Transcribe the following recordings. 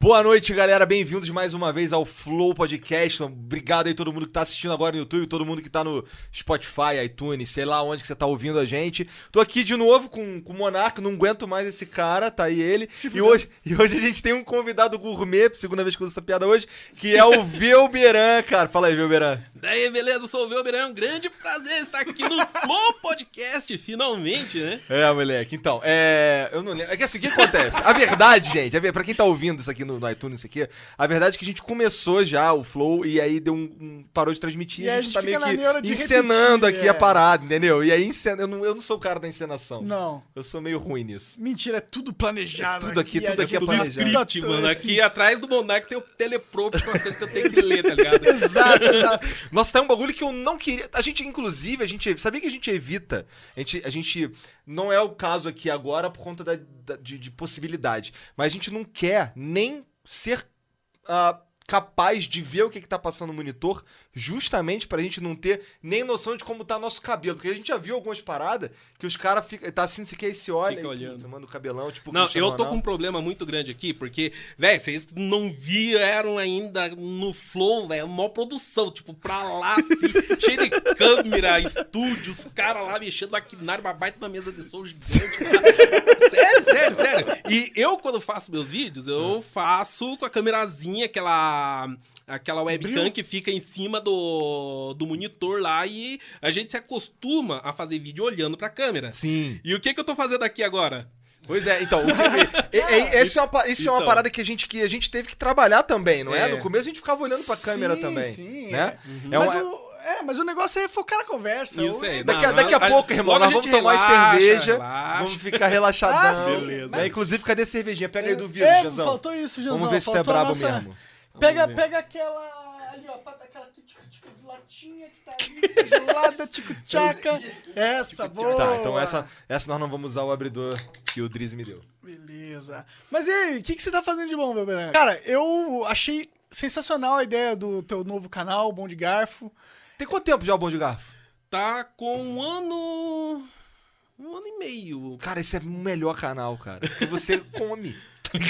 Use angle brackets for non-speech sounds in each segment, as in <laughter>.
Boa noite, galera. Bem-vindos mais uma vez ao Flow Podcast. Obrigado aí todo mundo que tá assistindo agora no YouTube, todo mundo que tá no Spotify, iTunes, sei lá onde que você tá ouvindo a gente. Tô aqui de novo com, com o Monarca, não aguento mais esse cara, tá aí ele. E hoje, e hoje a gente tem um convidado gourmet, segunda vez que eu uso essa piada hoje, que é o <laughs> Velberan, cara. Fala aí, Velberan. Daí, beleza? Eu sou o Velberan. É um grande prazer estar aqui no <laughs> Flow Podcast, finalmente, né? É, moleque. Então, é. Eu não lembro. É que assim, o que acontece? A verdade, gente, ver- pra quem tá ouvindo isso aqui no, no iTunes, isso aqui, a verdade é que a gente começou já o Flow e aí deu um. um- parou de transmitir E e aí a a gente gente tá meio fica na que encenando repetir, aqui é. a parada, entendeu? E aí encena... eu, não, eu não sou o cara da encenação. Não. Eu sou meio ruim nisso. Mentira, é tudo planejado. É tudo aqui, tudo a aqui é gente Tudo planejado. script, tudo mano. assim. Aqui atrás do Monark tem o teleprompter com as coisas que eu tenho que ler, tá ligado? <laughs> Exato, exato. Nossa, tá um bagulho que eu não queria. A gente, inclusive, a gente. Sabia que a gente evita? A gente. A gente não é o caso aqui agora por conta da, da- de, de possibilidade. Mas a gente não quer nem ser ah, capaz de ver o que, que tá passando no monitor, justamente pra gente não ter nem noção de como tá nosso cabelo. Porque a gente já viu algumas paradas que os caras ficam. Tá assim, se quer se olha, Fica e, olhando. putz, manda o cabelão, tipo. Não, eu tô com um problema muito grande aqui, porque, velho, vocês não vieram ainda no Flow, velho, mó produção, tipo, pra lá, assim, <laughs> cheio de câmera, estúdio, os caras lá mexendo maquinário, uma baita na mesa de som gigante lá. Sério, sério, sério. E eu, quando faço meus vídeos, eu faço com a câmerazinha, aquela aquela webcam que fica em cima do, do monitor lá e a gente se acostuma a fazer vídeo olhando pra câmera. Sim. E o que que eu tô fazendo aqui agora? Pois é, então, é- é- é- isso é uma, isso é uma Então. parada que a, gente, que a gente teve que trabalhar também, não é? É. No começo a gente ficava olhando pra câmera Sim, também. sim, né? é. É mas, uma- o, é, mas o negócio é focar na conversa. Isso aí. Daqui, a- Não, daqui a a- pouco, irmão, nós a vamos tomar relaxa, cerveja, relaxa. vamos ficar relaxadão. Ah, sim, Beleza. Né? Inclusive, cadê a cervejinha? Pega aí do vidro, é, Janzão. faltou isso, Janzão. Vamos ver se tu é a brabo nossa- mesmo. Pega, pega aquela. Ali, ó, aquela tico, tico que tá ali, <laughs> gelada, tico-tchaca. Essa, boa. Tá, então essa, essa nós não vamos usar o abridor que o Drizzy me deu. Beleza. Mas e aí, o que, que você tá fazendo de bom, Velberan? Cara, eu achei sensacional a ideia do teu novo canal, Bom de Garfo. Tem quanto tempo já o Bom de Garfo? Tá com um ano. Um ano e meio. Cara, esse é o melhor canal, cara. Que você <laughs> come.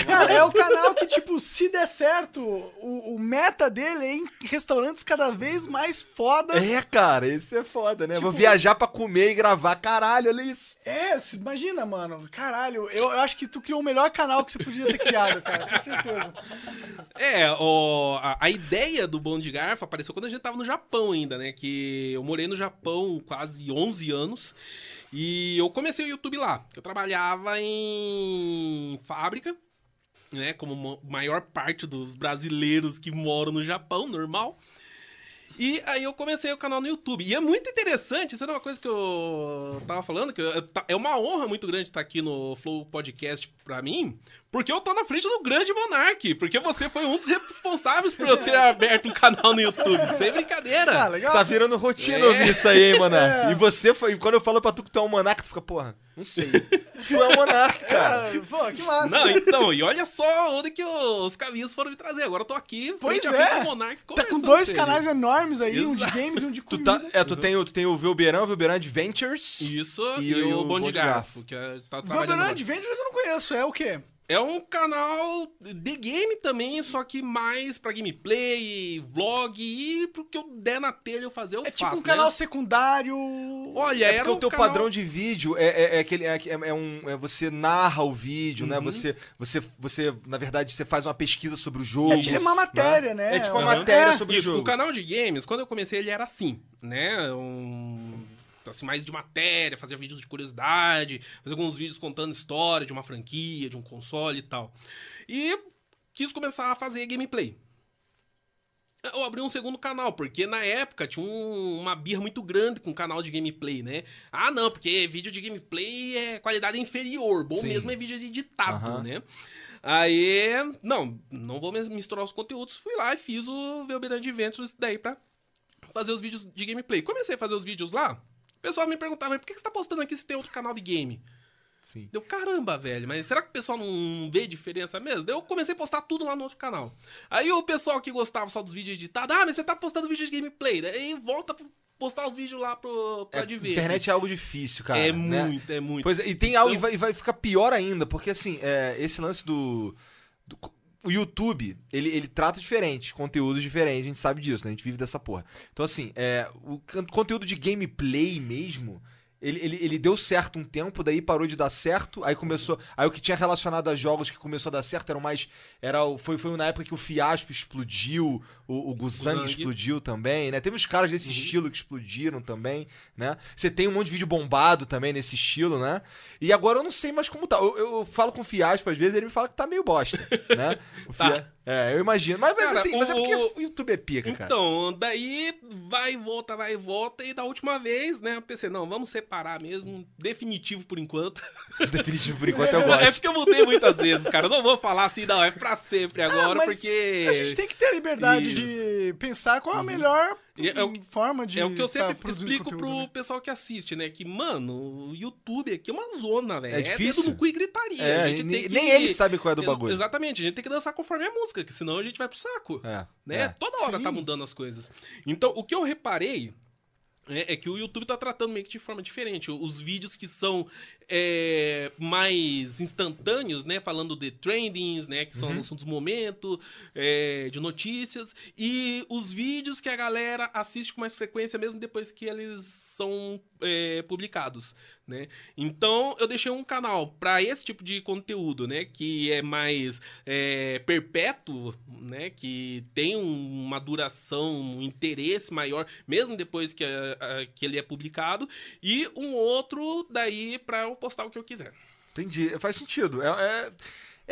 Cara, é o canal que, tipo, se der certo, o, o meta dele é em restaurantes cada vez mais fodas. É, cara, esse é foda, né? Vou Tipo- viajar pra comer e gravar. Caralho, olha isso. É, imagina, mano. Caralho, eu, eu acho que tu criou o melhor canal que você podia ter criado, cara. Com certeza. É, o, a, a ideia do Bom de Garfo apareceu quando a gente tava no Japão ainda, né? Que eu morei no Japão quase 11 anos. E eu comecei o YouTube lá. Eu trabalhava em fábrica, né? Como mo- maior parte dos brasileiros que moram no Japão, normal. E aí eu comecei o canal no YouTube. E é muito interessante, isso era uma coisa que eu tava falando, que eu- é uma honra muito grande estar aqui no Flow Podcast pra mim, porque eu tô na frente do grande Monark, porque você foi um dos responsáveis por eu ter aberto um canal no YouTube, sem brincadeira. Ah, legal. Tá virando rotina É. ouvir isso aí, hein, Monark? <laughs> É. E você foi. Quando eu falo pra tu que tu é um monarca, tu fica, porra, não sei. tu é um monarca, <laughs> cara. Ah, pô, que massa. Não, então, e olha só onde que os caminhos foram me trazer. Agora eu tô aqui, Pois frente a frente é. do Monark, Tá com dois com ele. canais enormes aí, um de Exato. games e um de Tu comida. tá, é, tu tem, o- tu tem o Velberan, o Velberan Adventures. Isso, E e, o o Bom de de Garfo, que é, tá agora. Adventures eu não conheço, é o quê? É um canal de game também, só que mais pra gameplay, vlog e pro que eu der na telha eu fazer, eu É faço, tipo um né? canal secundário. Olha, É era porque um o teu canal... padrão de vídeo é, é, é aquele. É, é- é um. é você narra o vídeo, Uhum. né? Você, você, você, na verdade, você faz uma pesquisa sobre o jogo. É tipo uma matéria, né? É tipo uma Aham. matéria É. sobre o Isso, jogo. o canal de games, quando eu comecei, ele era assim, né? Um... Assim, mais de matéria, fazia vídeos de curiosidade, fazia alguns vídeos contando história de uma franquia, de um console e tal. E quis começar a fazer gameplay. eu abri um segundo canal, porque na época tinha um- uma birra muito grande com o canal de gameplay, né? Ah, não, porque vídeo de gameplay é qualidade inferior. Bom Sim. mesmo é vídeo editado, Aham. né? Aí, não, não vou misturar os conteúdos. Fui lá e fiz o Velberan Adventures daí pra fazer os vídeos de gameplay. Comecei a fazer os vídeos lá. O pessoal me perguntava, "Mas por que você tá postando aqui se tem outro canal de game? Sim. Deu, caramba, velho, mas será que o pessoal não vê diferença mesmo? Daí eu comecei a postar tudo lá no outro canal. Aí o pessoal que gostava só dos vídeos editados, ah, mas você tá postando vídeo de gameplay. Daí volta pra postar os vídeos lá pro, pro É, Adventure. internet é algo difícil, cara. é né? muito, é muito. Pois é, e tem algo, e Então- vai, e vai ficar pior ainda, porque assim, é, esse lance do, do- O YouTube, ele, ele trata diferente, conteúdos diferentes, a gente sabe disso, né? A gente vive dessa porra. Então, assim, é, o conteúdo de gameplay mesmo. Ele, ele, ele deu certo um tempo, daí parou de dar certo, aí começou. Aí o que tinha relacionado a jogos que começou a dar certo era mais. Era, o- foi, foi na época que o Fiaspo explodiu, o, o Guzang explodiu também, né? Teve uns caras desse estilo que explodiram também, né? Você tem um monte de vídeo bombado também nesse estilo, né? E agora eu não sei mais como tá. Eu, eu falo com o Fiaspo, às vezes ele me fala que tá meio bosta, né? <laughs> O Tá. É, eu imagino. Mas, mas Cara, assim, mas é porque o- o YouTube é pica, cara. Então, daí vai e volta, vai e volta. E da última vez, né, eu pensei, não, vamos separar mesmo, definitivo por enquanto. <laughs> Definitivo por enquanto eu <laughs> É gosto. porque eu mudei muitas vezes, cara. Eu não vou falar assim, não, é pra sempre agora, Ah, porque. A gente tem que ter a liberdade de pensar qual é a melhor E é o- forma de. É o que eu tá sempre explico conteúdo, pro né? pessoal que assiste, né? Que, mano, o YouTube aqui é uma zona, velho. É difícil. dedo no cu e gritaria. É, a gente nem, tem que... nem eles sabem qual é do bagulho. Exatamente, a gente tem que dançar conforme a música, que senão a gente vai pro saco. É, Né? é. Toda hora Sim. tá mudando as coisas. Então, o que eu reparei é, é que o YouTube tá tratando meio que de forma diferente. Os vídeos que são é, mais instantâneos, né? Falando de trendings, né? Que Uhum. são assuntos do momento, é, de notícias. E os vídeos que a galera assiste com mais frequência, mesmo depois que eles são é, publicados, né? Então, eu deixei um canal para esse tipo de conteúdo, né? Que é mais é, perpétuo, né? Que tem um- uma duração, um interesse maior, mesmo depois que, a- a- que ele é publicado. E um outro daí para postar o que eu quiser. Entendi. Faz sentido. É, é,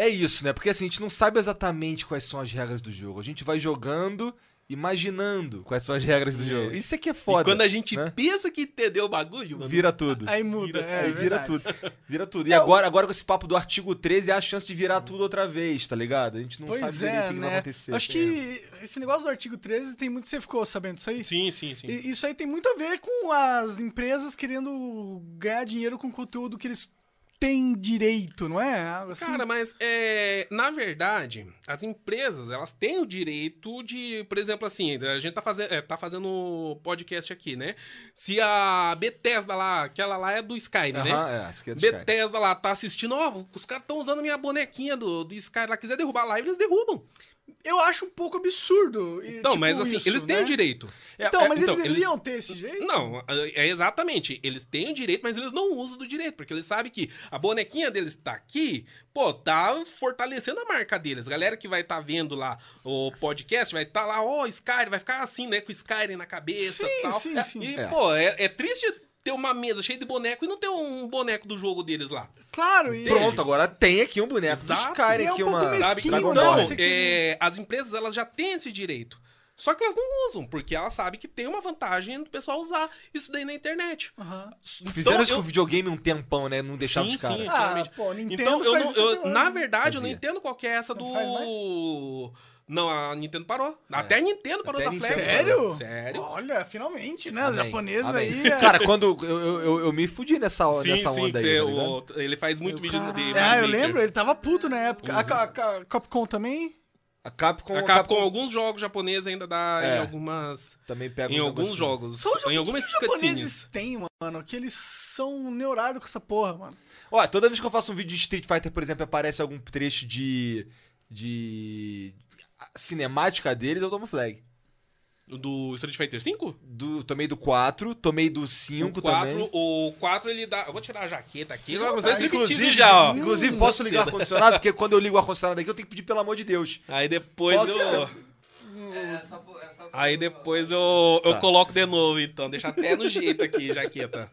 é isso, né? Porque assim, a gente não sabe exatamente quais são as regras do jogo. A gente vai jogando, imaginando quais são as regras do É. jogo. Isso é que é foda. e quando a gente né? pensa que entendeu o bagulho, mano, Vira tudo. Aí muda, Vira- é, Aí vira tudo. Vira tudo. E agora, agora com esse papo do artigo 13, há a chance de virar tudo outra vez, tá ligado? A gente não Pois sabe é, o que, que vai né? acontecer. Acho que esse negócio do artigo 13 tem muito. Você ficou sabendo disso aí? Sim, sim, sim. E- Isso aí tem muito a ver com as empresas querendo ganhar dinheiro com conteúdo que eles têm direito, não é? Assim. Cara, mas é, na verdade, as empresas, elas têm o direito de, por exemplo, assim, a gente tá fazendo, é, tá fazendo podcast aqui, né? Se a Bethesda lá, aquela lá é do Skyrim, né? É, é do Sky. Bethesda lá tá assistindo, ó, os caras estão usando minha bonequinha do, do Sky lá, quiser derrubar a live, eles derrubam. Eu acho um pouco absurdo. Então, tipo, mas assim, isso, eles têm né? o direito. Então, É, mas então, eles eles- deveriam ter esse jeito? Não, é exatamente. Eles têm o direito, mas eles não usam do direito, porque eles sabem que a bonequinha deles tá aqui, pô, tá fortalecendo a marca deles. Galera que vai estar vendo lá o podcast vai estar lá, ó, Skyrim, vai ficar assim, né, com o Skyrim na cabeça e Sim, tal. sim, sim. E, É. pô, é, é triste ter uma mesa cheia de boneco e não ter um boneco do jogo deles lá. Claro, e... Pronto, agora tem aqui um boneco do Exato. Skyrim, E é um aqui pouco uma mesquinho, Sabe? Né? Então, é, as empresas elas já têm esse direito. Só que elas não usam, porque elas sabem que tem uma vantagem do pessoal usar isso daí na internet. Aham. Fizeram Então, isso eu- com o videogame um tempão, né? Não deixava Sim, os caras. sim. Ah, Claramente. pô, Nintendo Então, eu não, eu- na verdade, eu não Fazia. entendo qual que é essa Não do. Não, a Nintendo parou. Até a Nintendo parou Até da a Flex. Sério? Sério. Olha, finalmente, né? Os Amém, japoneses amém. aí... é- Cara, quando eu, eu, eu, eu me fudi nessa, Sim, nessa sim, onda aí, tá ele faz muito Eu, vídeo caralho. de Ah, eu lembro, ele tava puto na época. A, Ca- a Ca- Capcom também? A Capcom, A Capcom, alguns jogos japoneses ainda dá É. em algumas. também pega Em alguns negocinho. jogos. Só os em algumas que os japoneses têm, mano, que eles são neurados com essa porra, mano. Ó, toda vez que eu faço um vídeo de Street Fighter, por exemplo, aparece algum trecho de. de. Cinemática deles, eu tomo flag. Do Street Fighter V? Do, tomei do 4, tomei do 5 o 4, também. o 4 ele dá. Eu vou tirar a jaqueta aqui. Agora vocês ficam Inclusive, inclusive já, ó. inclusive Hum, posso ligar o ar-condicionado, porque quando eu ligo o ar-condicionado aqui, eu tenho que pedir pelo amor de Deus. Aí depois Posso- eu. Essa, po- essa Aí depois eu, eu Tá. coloco de novo, então. Deixa até no jeito aqui, jaqueta.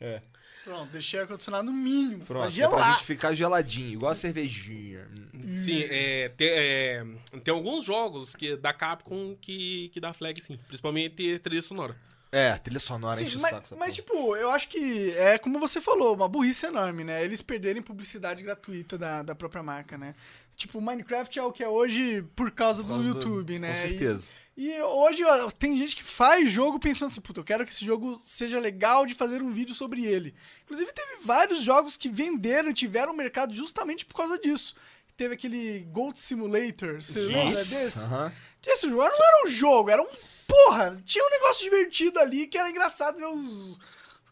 É. Pronto, deixei o ar-condicionado no mínimo. pra Pronto, é gelar. pra gente ficar geladinho, igual a cervejinha. Sim, é, tem, é, tem alguns jogos que, da Capcom que, que dá flag, sim. Principalmente trilha sonora. É, trilha sonora Sim, enche o mas, saco. essa mas, porra. tipo, eu acho que é como você falou, uma burrice enorme, né? Eles perderem publicidade gratuita da, da própria marca, né? Tipo, Minecraft é o que é hoje por causa Por do causa do- YouTube, né? Com certeza. E, hoje ó, tem gente que faz jogo pensando assim, puta, eu quero que esse jogo seja legal de fazer um vídeo sobre ele. Inclusive, teve vários jogos que venderam e tiveram mercado justamente por causa disso. Teve aquele Gold Simulator, você lembra desse? Aham. Esse jogo não era um jogo, era um. Porra, tinha um negócio divertido ali que era engraçado ver os.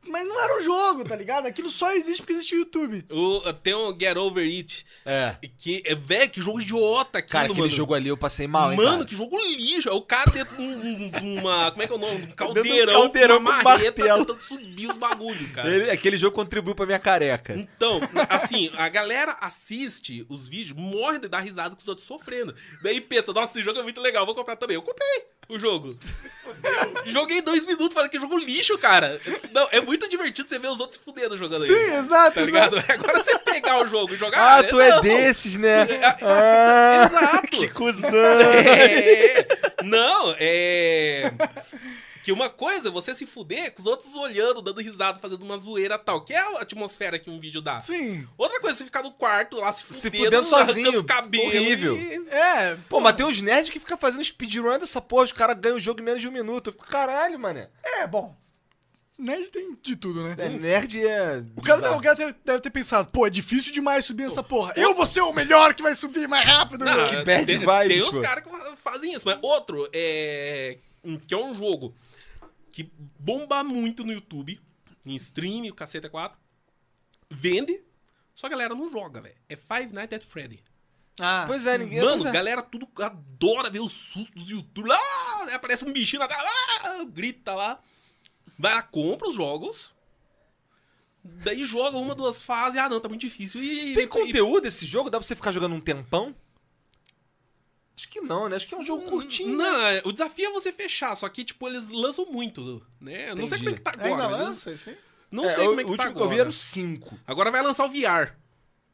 Mas não era um jogo, tá ligado? Aquilo só existe porque existe o YouTube. O, tem o Get Over It, É. que é, velho, que jogo idiota aquilo, Cara, aquele mano. jogo ali eu passei mal, hein, Mano, cara? que jogo lixo. É o cara dentro de um- uma. Como é que é o nome? Um caldeirão, um caldeirão uma com marreta martelo. tentando subir os bagulhos, cara. Ele- aquele jogo contribuiu pra minha careca. Então, assim, a galera assiste os vídeos, morre de dar risada com os outros sofrendo. Daí pensa, nossa, esse jogo é muito legal, vou comprar também. Eu comprei o jogo. Joguei dois minutos, falei que jogo lixo, cara. Não, é muito divertido você ver os outros se fudendo jogando Sim, aí. exato, Tá ligado? Agora você pegar o jogo e jogar. Ah, né? tu é Não. desses, né? É, Ah, Exato. <laughs> Que cuzão. É, não, é. Que uma coisa é você se fuder com os outros olhando, dando risada, fazendo uma zoeira tal. Que é a atmosfera que um vídeo dá. Sim. Outra coisa é você ficar no quarto lá se fudendo, Se fudendo sozinho, horrível. e- É. Pô, mas tem uns nerds que ficam fazendo speedrun dessa porra, os caras ganham o jogo em menos de um minuto. Eu fico, caralho, mané. É, bom. Nerd tem de tudo, né? É, nerd é. O cara, o cara deve, deve ter pensado, pô, é difícil demais subir essa porra. Eu vou ser o melhor que vai subir mais rápido. Não. Que bad tem, vibes, tem uns pô. caras que fazem isso, mas outro é. Que é um jogo que bomba muito no YouTube, em stream, o caceta 4. Vende, só a galera não joga, velho. É Five Nights at Freddy. Ah, Pois é, ninguém. Mano, é. galera tudo adora ver os sustos dos YouTube. Ah, aparece um bichinho na tela, ah, grita lá. Vai lá, compra os jogos. Daí joga uma, duas fases. Ah, não, tá muito difícil. E, Tem e- conteúdo esse jogo? Dá pra você ficar jogando um tempão? Acho que não, né? Acho que é um jogo curtinho. né? Não, é- o desafio é você fechar, só que, tipo, eles lançam muito, né? Eu Não sei como é que tá agora. Ainda mas eles- lança isso aí? Não É, sei o, como é que o tá último que eu vi agora. era o 5. Agora vai lançar o VR.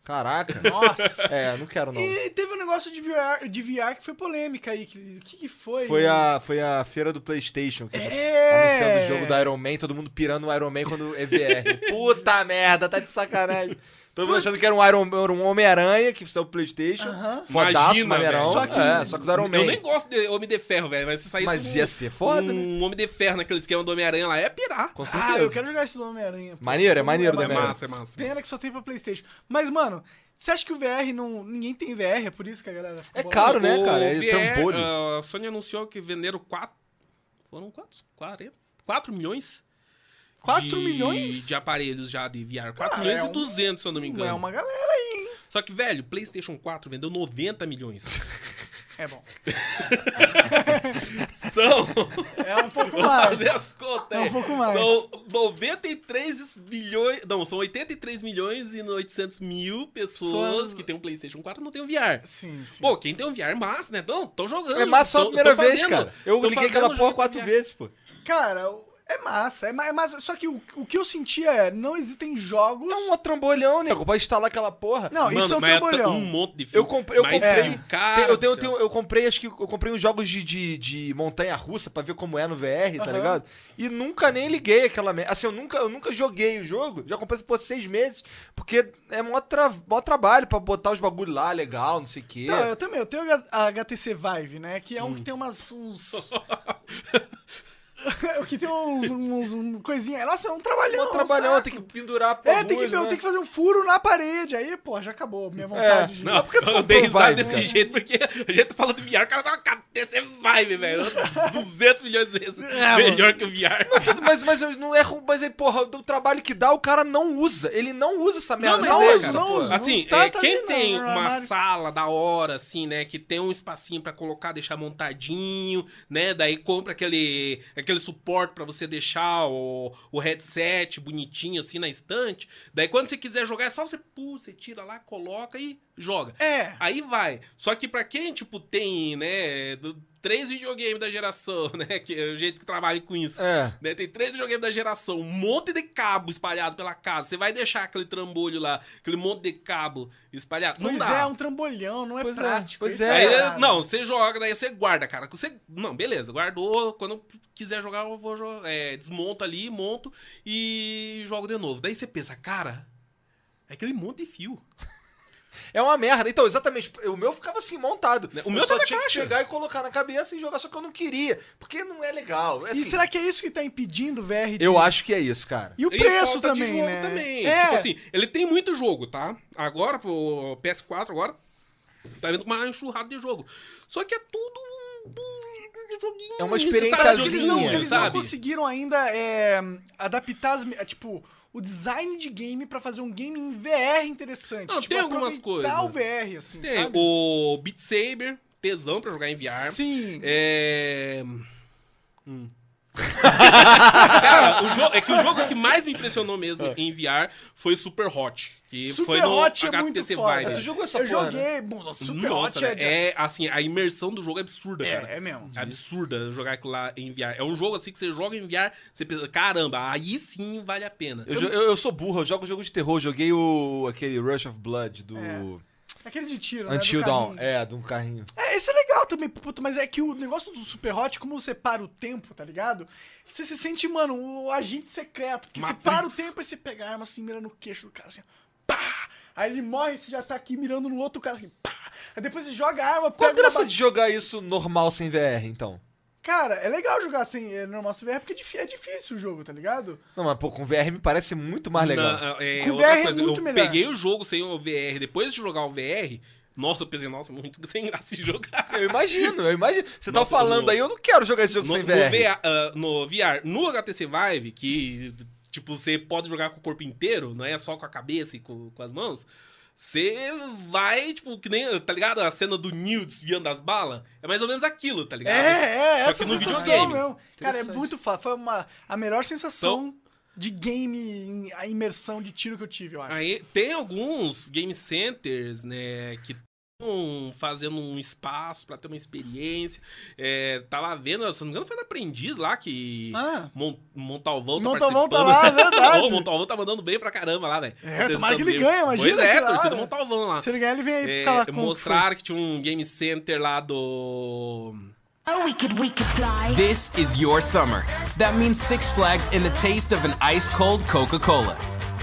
Caraca. Nossa. É, não quero não. E teve um negócio de VR, de VR que foi polêmica aí. que- O que, que foi? Foi a, foi a feira do PlayStation. Que É. Anunciando o jogo do Iron Man, todo mundo pirando o Iron Man quando é VR. <laughs> Puta merda, tá de sacanagem. Todo mundo achando que era um, Iron, um Homem-Aranha que saiu o PlayStation. Aham. Fodaço, Imagina, maneirão. Só que- é, só que do Iron Man. Eu nem gosto de Homem de Ferro, velho. Mas se saísse Mas um, ia ser foda, né? um Homem de Ferro naquele esquema do Homem-Aranha lá, é pirar. Com Ah, certeza. eu quero jogar esse do Homem-Aranha. Maneiro, é maneiro É É também. massa, é massa. Pena que só tem pra Playstation. Mas, mano, você acha que o VR não... Ninguém tem VR, é por isso que a galera... fica É caro, né, O cara? É VR, trambolho. A Sony anunciou que venderam 4. Foram quantos? 40? 4 milhões? 4 de- milhões? De aparelhos já de VR. 4 Cara, milhões é e um- 200, se eu não me engano. é uma galera aí, hein? Só que, velho, PlayStation 4 vendeu 90 milhões. <laughs> É bom. <laughs> São. É um pouco mais. fazer as contas É um pouco mais. São 93 bilhões. Não, são 83 milhões e 800 mil pessoas Pessoas- que tem um PlayStation 4 e não tem um VR. Sim, sim. Pô, quem tem um VR, massa, né? Então, tô jogando. É massa só a primeira tô vez, fazendo- cara. Eu liguei aquela porra quatro VR. vezes, pô. Cara, o- é massa, é ma- é massa. Só que o, o que eu senti é, não existem jogos... É um trambolhão, nego. Pra instalar aquela porra. Não, isso é um trambolhão. um monte de Eu filme. comprei, eu Mas, comprei. é, cara Tem- eu, tenho, eu, tenho- eu comprei, acho que eu comprei uns jogos de, de, de montanha russa pra ver como é no VR, tá ligado? E nunca nem liguei aquela merda. Assim, eu nunca, eu nunca joguei o jogo. Já comprei por seis meses. Porque é mó, tra... mó trabalho pra botar os bagulho lá, legal, não sei o quê. Então, eu também, eu tenho a HTC Vive, né? Que é Hum. um que tem umas. uns. <laughs> <laughs> o que tem uns, uns, um coisinha. Nossa, é um trabalhão. Mó trabalhão, tem que pendurar É, tem que, eu né? tenho que fazer um furo na parede. Aí, pô, já acabou. Minha vontade de. Não, Mas por que tu eu dei risada desse cara? jeito porque a gente tá falando de VR, o cara tá uma KTC Vive, velho. <laughs> 200 milhões de vezes É, melhor que o VR. Tudo, mas, mas eu- não é ruim, mas aí, porra, o trabalho que dá, o cara não usa. Ele não usa essa merda. mas não uso, cara, não uso. Assim, tá- é, tá quem ali tem no uma armário. sala da hora, assim, né? Que tem um espacinho pra colocar, deixar montadinho, né? Daí compra aquele, aquele suporte pra você deixar o, o headset bonitinho, assim, na estante. Daí quando você quiser jogar, é só você, pô, você tira lá, coloca e joga. É. Aí vai. Só que pra quem, tipo, tem, né? Três videogames da geração, <laughs> né? Que é o jeito que trabalha com isso. É. Né? Tem três videogames da geração, um monte de cabo espalhado pela casa. Você vai deixar aquele trambolho lá, aquele monte de cabo espalhado? Pois não dá. é, é um trambolhão, não é Pois é, prático. pois é. Aí, errado. não, você joga, daí você guarda, cara. Você, não, beleza, guardou. Quando quiser jogar, eu vou jogar. É, desmonto ali, monto e jogo de novo. Daí você pensa, cara, é aquele monte de fio. É uma merda. Então, exatamente. O meu ficava assim, montado. O eu meu só tá na tinha que caixa. chegar e colocar na cabeça e jogar, só que eu não queria. Porque não é legal. É E assim, será que é isso que tá impedindo o VR de... Eu acho que é isso, cara. E o E preço de também, jogo né? também. É, Tipo assim, ele tem muito jogo, tá? Agora, pro PS4, agora, tá vendo com uma enxurrada de jogo. Só que é tudo um joguinho. É uma sabe? experienciazinha, eles não, eles não conseguiram ainda é, adaptar as, tipo o design de game pra fazer um game em VR interessante. Não, tipo, tem algumas coisas. o VR, assim, Tem sabe? o Beat Saber, tesão pra jogar em VR. Sim. É. Hum. Cara, o jo- é que o jogo que mais me impressionou mesmo em VR foi o Super Hot. Que Super foi no Hot é HTC muito foda. Vive. Tu jogou essa Eu porra, né? joguei, bom, nossa, Super Nossa, Hot né? é, de- é assim, a imersão do jogo é absurda, cara. é, é mesmo. É absurda jogar aquilo lá em VR. É um jogo assim que você joga em VR, você pensa, caramba, aí sim vale a pena. Eu, eu, eu sou burro, eu jogo jogo de terror. Joguei o aquele Rush of Blood do É. Aquele de tiro, né? Until do Dawn. carrinho. É, de um carrinho. É, esse é legal também, puta, mas é que o negócio do Super Hot, como você para o tempo, tá ligado? Você se sente, mano, o agente secreto. Porque Matrix. você para o tempo e você pega a arma assim, mira no queixo do cara, assim, pá! Aí ele morre, você já tá aqui mirando no outro cara, assim, pá! Aí depois você joga a arma, Qual a graça de jogar isso normal sem VR, então? Cara, é legal jogar sem é, normal sem VR, porque é é difícil o jogo, tá ligado? Não, mas pô, com VR me parece muito mais legal. Na- é, Com outra VR é coisa, muito eu melhor. peguei o jogo sem o VR, depois de jogar o VR, nossa, eu pensei, nossa, muito <laughs> sem graça de jogar. Eu imagino, eu imagino. Você tá falando no- aí, eu não quero jogar esse jogo No, sem no VR. VR, ah, no VR, no HTC Vive, que tipo, você pode jogar com o corpo inteiro, não é só com a cabeça e com, com as mãos. Você vai, tipo, que nem, tá ligado? A cena do Neo desviando as balas. É mais ou menos aquilo, tá ligado? É, é, Só essa que no sensação videogame. mesmo. Cara, é muito fácil. Foi uma, a melhor sensação de game, a imersão de tiro que eu tive, eu acho. Aí tem alguns game centers, né, que fazendo um espaço pra ter uma experiência. É, tava vendo, se não me engano, foi no Aprendiz lá que Ah. Mon- Montalvão tá Montalvão tá lá, verdade. <laughs> Ô, o Montalvão tá mandando bem pra caramba lá, velho. É, tomara que ele ganhe, imagina Pois é, que da torcida hora. Montalvão lá. Se ele ganhar, ele vem aí É, ficar lá com mostraram que tinha um game center lá do... Oh, we could, we could fly. This is your summer. That means Six Flags and the taste of an ice cold Coca Cola.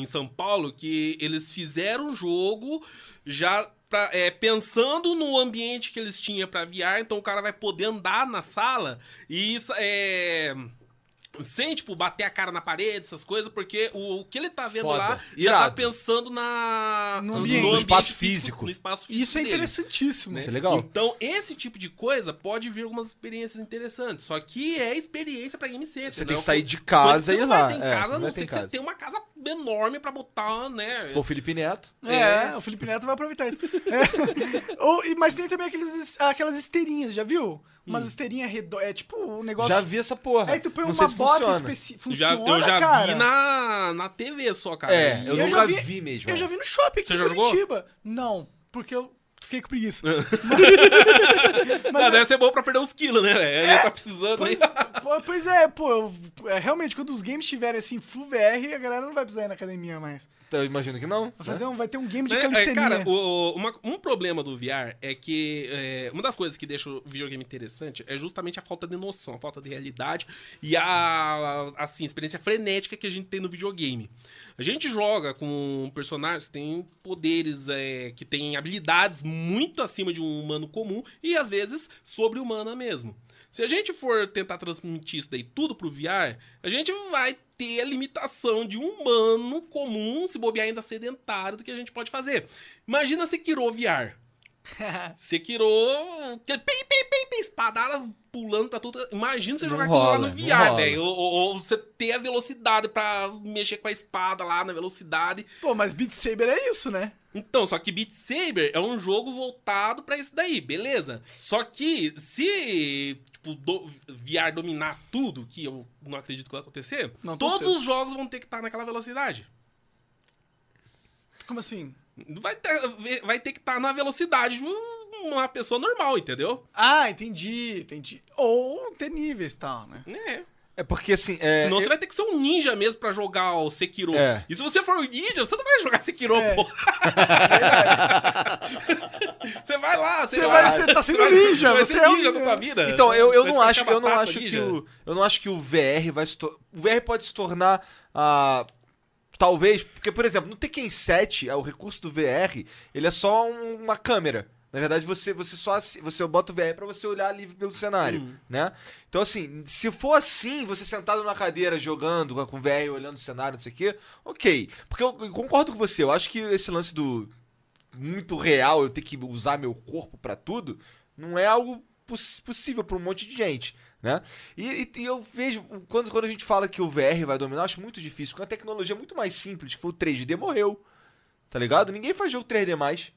Em São Paulo que eles fizeram um jogo já pra- é, pensando no ambiente que eles tinham pra VR, então o cara vai poder andar na sala e isso é sem, tipo, bater a cara na parede, essas coisas, porque o, o que ele tá vendo Foda. lá já Irado. tá pensando na, No ambiente. No espaço físico. No espaço físico Isso é dele. interessantíssimo. Isso é legal. Então, esse tipo de coisa pode vir algumas experiências interessantes. Só que é experiência pra game center. Você né? tem que Co- sair de casa que você e ir não lá. Vai ter em É, casa, você a não não em que você casa. tenha uma casa enorme pra botar, né? Se for o Felipe Neto. É, o Felipe Neto vai aproveitar isso. É. <laughs> Ou, e- mas tem também aqueles, aquelas esteirinhas, já viu? Umas esteirinhas redondas. É tipo um negócio. Já vi essa porra. Aí tu põe não uma bota funciona. específica. já, Funciona, eu já cara. vi na, na TV só, cara. É, eu, eu nunca já vi, vi- mesmo. Eu já vi no shopping aqui Você em já jogou? Curitiba. Não, porque eu fiquei com preguiça. <laughs> Ah, deve ser bom pra perder uns quilos, né? Ele tá precisando. Pois, pô, pois é, pô, eu- é, realmente, quando os games estiverem assim, full VR, a galera não vai precisar ir na academia mais. Então, eu imagino que não. Vai, fazer um, vai ter um game de Né? É, calistenia. cara, o- uma- um problema do VR é que é, uma das coisas que deixa o videogame interessante é justamente a falta de noção, a falta de realidade e a assim, experiência frenética que a gente tem no videogame. A gente joga com personagens que têm poderes, é, que têm habilidades muito acima de um humano comum e às vezes sobre-humana mesmo. Se a gente for tentar transmitir isso daí tudo pro VR, a gente vai ter a limitação de um humano comum, se bobear ainda sedentário, do que a gente pode fazer. Imagina Sekiro VR. <laughs> Sekiro, aquele pim, pim, pim, pim, espadada pulando pra tudo. Imagina você Não jogar aquilo lá no VR, velho. Ou, ou- ou você ter a velocidade pra mexer com a espada lá na velocidade. Pô, mas Beat Saber é isso, né? Então, só que Beat Saber é um jogo voltado pra isso daí, beleza? Só que se tipo, do- VR dominar tudo, que eu não acredito que vai acontecer, Não todos os jogos vão ter que estar naquela velocidade. Como assim? Vai ter, vai ter que estar na velocidade de uma pessoa normal, entendeu? Ah, entendi, entendi. Ou ter níveis e tal, né? É. É porque assim. É, Senão eu- você vai ter que ser um ninja mesmo pra jogar o Sekiro. É. E se você for um ninja, você não vai jogar Sekiro, É. pô. <laughs> você vai lá, Você lá. vai- você tá sendo vai- ninja, vai você ser é um ninja da tua vida. Então, eu, eu Vai não acho, eu não acho que o, eu não acho que o VR vai se tor- o VR pode se tornar ah, talvez, porque por exemplo, no Tekken 7, ah, o recurso do VR, ele é só um- uma câmera. Na verdade, você você só você bota o VR pra você olhar livre pelo cenário, né? Então assim, se for assim, você sentado na cadeira jogando com o VR olhando o cenário, não sei o quê, OK. Porque eu, eu concordo com você, eu acho que esse lance do muito real, eu ter que usar meu corpo pra tudo, não é algo poss- possível pra um monte de gente, né? E, e- e eu vejo, quando, quando a gente fala que o VR vai dominar, eu acho muito difícil, porque a tecnologia é muito mais simples, tipo, o 3D morreu, tá ligado? Ninguém faz jogo 3D mais.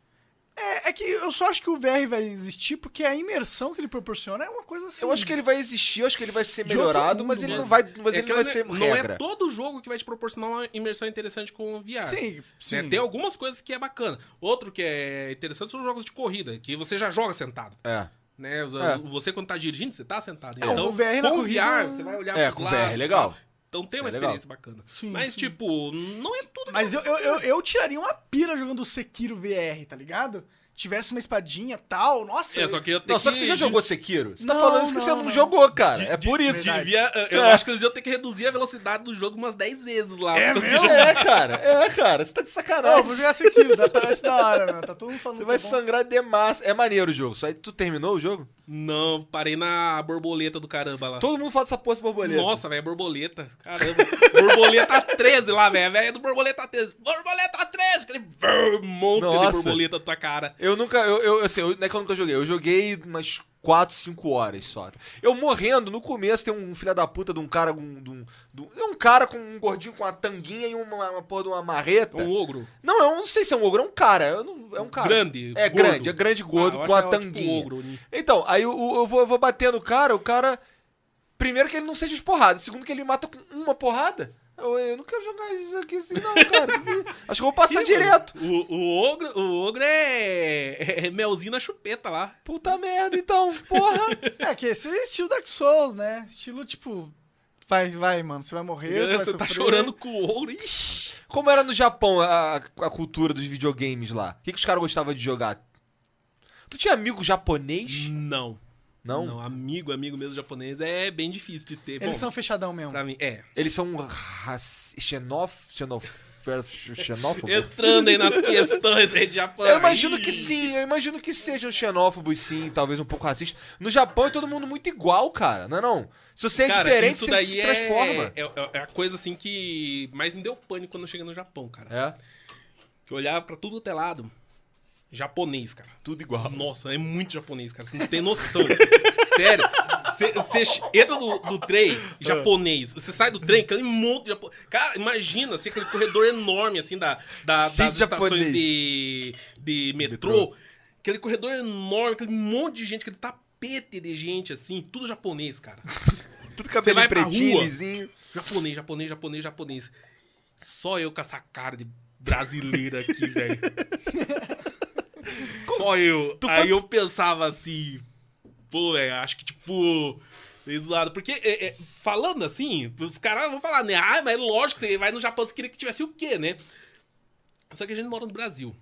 É, é que eu só acho que o VR vai existir porque a imersão que ele proporciona é uma coisa assim. Eu acho que ele vai existir, eu acho que ele vai ser melhorado, mundo mas ele mesmo. não vai, mas É ele não vai ser não regra. é todo jogo que vai te proporcionar uma imersão interessante com o VR. Sim, né? sim. Tem algumas coisas que é bacana. Outro que é interessante são os jogos de corrida, que você já joga sentado. É. Né? É. Você, quando tá dirigindo, você tá sentado. É, então, o VR na com corrida- VR, você vai olhar É, pros com o lados, VR é legal. Então tem uma Isso é experiência bacana. Sim, Mas, sim. tipo, não é tudo. Mas eu, eu, eu, eu tiraria uma pira jogando o Sekiro VR, tá ligado? Tivesse uma espadinha e tal, nossa. É, só que eu tenho Não, só que você já jogou Sekiro? Você tá Não, falando isso que não, você não, não. jogou, cara. de- é por isso. Devia, eu É. acho que eles iam ter que reduzir a velocidade do jogo umas 10 vezes lá. É pra conseguir mesmo? jogar. É, cara. É, cara. Você tá de Não, sacanagem. vou jogar Sekiro, parece da hora, mano. Tá todo mundo falando Você que vai é bom. sangrar demais. É maneiro o jogo. Só aí tu terminou o jogo? Não, parei na borboleta do caramba lá. Todo mundo fala dessa porra de borboleta. Nossa, velho, borboleta. Caramba. borboleta 13 lá, velho. Velho do borboleta 13. Borboleta 13! Aquele brrr, monte Nossa. de borboleta na tua cara. Eu nunca, eu, eu assim, eu, não é que eu nunca joguei. Eu joguei umas 4, 5 horas só. Eu morrendo, no começo tem um filho da puta de um cara, um, de um, de um- é um cara com um gordinho com uma tanguinha e uma, uma porra de uma marreta. Um ogro. Não, eu não sei se é um ogro, é um cara. não- é um cara. Grande, É gordo. grande, é grande gordo Ah, com a que é, tipo, tanguinha. ogro, né? Então, aí eu, eu vou, eu vou bater no cara, o cara. Primeiro que ele não seja de porrada, segundo que ele me mata com uma porrada. Eu, eu não quero jogar isso aqui assim, não, cara. <laughs> Acho que eu vou passar Ih, direto. O, o ogro, o ogro é, é melzinho na chupeta lá. Puta merda, então, porra. <laughs> É, que esse é estilo Dark Souls, né? Estilo, tipo... Vai, vai, mano. Você vai morrer, você vai Você tá chorando com o ogro. Ixi. Como era no Japão a, a cultura dos videogames lá? O que, que os caras gostavam de jogar? Tu tinha amigo japonês? Não. Não? Não, amigo, amigo mesmo japonês é bem difícil de ter. Eles Bom, são fechadão mesmo. Pra mim, é. Eles são raci- xenof... xenof... xenófobos? Entrando aí nas questões aí de Japão. Eu imagino que sim, eu imagino que sejam xenófobos sim, talvez um pouco racistas. No Japão é todo mundo muito igual, cara, não é não? Se você é Cara, diferente, isso você se é- transforma. É, é- é a coisa assim que mais me deu pânico quando eu cheguei no Japão, cara. É, Que eu olhava pra tudo até lado. Japonês, cara. tudo igual. Nossa, é muito japonês, cara. Você não tem noção. <laughs> Sério. Você- entra do, do trem japonês. Você sai do trem, aquele monte de japonês. Cara, imagina assim, aquele corredor enorme, assim, da, da, das de estações japonês. de, de metrô. Aquele corredor enorme, aquele monte de gente, aquele tapete de gente, assim, tudo japonês, cara. <laughs> Tudo cabelo pretinho, lisinho. Japonês, japonês, japonês, japonês. Só eu com essa cara de brasileira aqui, velho. <laughs> só eu. tu Aí foi- eu pensava assim, pô, velho, acho que tipo. zoado. Porque, é, é, falando assim, os caras vão falar, né? Ah, mas lógico, você vai no Japão, você queria que tivesse o quê, né? Só que a gente mora no Brasil.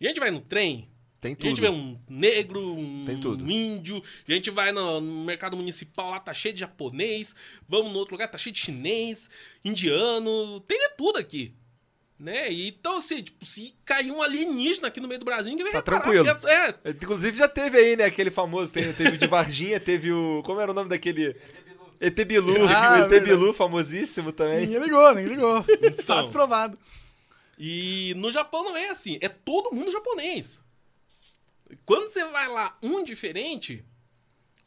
E a gente vai no trem, Tem a gente tudo. vê um negro, um, Tem tudo. um índio, a gente vai no, no mercado municipal lá, tá cheio de japonês, vamos no outro lugar, tá cheio de chinês, indiano, tem de tudo aqui. Né? E, então, assim, tipo, se cair um alienígena aqui no meio do Brasil, ninguém vai Tá reparar, tranquilo. porque É, Inclusive já teve aí, né, aquele famoso, tem- teve o de Varginha, <laughs> teve o... Como era o nome daquele... Etebilu. Ah, Etebilu, famosíssimo também. Ninguém ligou, ninguém ligou. <laughs> Então. Fato provado. E no Japão não é assim, é todo mundo japonês. Quando você vai lá, um diferente,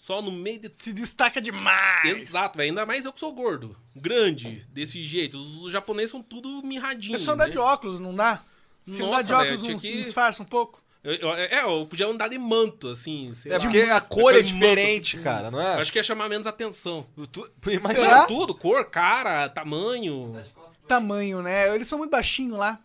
só no meio de Se destaca demais. Exato, velho. Ainda mais eu que sou gordo. Grande, desse jeito. Os, os japoneses são tudo mirradinhos. É só andar né? de óculos, não dá? Se Nossa, andar de óculos, tinha não, que- não disfarça um pouco? Eu- eu- é, eu podia andar de manto, assim. sei É lá. porque a cor é manto, diferente, assim. cara, não é? Acho que ia chamar menos atenção. Tu, imagina? Tudo, cor, cara, tamanho. Tamanho, né? Eles são muito baixinhos lá.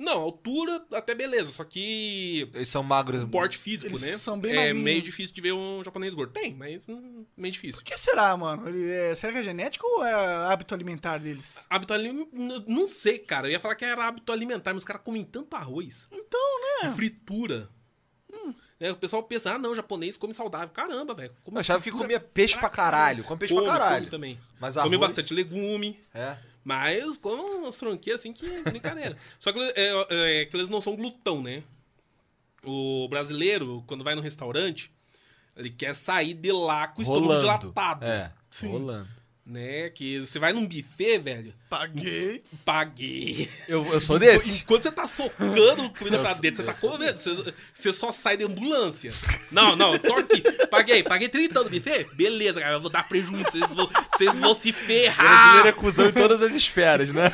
Não, altura até beleza, só que eles são magros. porte físico, Eles né? são bem É magrinhos. meio difícil de ver um japonês gordo. Tem, mas hum, meio difícil. Por que será, mano? Ele é- será que é genético ou é hábito alimentar deles? Hábito alimentar. Não sei, cara. Eu ia falar que era hábito alimentar, mas os caras comem tanto arroz. Então, né? E fritura. É, o pessoal pensa, ah, não, japonês come saudável. Caramba, velho. come Eu achava que fritura comia peixe pra caralho. Come peixe pra Come, caralho. come também. Mas Come arroz- bastante legume. É. Mas come umas tronqueiras assim que é brincadeira. <laughs> Só que, é, é, que eles não são glutão, né? O brasileiro, quando vai no restaurante, ele quer sair de lá com o estômago dilatado. É, Sim. rolando. Né? Que você vai num buffet, velho. Paguei. Paguei. Eu, eu sou desse. Enquanto você tá socando comida pra dentro, você tá comendo. Você, você só sai da ambulância. Não, não, aqui. Paguei, paguei 30 no buffet? Beleza, cara, eu vou dar prejuízo. Vocês vão, vocês vão se Brasileiro é ferrar. cuzão em todas as esferas, né?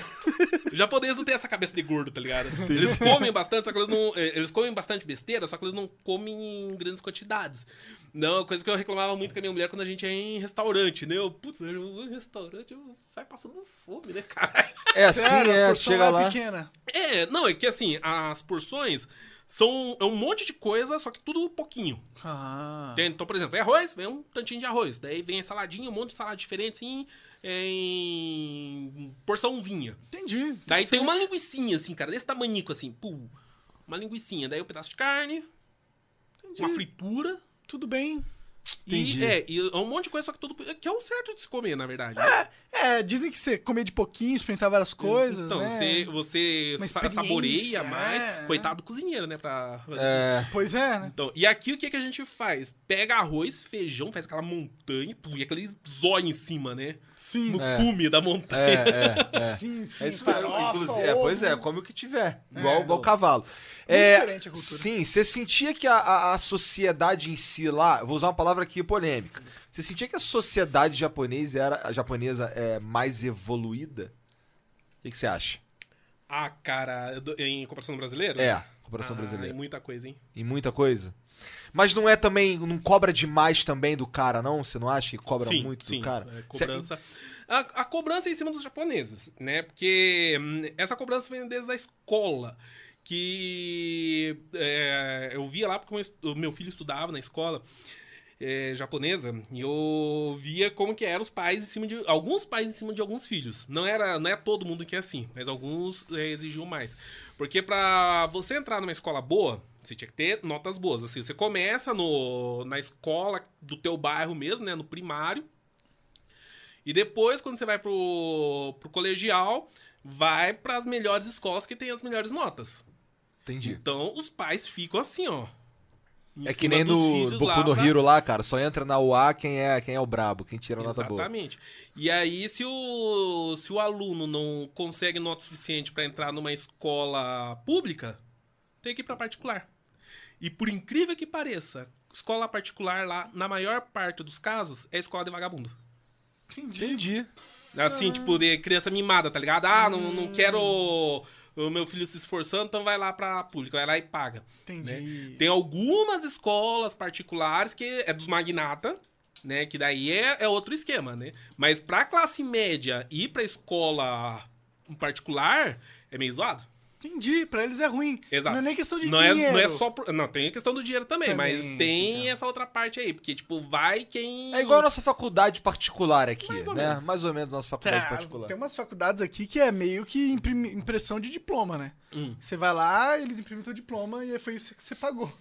O japonês não tem essa cabeça de gordo, tá ligado? Eles comem bastante, só que eles não. eh, Eles comem bastante besteira, só que eles não comem em grandes quantidades. Não, é coisa que eu reclamava muito com a minha mulher quando a gente ia em restaurante, né? Eu, puta, eu vou em restaurante, eu saio passando fome, né, cara? É assim, Sério, as é. porções Chega lá pequena. É, não, é que assim, as porções são é um monte de coisa, só que tudo pouquinho. Ah. Então, por exemplo, vem arroz, vem um tantinho de arroz. Daí vem saladinha, um monte de salada diferente, assim, em porçãozinha. Entendi. Daí tem uma linguiçinha, assim, cara, desse tamanico, assim, pum. Uma linguiçinha. Daí um pedaço de carne, uma fritura. Tudo bem. Entendi. E, é, e é um monte de coisa, só que tudo... Que é o certo de se comer, na verdade. É, dizem que você comer de pouquinho, experimentar várias coisas, então, né? você, você sa- saboreia mais. é. Coitado do cozinheiro, né? Pra É. Pois é, né? Então, e aqui o que, que a gente faz? Pega arroz, feijão, faz aquela montanha, pum, e aquele zóio em cima, né? Sim. No É. cume da É, montanha. é, é. <laughs> Sim, sim. É isso mesmo. farofa, Inclusive, é, pois é, come o que tiver. Igual, É. igual cavalo. É, diferente a cultura. Sim, você sentia que a, a- a sociedade em si lá, eu vou usar uma palavra aqui polêmica. Você sentia que a sociedade japonesa era a japonesa é mais evoluída? O que, que você acha? Ah, cara, do- em comparação no brasileiro? É, comparação ah, brasileira. É muita coisa, hein? Em muita coisa. Mas não é também, não cobra demais também do cara, não? Você não acha que cobra sim, muito sim, do cara? é, cobrança. A, a cobrança é em cima dos japoneses, né? Porque hum, essa cobrança vem desde a escola. Que é, eu via lá, porque o meu filho estudava na escola é, japonesa, e eu via como que eram os pais em cima de. Alguns pais em cima de alguns filhos. Não era não é todo mundo que é assim, mas alguns é, exigiam mais. Porque pra você entrar numa escola boa, você tinha que ter notas boas. Assim, você começa no, na escola do teu bairro mesmo, né? No primário. E depois, quando você vai pro, pro colegial, vai pras melhores escolas que tem as melhores notas. Entendi. Então, os pais ficam assim, ó. É que nem no Boku lá no Hero lá, cara. Só entra na UA quem é, quem é o brabo, quem tira a nota boa. Exatamente. E aí, se o, se o aluno não consegue nota suficiente para entrar numa escola pública, tem que ir para particular. E por incrível que pareça, escola particular lá, na maior parte dos casos, é escola de vagabundo. Entendi. Assim, tipo, de criança mimada, tá ligado? Ah, não, não quero o meu filho se esforçando, então vai lá pra pública, vai lá e paga. Entendi. né? Tem algumas escolas particulares que é dos magnata, né? Que daí é, é outro esquema, né? Mas pra classe média ir pra escola particular é meio zoado. Entendi, pra eles é ruim. Exato. Não é nem questão de não É, dinheiro. não é só. por- Não, tem a questão do dinheiro também, Também, mas tem então. essa outra parte aí. Porque, tipo, vai quem. É igual a nossa faculdade particular aqui, Mais ou né? menos. Mais ou menos nossa faculdade É, particular. tem umas faculdades aqui que é meio que impressão de diploma, né? Hum. Você vai lá, eles imprimem teu diploma e foi isso que você pagou.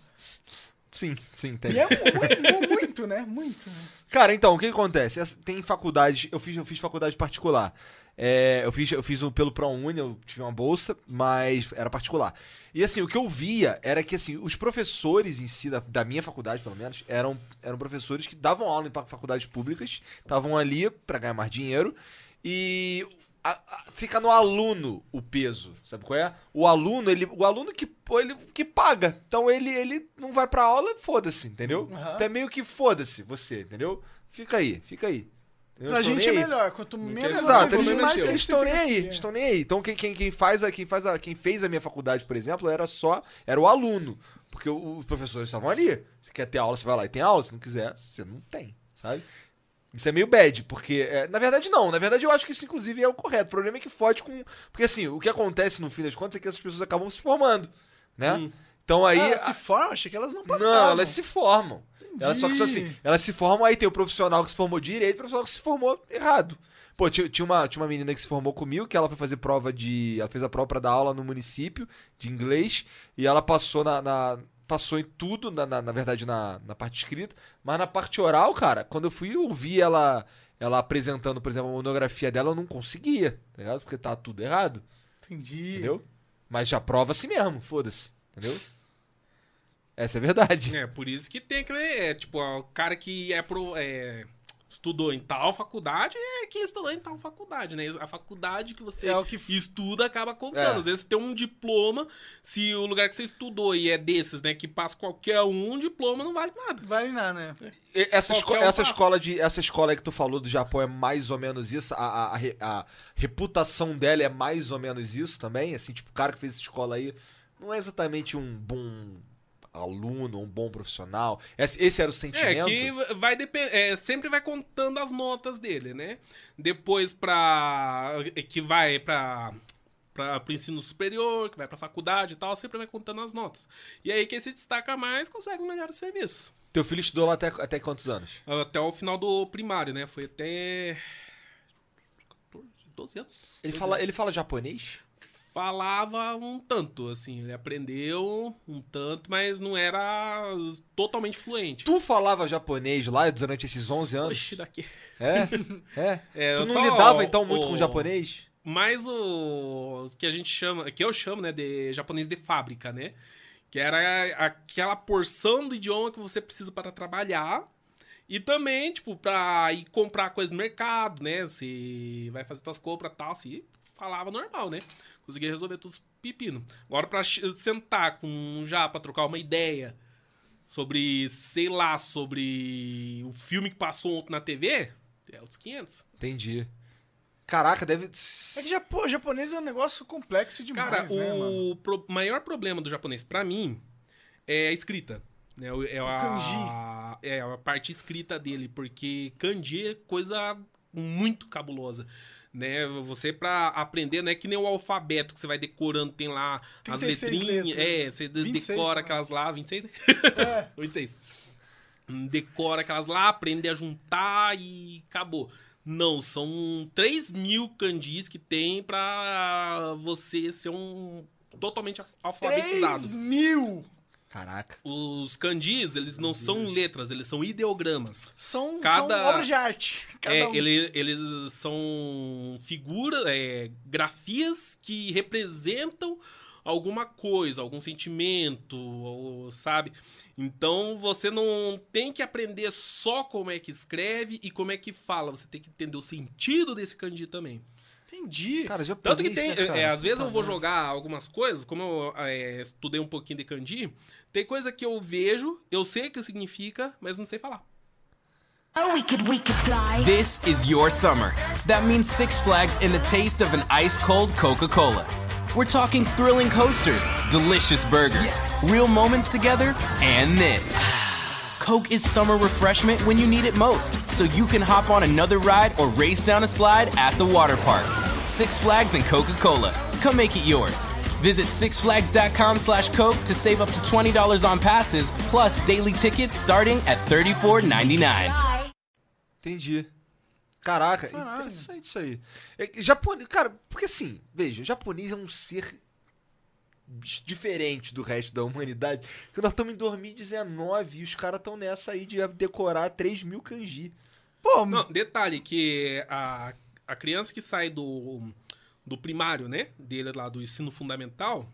Sim, sim, tem. E é muito, muito, né? Muito. né? Cara, então, o que, acontece? Tem faculdade, eu fiz, eu fiz faculdade particular. É, eu fiz, eu fiz um pelo ProUni, eu tive uma bolsa, mas era particular. E assim, o que eu via era que assim, os professores em si, da, da minha faculdade, pelo menos, eram, eram professores que davam aula em faculdades públicas, estavam ali pra ganhar mais dinheiro, e a- a- fica no aluno o peso, sabe qual é? O aluno, ele, o aluno que, ele, que paga. Então ele, ele não vai pra aula, foda-se, entendeu? Aham. Então é meio que foda-se você, entendeu? Fica aí, fica aí. Eu Pra gente é melhor. Quanto menos Exato, você mais eles estão nem aí, estão nem aí. Então quem, quem, quem faz a, quem faz a, quem fez a minha faculdade, por exemplo, era só era o aluno, porque os professores estavam ali. Você quer ter aula, você vai lá e tem aula. Se não quiser, você não tem, sabe? Isso é meio bad, porque é, na verdade não. Na verdade eu acho que isso inclusive é o correto. O problema é que fode com, porque assim o que acontece no fim das contas é que essas pessoas acabam se formando, né? Hum. Então aí Ah, elas a- se formam? Achei que elas não passavam. não, elas se formam. Elas só que assim, Entendi. elas se formam, aí tem o profissional que se formou direito e o profissional que se formou errado. Pô, tinha, tinha uma, tinha uma menina que se formou comigo, que ela foi fazer prova de. Ela fez a prova dar aula no município de inglês, e ela passou na. na- passou em tudo, na, na, na verdade, na, na parte escrita, mas na parte oral, cara, quando eu fui ouvir ela, ela apresentando, por exemplo, a monografia dela, eu não conseguia, tá ligado? Porque tá tudo errado, Entendi. entendeu? Mas já prova assim mesmo, foda-se, entendeu? Essa é a verdade. É, por isso que tem aquele. É, tipo, o cara que é pro. é, estudou em tal faculdade é quem estudou em tal faculdade, né? A faculdade que você É o que- estuda acaba contando. É. Às vezes você tem um diploma, se o lugar que você estudou e é desses, né, que passa qualquer um, diploma não vale nada. Vale nada, né? E- Essa, esco- um essa escola de essa escola aí que tu falou do Japão é mais ou menos isso. A, a- a reputação dela é mais ou menos isso também. Assim, tipo, o cara que fez essa escola aí não é exatamente um bom aluno, um bom profissional. Esse, esse era o É, sentimento. que vai depender. sempre vai contando as notas dele, né? Depois pra. que vai pra. Pra, pro ensino superior, que vai pra faculdade e tal, sempre vai contando as notas. E aí quem se destaca mais consegue melhor o serviço. Teu filho estudou lá até, até quantos anos? Até o final do primário, né? Foi até. 14, 12 anos. Ele 12 fala, anos. ele fala japonês? Falava um tanto, assim. Ele aprendeu um tanto, mas não era totalmente fluente. Tu falava japonês lá durante esses 11 anos? Oxi, daqui. É? <laughs> É? É, tu não lidava então muito o- com japonês? mais o que a gente chama, que eu chamo, né, de japonês de fábrica, né? Que era aquela porção do idioma que você precisa para trabalhar e também, tipo, para ir comprar coisa no mercado, né? Você vai fazer suas compras e tal, se falava normal, né? Conseguia resolver todos os pepino. Agora para sentar com um já para trocar uma ideia sobre, sei lá, sobre o filme que passou ontem na TV, é outros 500. Entendi. Caraca, deve. É que japo- japonês é um negócio complexo demais, Cara, né, mano? o pro- maior problema do japonês, pra mim, é a escrita. Né? O- É a, kanji. É a parte escrita dele, porque kanji é coisa muito cabulosa. Né? Você, pra aprender, não é que nem o alfabeto que você vai decorando, tem lá as 36 letrinhas. letras. É, você de- 26, decora né? aquelas lá, 26? É. <laughs> 26. Decora aquelas lá, aprende a juntar e acabou. Não, são 3 mil kanjis que tem pra você ser um totalmente alfabetizado. 3 mil! Caraca. Os kanjis, eles não são letras, eles são ideogramas. São, Cada- são obras de arte. Cada É, um. ele- eles são figuras, é, grafias que representam alguma coisa, algum sentimento, ou- sabe? Então você não tem que aprender só como é que escreve e como é que fala, você tem que entender o sentido desse kanji também. Entendi. Cara, japonês, Tanto que tem, né, cara? é, às vezes eu vou jogar algumas coisas, como eu é, estudei um pouquinho de kanji, tem coisa que eu vejo, eu sei o que significa, mas não sei falar. Oh, we could, we could fly. This is your summer. That means Six Flags and the taste of an ice cold Coca Cola. We're talking thrilling coasters, delicious burgers, real moments together, and this. Coke is summer refreshment when you need it most, so you can hop on another ride or race down a slide at the water park. Six Flags and Coca Cola. Come make it yours. Visit sixflags.com slash Coke to save up to $20 on passes, plus daily tickets starting at $34.99. Bye. Entendi. Caraca, interessante isso aí. É, japonês, cara, porque assim, veja, japonês é um ser diferente do resto da humanidade. Porque nós estamos em 2019 e os caras estão nessa aí de decorar 3 mil kanji. Pô, Não, detalhe que a, a criança que sai do, do primário, né? Dele lá do ensino fundamental,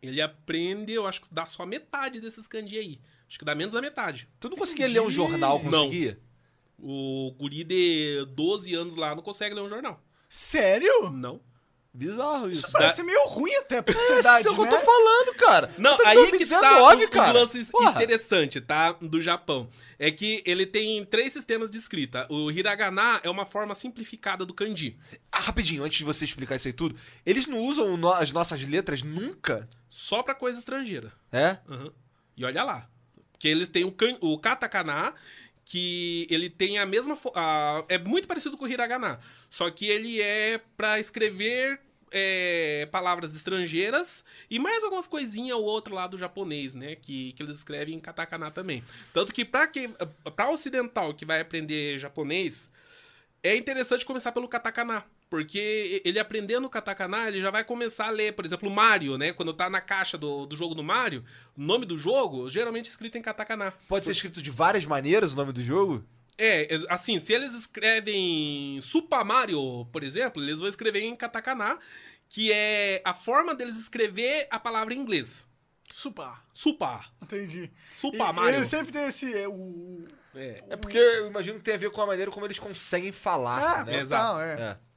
ele aprende, eu acho que dá só metade desses kanji aí. Acho que dá menos da metade. Tu não conseguia ler um jornal, Não. conseguia? O guri de 12 anos lá não consegue ler um jornal. sério? Não. Bizarro isso. Isso parece meio ruim até pra É, sociedade, isso é o que né? eu tô falando, cara. Não, Tá aí é que tá 2019, o, os lances Porra. interessante, tá? Do Japão. É que ele tem três sistemas de escrita. O hiragana é uma forma simplificada do kanji. Ah, rapidinho, antes de você explicar isso aí tudo, eles não usam no- as nossas letras nunca? Só pra coisa estrangeira. É? Aham. E olha lá. Que eles têm o, kan, o katakana, que ele tem a mesma. a- é muito parecido com o hiragana. Só que ele é pra escrever é, palavras estrangeiras e mais algumas coisinhas ou outra lá do japonês, né? Que, que eles escrevem em katakana também. Tanto que que, pra ocidental que vai aprender japonês, é interessante começar pelo katakana. Porque ele aprendendo o katakana, ele já vai começar a ler, por exemplo, o Mario, né? Quando tá na caixa do, do jogo do Mario, o nome do jogo geralmente é escrito em katakana. Pode ser escrito de várias maneiras o nome do jogo? É, assim, se eles escrevem Super Mario, por exemplo, eles vão escrever em katakana, que é a forma deles escrever a palavra em inglês. Super. Super. Entendi. Super E- Mario. Ele sempre tem esse. é, O... É. É porque eu imagino que tem a ver com a maneira como eles conseguem falar, Ah, né? total, é. É.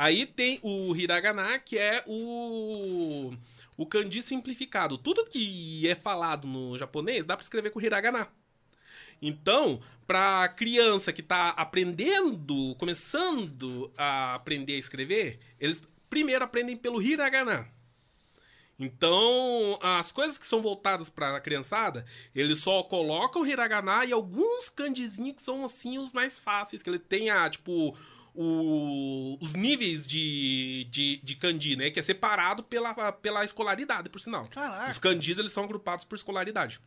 Aí tem o hiragana, que é o o kanji simplificado. Tudo que é falado no japonês dá pra escrever com hiragana. Então, pra criança que tá aprendendo, começando a aprender a escrever, eles primeiro aprendem pelo hiragana. Então, as coisas que são voltadas pra criançada, eles só colocam hiragana e alguns kanjizinhos que são, assim, os mais fáceis. Que ele tenha, tipo, o- os níveis de, de, de né? Que é separado pela, pela escolaridade, por sinal. Caraca. Os kanjis, eles são agrupados por escolaridade.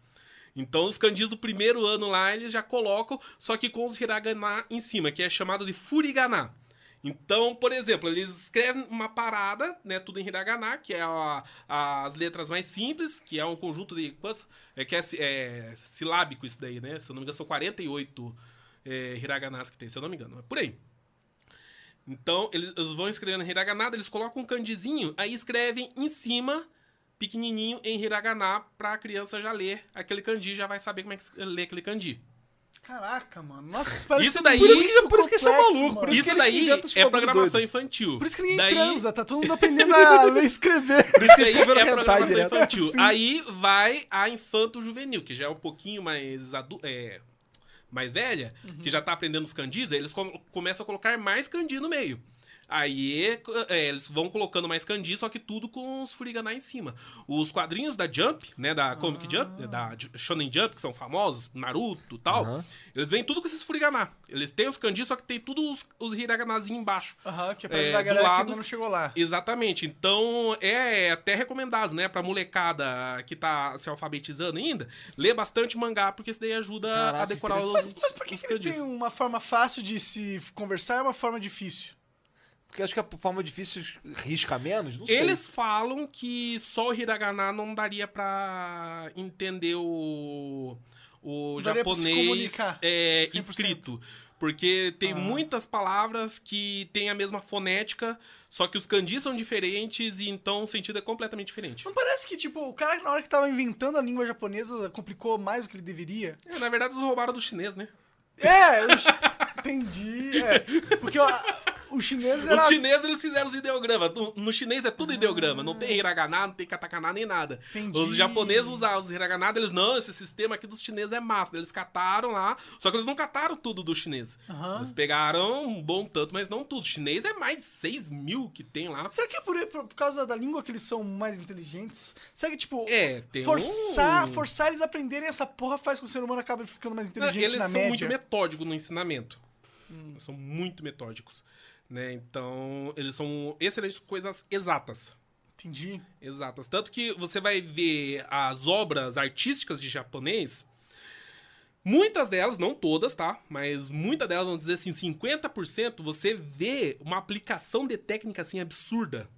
Então, os kanjis do primeiro ano lá, eles já colocam, só que com os hiragana em cima, que é chamado de furigana. Então, por exemplo, eles escrevem uma parada, né, tudo em hiragana, que é a- as letras mais simples, que é um conjunto de quantos? É que é, é silábico isso daí, né? Se eu não me engano, são 48 é, hiraganas que tem, se eu não me engano. É por aí. Então, eles, eles vão escrevendo em hiragana, eles colocam um kanjizinho, aí escrevem em cima, pequenininho, em hiragana, pra criança já ler aquele kanji, já vai saber como é que lê aquele kanji. Caraca, mano. Nossa, isso parece Isso daí- Por isso que- por isso que isso é complexo, maluco, mano. por isso Isso daí é programação doido. infantil. Por isso que ninguém daí, transa, tá todo mundo <laughs> aprendendo a ler e escrever. Por isso que aí é programação infantil. Sim. Aí vai a infanto-juvenil, que já é um pouquinho mais adu é, mais velha, que já tá aprendendo os candis, eles com- começam a colocar mais candi no meio. Aí é, eles vão colocando mais kanji, só que tudo com os furigana em cima. Os quadrinhos da Jump, né, da Comic Jump, da Shonen Jump, que são famosos, Naruto e tal, eles vêm tudo com esses furigana. Eles têm os kanji, só que tem tudo os, os hiraganazinhos embaixo. Aham, que é pra É, ajudar a galera que lado- ainda não chegou lá. Exatamente. Então, é até recomendado, né, pra molecada que tá se alfabetizando ainda, ler bastante mangá, porque isso daí ajuda a Caraca, decorar os, Mas, mas por que, que eles têm uma forma fácil de se conversar e uma forma difícil? Porque acho que a forma difícil risca menos, não sei. Eles falam que só o hiragana não daria pra entender o, o daria japonês é, 100%. escrito. Porque tem Ah. muitas palavras que têm a mesma fonética, só que os kanjis são diferentes e então o sentido é completamente diferente. Não parece que, tipo, o cara, na hora que tava inventando a língua japonesa, complicou mais do que ele deveria? É, na verdade, eles roubaram do chinês, né? É, eu entendi. É, porque ó, o chinês era... Os chineses, eles fizeram os ideogramas. No, no chinês é tudo ideograma. Não tem hiragana, não tem katakana, nem nada. Entendi. Os japoneses usavam os hiragana, eles, não, esse sistema aqui dos chineses é massa. Eles cataram lá, só que eles não cataram tudo do chinês. Aham. Eles pegaram um bom tanto, mas não tudo. O chinês é mais de 6 mil que tem lá. Será que é por, por, por causa da língua que eles são mais inteligentes? Será que, tipo, É, forçar, um- forçar eles a aprenderem essa porra faz com que o ser humano acabe ficando mais Não, inteligente eles na são média? muito metódicos no ensinamento. Eles São muito metódicos. Né? Então, eles são excelentes coisas exatas. Entendi. Exatas. Tanto que você vai ver as obras artísticas de japonês, muitas delas, não todas, tá? Mas muitas delas, vamos dizer assim, 50%, você vê uma aplicação de técnica assim absurda.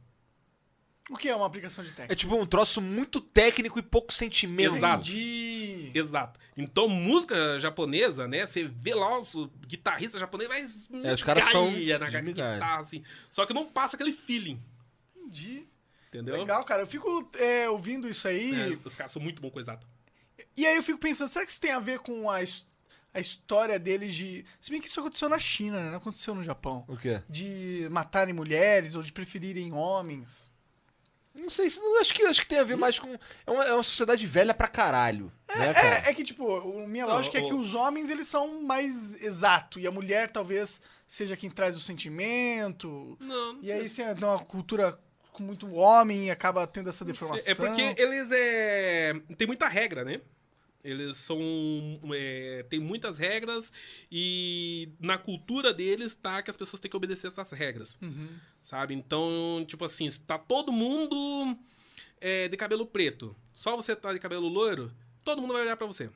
O que é uma aplicação de É técnica? tipo um troço muito técnico e pouco sentimento. Exato. Entendi. Exato. Então, música japonesa, né? Você vê lá os guitarristas japoneses, vai É, os caras são esmigalha na guitarra, assim. Só que não passa aquele feeling, Entendi. entendeu? Legal, cara. Eu fico é, ouvindo isso aí. É, os caras são muito bons com exato. E aí eu fico pensando, será que isso tem a ver com a, a história deles de. Se bem que isso aconteceu na China, né? Não aconteceu no Japão. O quê? De matarem mulheres ou de preferirem homens. Não sei, se- não, acho que, acho que tem a ver mais com. É uma, é uma sociedade velha pra caralho. né, cara? É, é que, tipo, a minha Não, lógica é o- que os homens, eles são mais exato. E a mulher, talvez, seja quem traz o sentimento. Não, não E aí, você tem uma cultura com muito homem e acaba tendo essa deformação. É porque eles é. Tem muita regra, né? Eles são. É, tem muitas regras e na cultura deles tá que as pessoas têm que obedecer essas regras. Uhum. Sabe? Então, tipo assim, se tá todo mundo é, de cabelo preto, só você tá de cabelo loiro, todo mundo vai olhar pra você.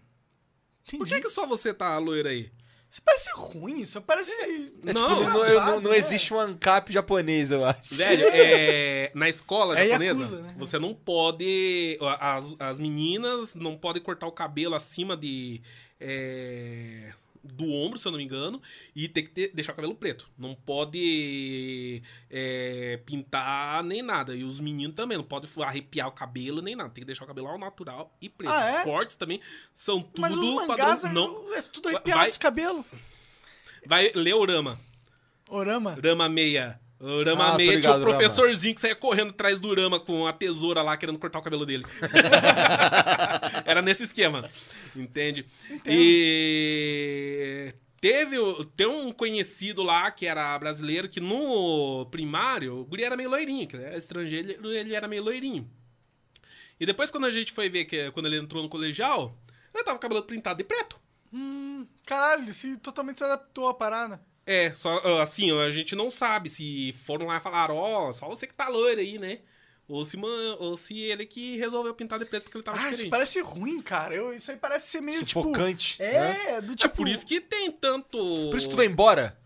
Entendi. Por que, que só você tá loiro aí? Isso parece ruim, isso parece... É, não, tipo, não, eu- não- não né? existe um ANCAP japonês, eu acho. Velho, <laughs> é, na escola É japonesa, Yakuza, né? você não pode. As, as meninas não podem cortar o cabelo acima de. é, do ombro, se eu não me engano, e tem que ter- deixar o cabelo preto. Não pode é, pintar nem nada. E os meninos também, não pode arrepiar o cabelo nem nada. Tem que deixar o cabelo ao natural e preto. Ah, é? Os cortes também são tudo Mas os padrão. mangás Não, é tudo arrepiado vai- os cabelos. vai ler o Rama. Orama. Rama meia. O Rama Ah, meia tinha um Rama. professorzinho que saía correndo atrás do Rama com a tesoura lá, querendo cortar o cabelo dele. <laughs> Era nesse esquema. Entende? E teve tem um conhecido lá que era brasileiro que no primário o guri era meio loirinho, que ele era estrangeiro, ele- era meio loirinho. E depois quando a gente foi ver que quando ele entrou no colegial, ele tava com o cabelo pintado de preto. Caralho, ele se totalmente se adaptou à parada. É, só ah, assim, a gente não sabe se foram lá e falaram, ó, só você que tá loiro aí, né? Ou se, man- ou se ele que resolveu pintar de preto porque ele tava Ah, isso diferente. parece ruim, cara. Eu, isso aí parece ser meio, Sufocante, tipo... né? É, do É tipo... por isso que tem tanto. Por isso que tu vai embora?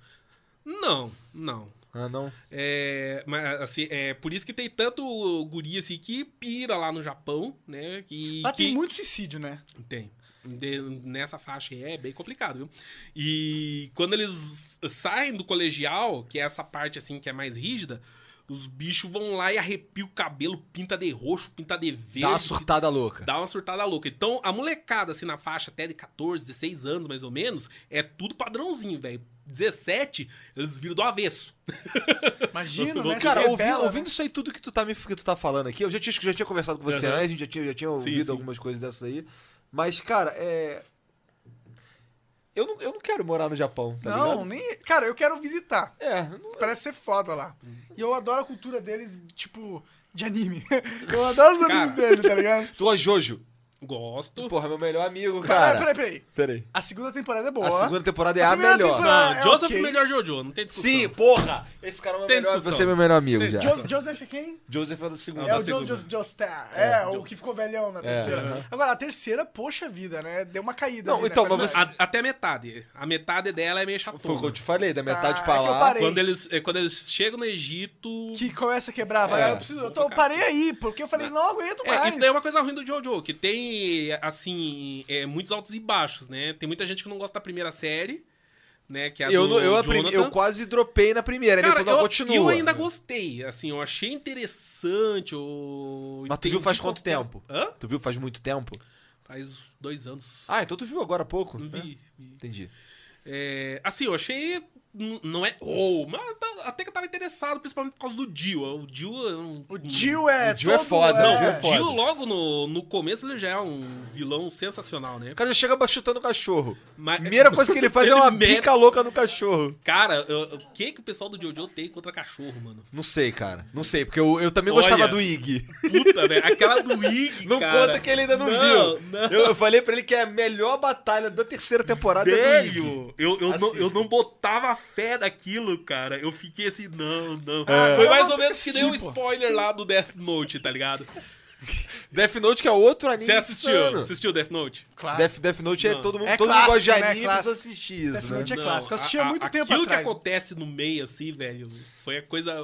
Não, não. Ah, não. É, mas, assim, é por isso que tem tanto guri assim que pira lá no Japão, né? Que, Lá que... tem muito suicídio, né? Tem. De- nessa faixa aí é bem complicado, viu? E quando eles saem do colegial, que é essa parte assim que é mais rígida, os bichos vão lá e arrepiam o cabelo, pinta de roxo, pinta de verde. Dá uma surtada louca. Dá uma surtada louca. Então, a molecada, assim, na faixa até de 14, 16 anos, mais ou menos, é tudo padrãozinho, velho. 17, eles viram do avesso. <laughs> Imagina, né? Cara, Se ouvi- rebela, ouvindo né? isso aí, tudo que tu tá, me, que tu tá falando aqui, eu já tinha, já tinha conversado com você Aham. antes, a gente já tinha, já tinha ouvido sim. algumas coisas dessas aí. Mas, cara, é. Eu não, eu não quero morar no Japão, tá Não, ligado? nem... Cara, eu quero visitar. É, não- Parece ser foda lá. E eu adoro a cultura deles, tipo, de anime. <laughs> Eu adoro os animes Cara. deles, tá ligado? Tu de Jojo? Gosto. Porra, meu melhor amigo, cara. peraí, peraí. Peraí. A segunda temporada é boa. A segunda temporada é A a, melhor. Não, é Joseph é melhor Jojo, não tem discussão. Sim, porra! Esse cara é meu Tem melhor, discussão. você é meu melhor amigo Tem já. Jo Joseph é quem? Joseph é do segundo. Ah, É da o Jo- segunda. Jo- Joestar. É, o que ficou velhão na É. terceira. Agora, a terceira, poxa vida, né? Deu uma caída. Não, ali, né? então, mas Mas- você- A- até a metade. A metade dela é meio Foi o que chatona. eu te falei, da metade Ah, pra é que eu lá. parei. Quando eles, é, quando eles chegam no Egito. Que começa a quebrar. vai, É. eu, preciso, eu, parei aí, porque eu falei, não aguento mais. É, isso daí é uma coisa ruim do Jojo, que tem, assim, é, muitos altos e baixos, né? Tem muita gente que não gosta da primeira série, né? Que é a Eu, do eu, Jonathan. eu quase dropei na primeira, Cara, ele falou, eu, continua. eu ainda gostei, assim, eu achei interessante. Eu Mas tu viu faz quanto qualquer- tempo? Hã? Tu viu faz muito tempo? Faz dois anos. Ah, então tu viu agora há pouco. Não né? vi, vi. Entendi. É, assim, eu achei. Não é. Oh, mas até que eu tava interessado, principalmente por causa do Dio. O Dio é um. O Jill é. O Jill é todo- foda, Não, o Jill é o. Dio, logo no, no começo, ele já é um vilão sensacional, né? O cara já chega chutando o cachorro. Mas- Primeira coisa que ele faz é <laughs> uma Ele mete- bica louca no cachorro. Cara, eu- o que que o pessoal do Jojo tem contra cachorro, mano? Não sei, cara. Não sei, porque eu, eu também Olha. gostava do Ig. Puta, velho. Aquela do Ig, <laughs> Não cara. conta que ele ainda não, Não, viu. não. Eu, eu falei pra ele que é a melhor batalha da terceira temporada é do Ig. Velho, eu, eu, não, eu não botava fé daquilo, cara, eu fiquei assim, não, não. É. Foi mais ou menos que nem um spoiler lá do Death Note, tá ligado? Death Note que é outro anime Você assistiu? insano. Assistiu Death Note? Claro. Death, Death Note é Não. todo mundo, É todo mundo gosta de clássico, né? anime, Clássico. precisa assistir isso, Death né? Note é clássico. Eu assisti há muito a- tempo Aquilo atrás. que acontece no meio, assim, velho, foi a coisa... a-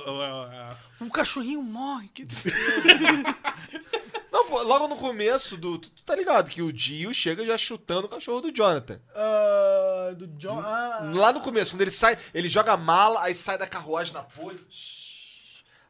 a- Um cachorrinho morre. Que... <laughs> Não, pô, logo no começo do. Tu, tu tá ligado que o Dio chega já chutando o cachorro do Jonathan. Ah, do John. Ah, Lá no começo, quando ele sai, ele joga a mala, aí sai da carruagem na pose.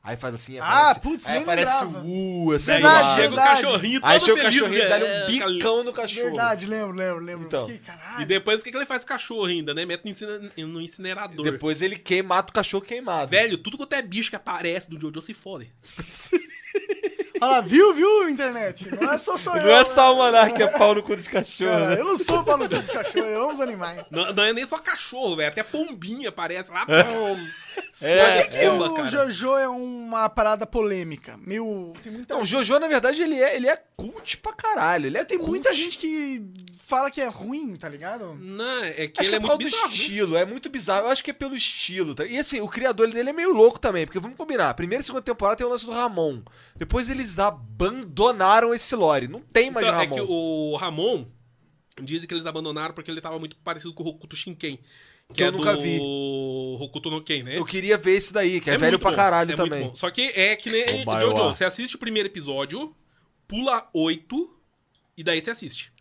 Aí faz assim, Ah, aparece, putz, aí nem aparece lembrava. o U, assim, Verdade, chega verdade. o cachorrinho todo Aí chega o cachorrinho, dá-lhe um é, bicão no cachorro. verdade, lembro, lembro, lembro. Então. Fiquei. E depois o que, que ele faz com o cachorro ainda, né? Mete no, incine- no incinerador. Depois ele queima, mata o cachorro queimado. Velho, tudo quanto é bicho que aparece do Jojo se fode. <laughs> Olha lá, viu, viu, internet? Não é só sou eu. Não é né? só o Monark que é pau no cu dos cachorros, Cara, né? eu não sou pau no cu dos cachorros, eu amo os animais. Não, não é nem só cachorro, velho. Até pombinha aparece lá. É, explode Por que bomba, o cara. Jojo é uma parada polêmica? Meio. Tem muita, Não, o Jojo, na verdade, ele é, ele é cult pra caralho. Ele é tem cult. muita gente que fala que é ruim, tá ligado? Não, é que Acho ele que é é por muito causa do bizarro. né? estilo, é muito bizarro. Eu acho que é pelo estilo. tá? E assim, o criador dele é meio louco também, porque vamos combinar. Primeira e segunda temporada tem o lance do Ramon. Depois eles abandonaram esse lore. Não tem mais Então, é Ramon. que o Ramon dizem que eles abandonaram porque ele tava muito parecido com o Hokuto Shinken. Que, Que eu é nunca do vi. Hokuto no Ken, né? Eu queria ver esse daí, que é, velho muito pra bom, caralho é também. Só que é que nem O Jojo, você assiste o primeiro episódio, pula oito e daí você assiste.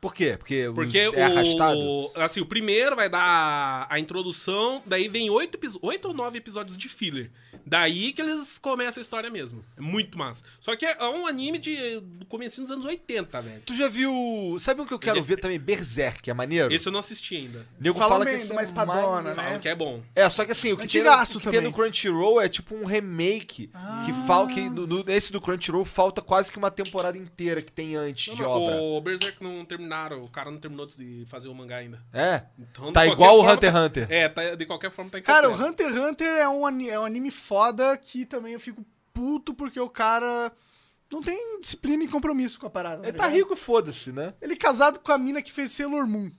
Por quê? Porque, o- Porque é arrastado? o. Assim, o primeiro vai dar a introdução, daí vem oito, oito ou nove episódios de filler. Daí que eles começam a história mesmo. É muito massa. Só que é um anime de, do comecinho dos anos 80, velho. Tu já viu. Sabe um que eu quero ver também? Berserk, é maneiro? Esse eu não assisti ainda. Nego Falam fala que bem esse de é uma espadona, né? Falam que é bom. É, só que assim, o que, tem Antigaço o que tem no. Crunchyroll é tipo um remake. que fal, que no, no- esse do Crunchyroll falta quase que uma temporada inteira que tem antes de obra. O Berserk não terminaram, o cara não terminou de fazer o mangá ainda. É? Então, Tá igual o forma, Hunter x tá- Hunter. É, tá- de qualquer forma tá Cara, o. Hunter x Hunter é um, é um anime foda que também eu fico puto porque o cara não tem disciplina e compromisso com a parada. Ele tá ligado? rico, foda-se, né? Ele é casado com a mina que fez Sailor Moon.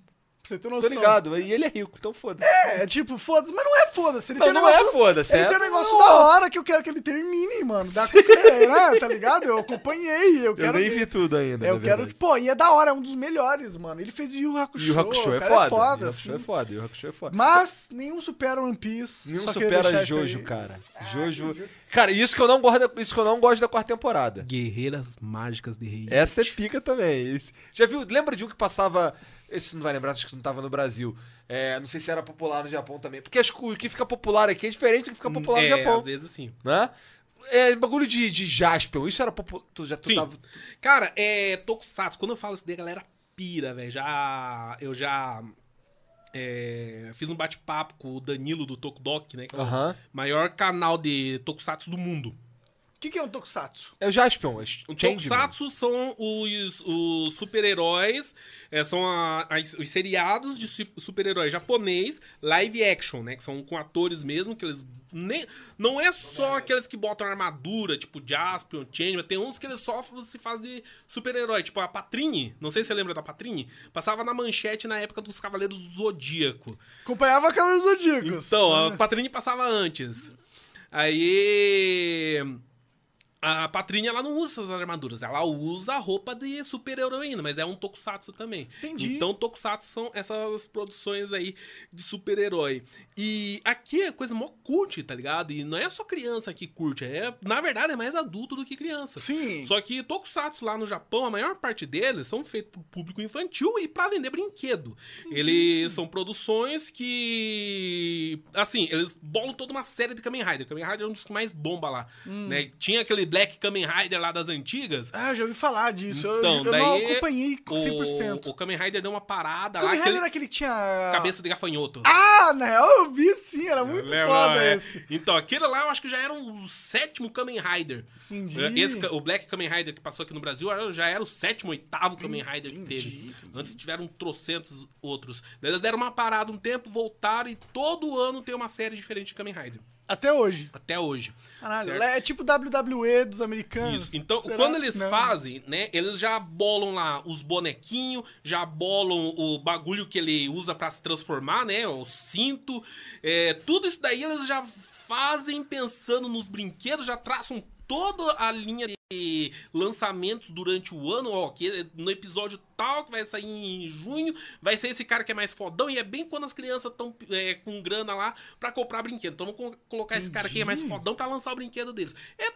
Você ter Tô noção. ligado. E ele é rico, então foda-se. É, tipo, foda-se, mas não é foda-se. Ele Não, tem um não negócio, é foda-se. Ele é- tem um negócio não, da hora que eu quero que ele termine, mano. Qualquer, <laughs> né, tá ligado? Eu acompanhei, eu Eu quero nem que- vi tudo ainda. Eu quero verdade. pô, e é da hora, é um dos melhores, mano. Ele fez o Yu Hakusho. E o Hakusho é cara foda. É foda, e o Hakusho assim. é foda. E o Hakusho é foda. Mas nenhum supera One Piece. Nenhum supera Jojo, cara. Jojo. Cara, isso que eu não gosto, da- isso que eu não gosto da quarta temporada. Guerreiras Mágicas de Rei. Essa é pica também. Esse- Já viu? Lembra de um que passava. Esse não vai lembrar, acho que não tava no Brasil. É, não sei se era popular no Japão também. Porque acho que o que fica popular aqui é diferente do que fica popular é, no Japão. às vezes sim. Né? É bagulho de, de Jaspion. Isso era popular. Tu já tu Sim. tava. Cara, é Tokusatsu. Quando eu falo isso daí, a galera pira, velho. Já. Eu já. é, fiz um bate-papo com o Danilo do Tokudok, né? Que é o maior canal de Tokusatsu do mundo. O que, que é um Tokusatsu? É o Jaspion. É O Changeman. Tokusatsu são os, os super-heróis, é, são a- as- os seriados de su- super-heróis japonês, live action, né? Que são com atores mesmo, que eles. Nem, não é só aqueles que botam armadura, tipo Jaspion, Changeman, tem uns que eles só se fazem de super-herói, tipo a Patrine, não sei se você lembra da Patrine, passava na manchete na época dos Cavaleiros do Zodíaco. Acompanhava Cavaleiros Zodíacos. Então, a Patrínia passava antes. Aí. A Patrínia, ela não usa essas armaduras, ela usa a roupa de super-heroína, mas é um tokusatsu também. Entendi. Então, tokusatsu são essas produções aí de super-herói. E aqui é coisa mó curte, tá ligado? E não é só criança que curte, é, na verdade é mais adulto do que criança. Sim. Só que tokusatsu lá no Japão, a maior parte deles são feitos pro público infantil e pra vender brinquedo. Eles são produções que. Assim, eles bolam toda uma série de Kamen Rider. Kamen Rider é um dos que mais bomba lá. Né? Tinha aquele Black Kamen Rider lá das antigas. Ah, eu já ouvi falar disso. Eu- Então, eu, não daí acompanhei com 100%. O, o Kamen Rider deu uma parada Kamen lá. Rider Aquele era aquele que tinha... cabeça de gafanhoto. Ah, na real eu vi sim, era muito foda É. esse. Então, aquele lá eu acho que já era o sétimo Kamen Rider. Entendi. Esse, o Black Kamen Rider que passou aqui no Brasil já era o sétimo, oitavo Kamen Rider que Entendi, teve. entendi. Antes tiveram trocentos outros. Daí eles deram uma parada um tempo, voltaram e todo ano tem uma série diferente de Kamen Rider. Até hoje. até hoje. Caralho, Certo. é tipo WWE dos americanos. Isso. Então, Será? quando eles Não. fazem, né, eles já bolam lá os bonequinhos, já bolam o bagulho que ele usa pra se transformar, né, o cinto, é, tudo isso daí eles já fazem pensando nos brinquedos, já traçam toda a linha de lançamentos durante o ano, ó, que no episódio tal que vai sair em junho, vai ser esse cara que é mais fodão e é bem quando as crianças estão com grana lá pra comprar brinquedo. Então vamos co- colocar esse cara que é mais Entendi. fodão pra lançar o brinquedo deles. É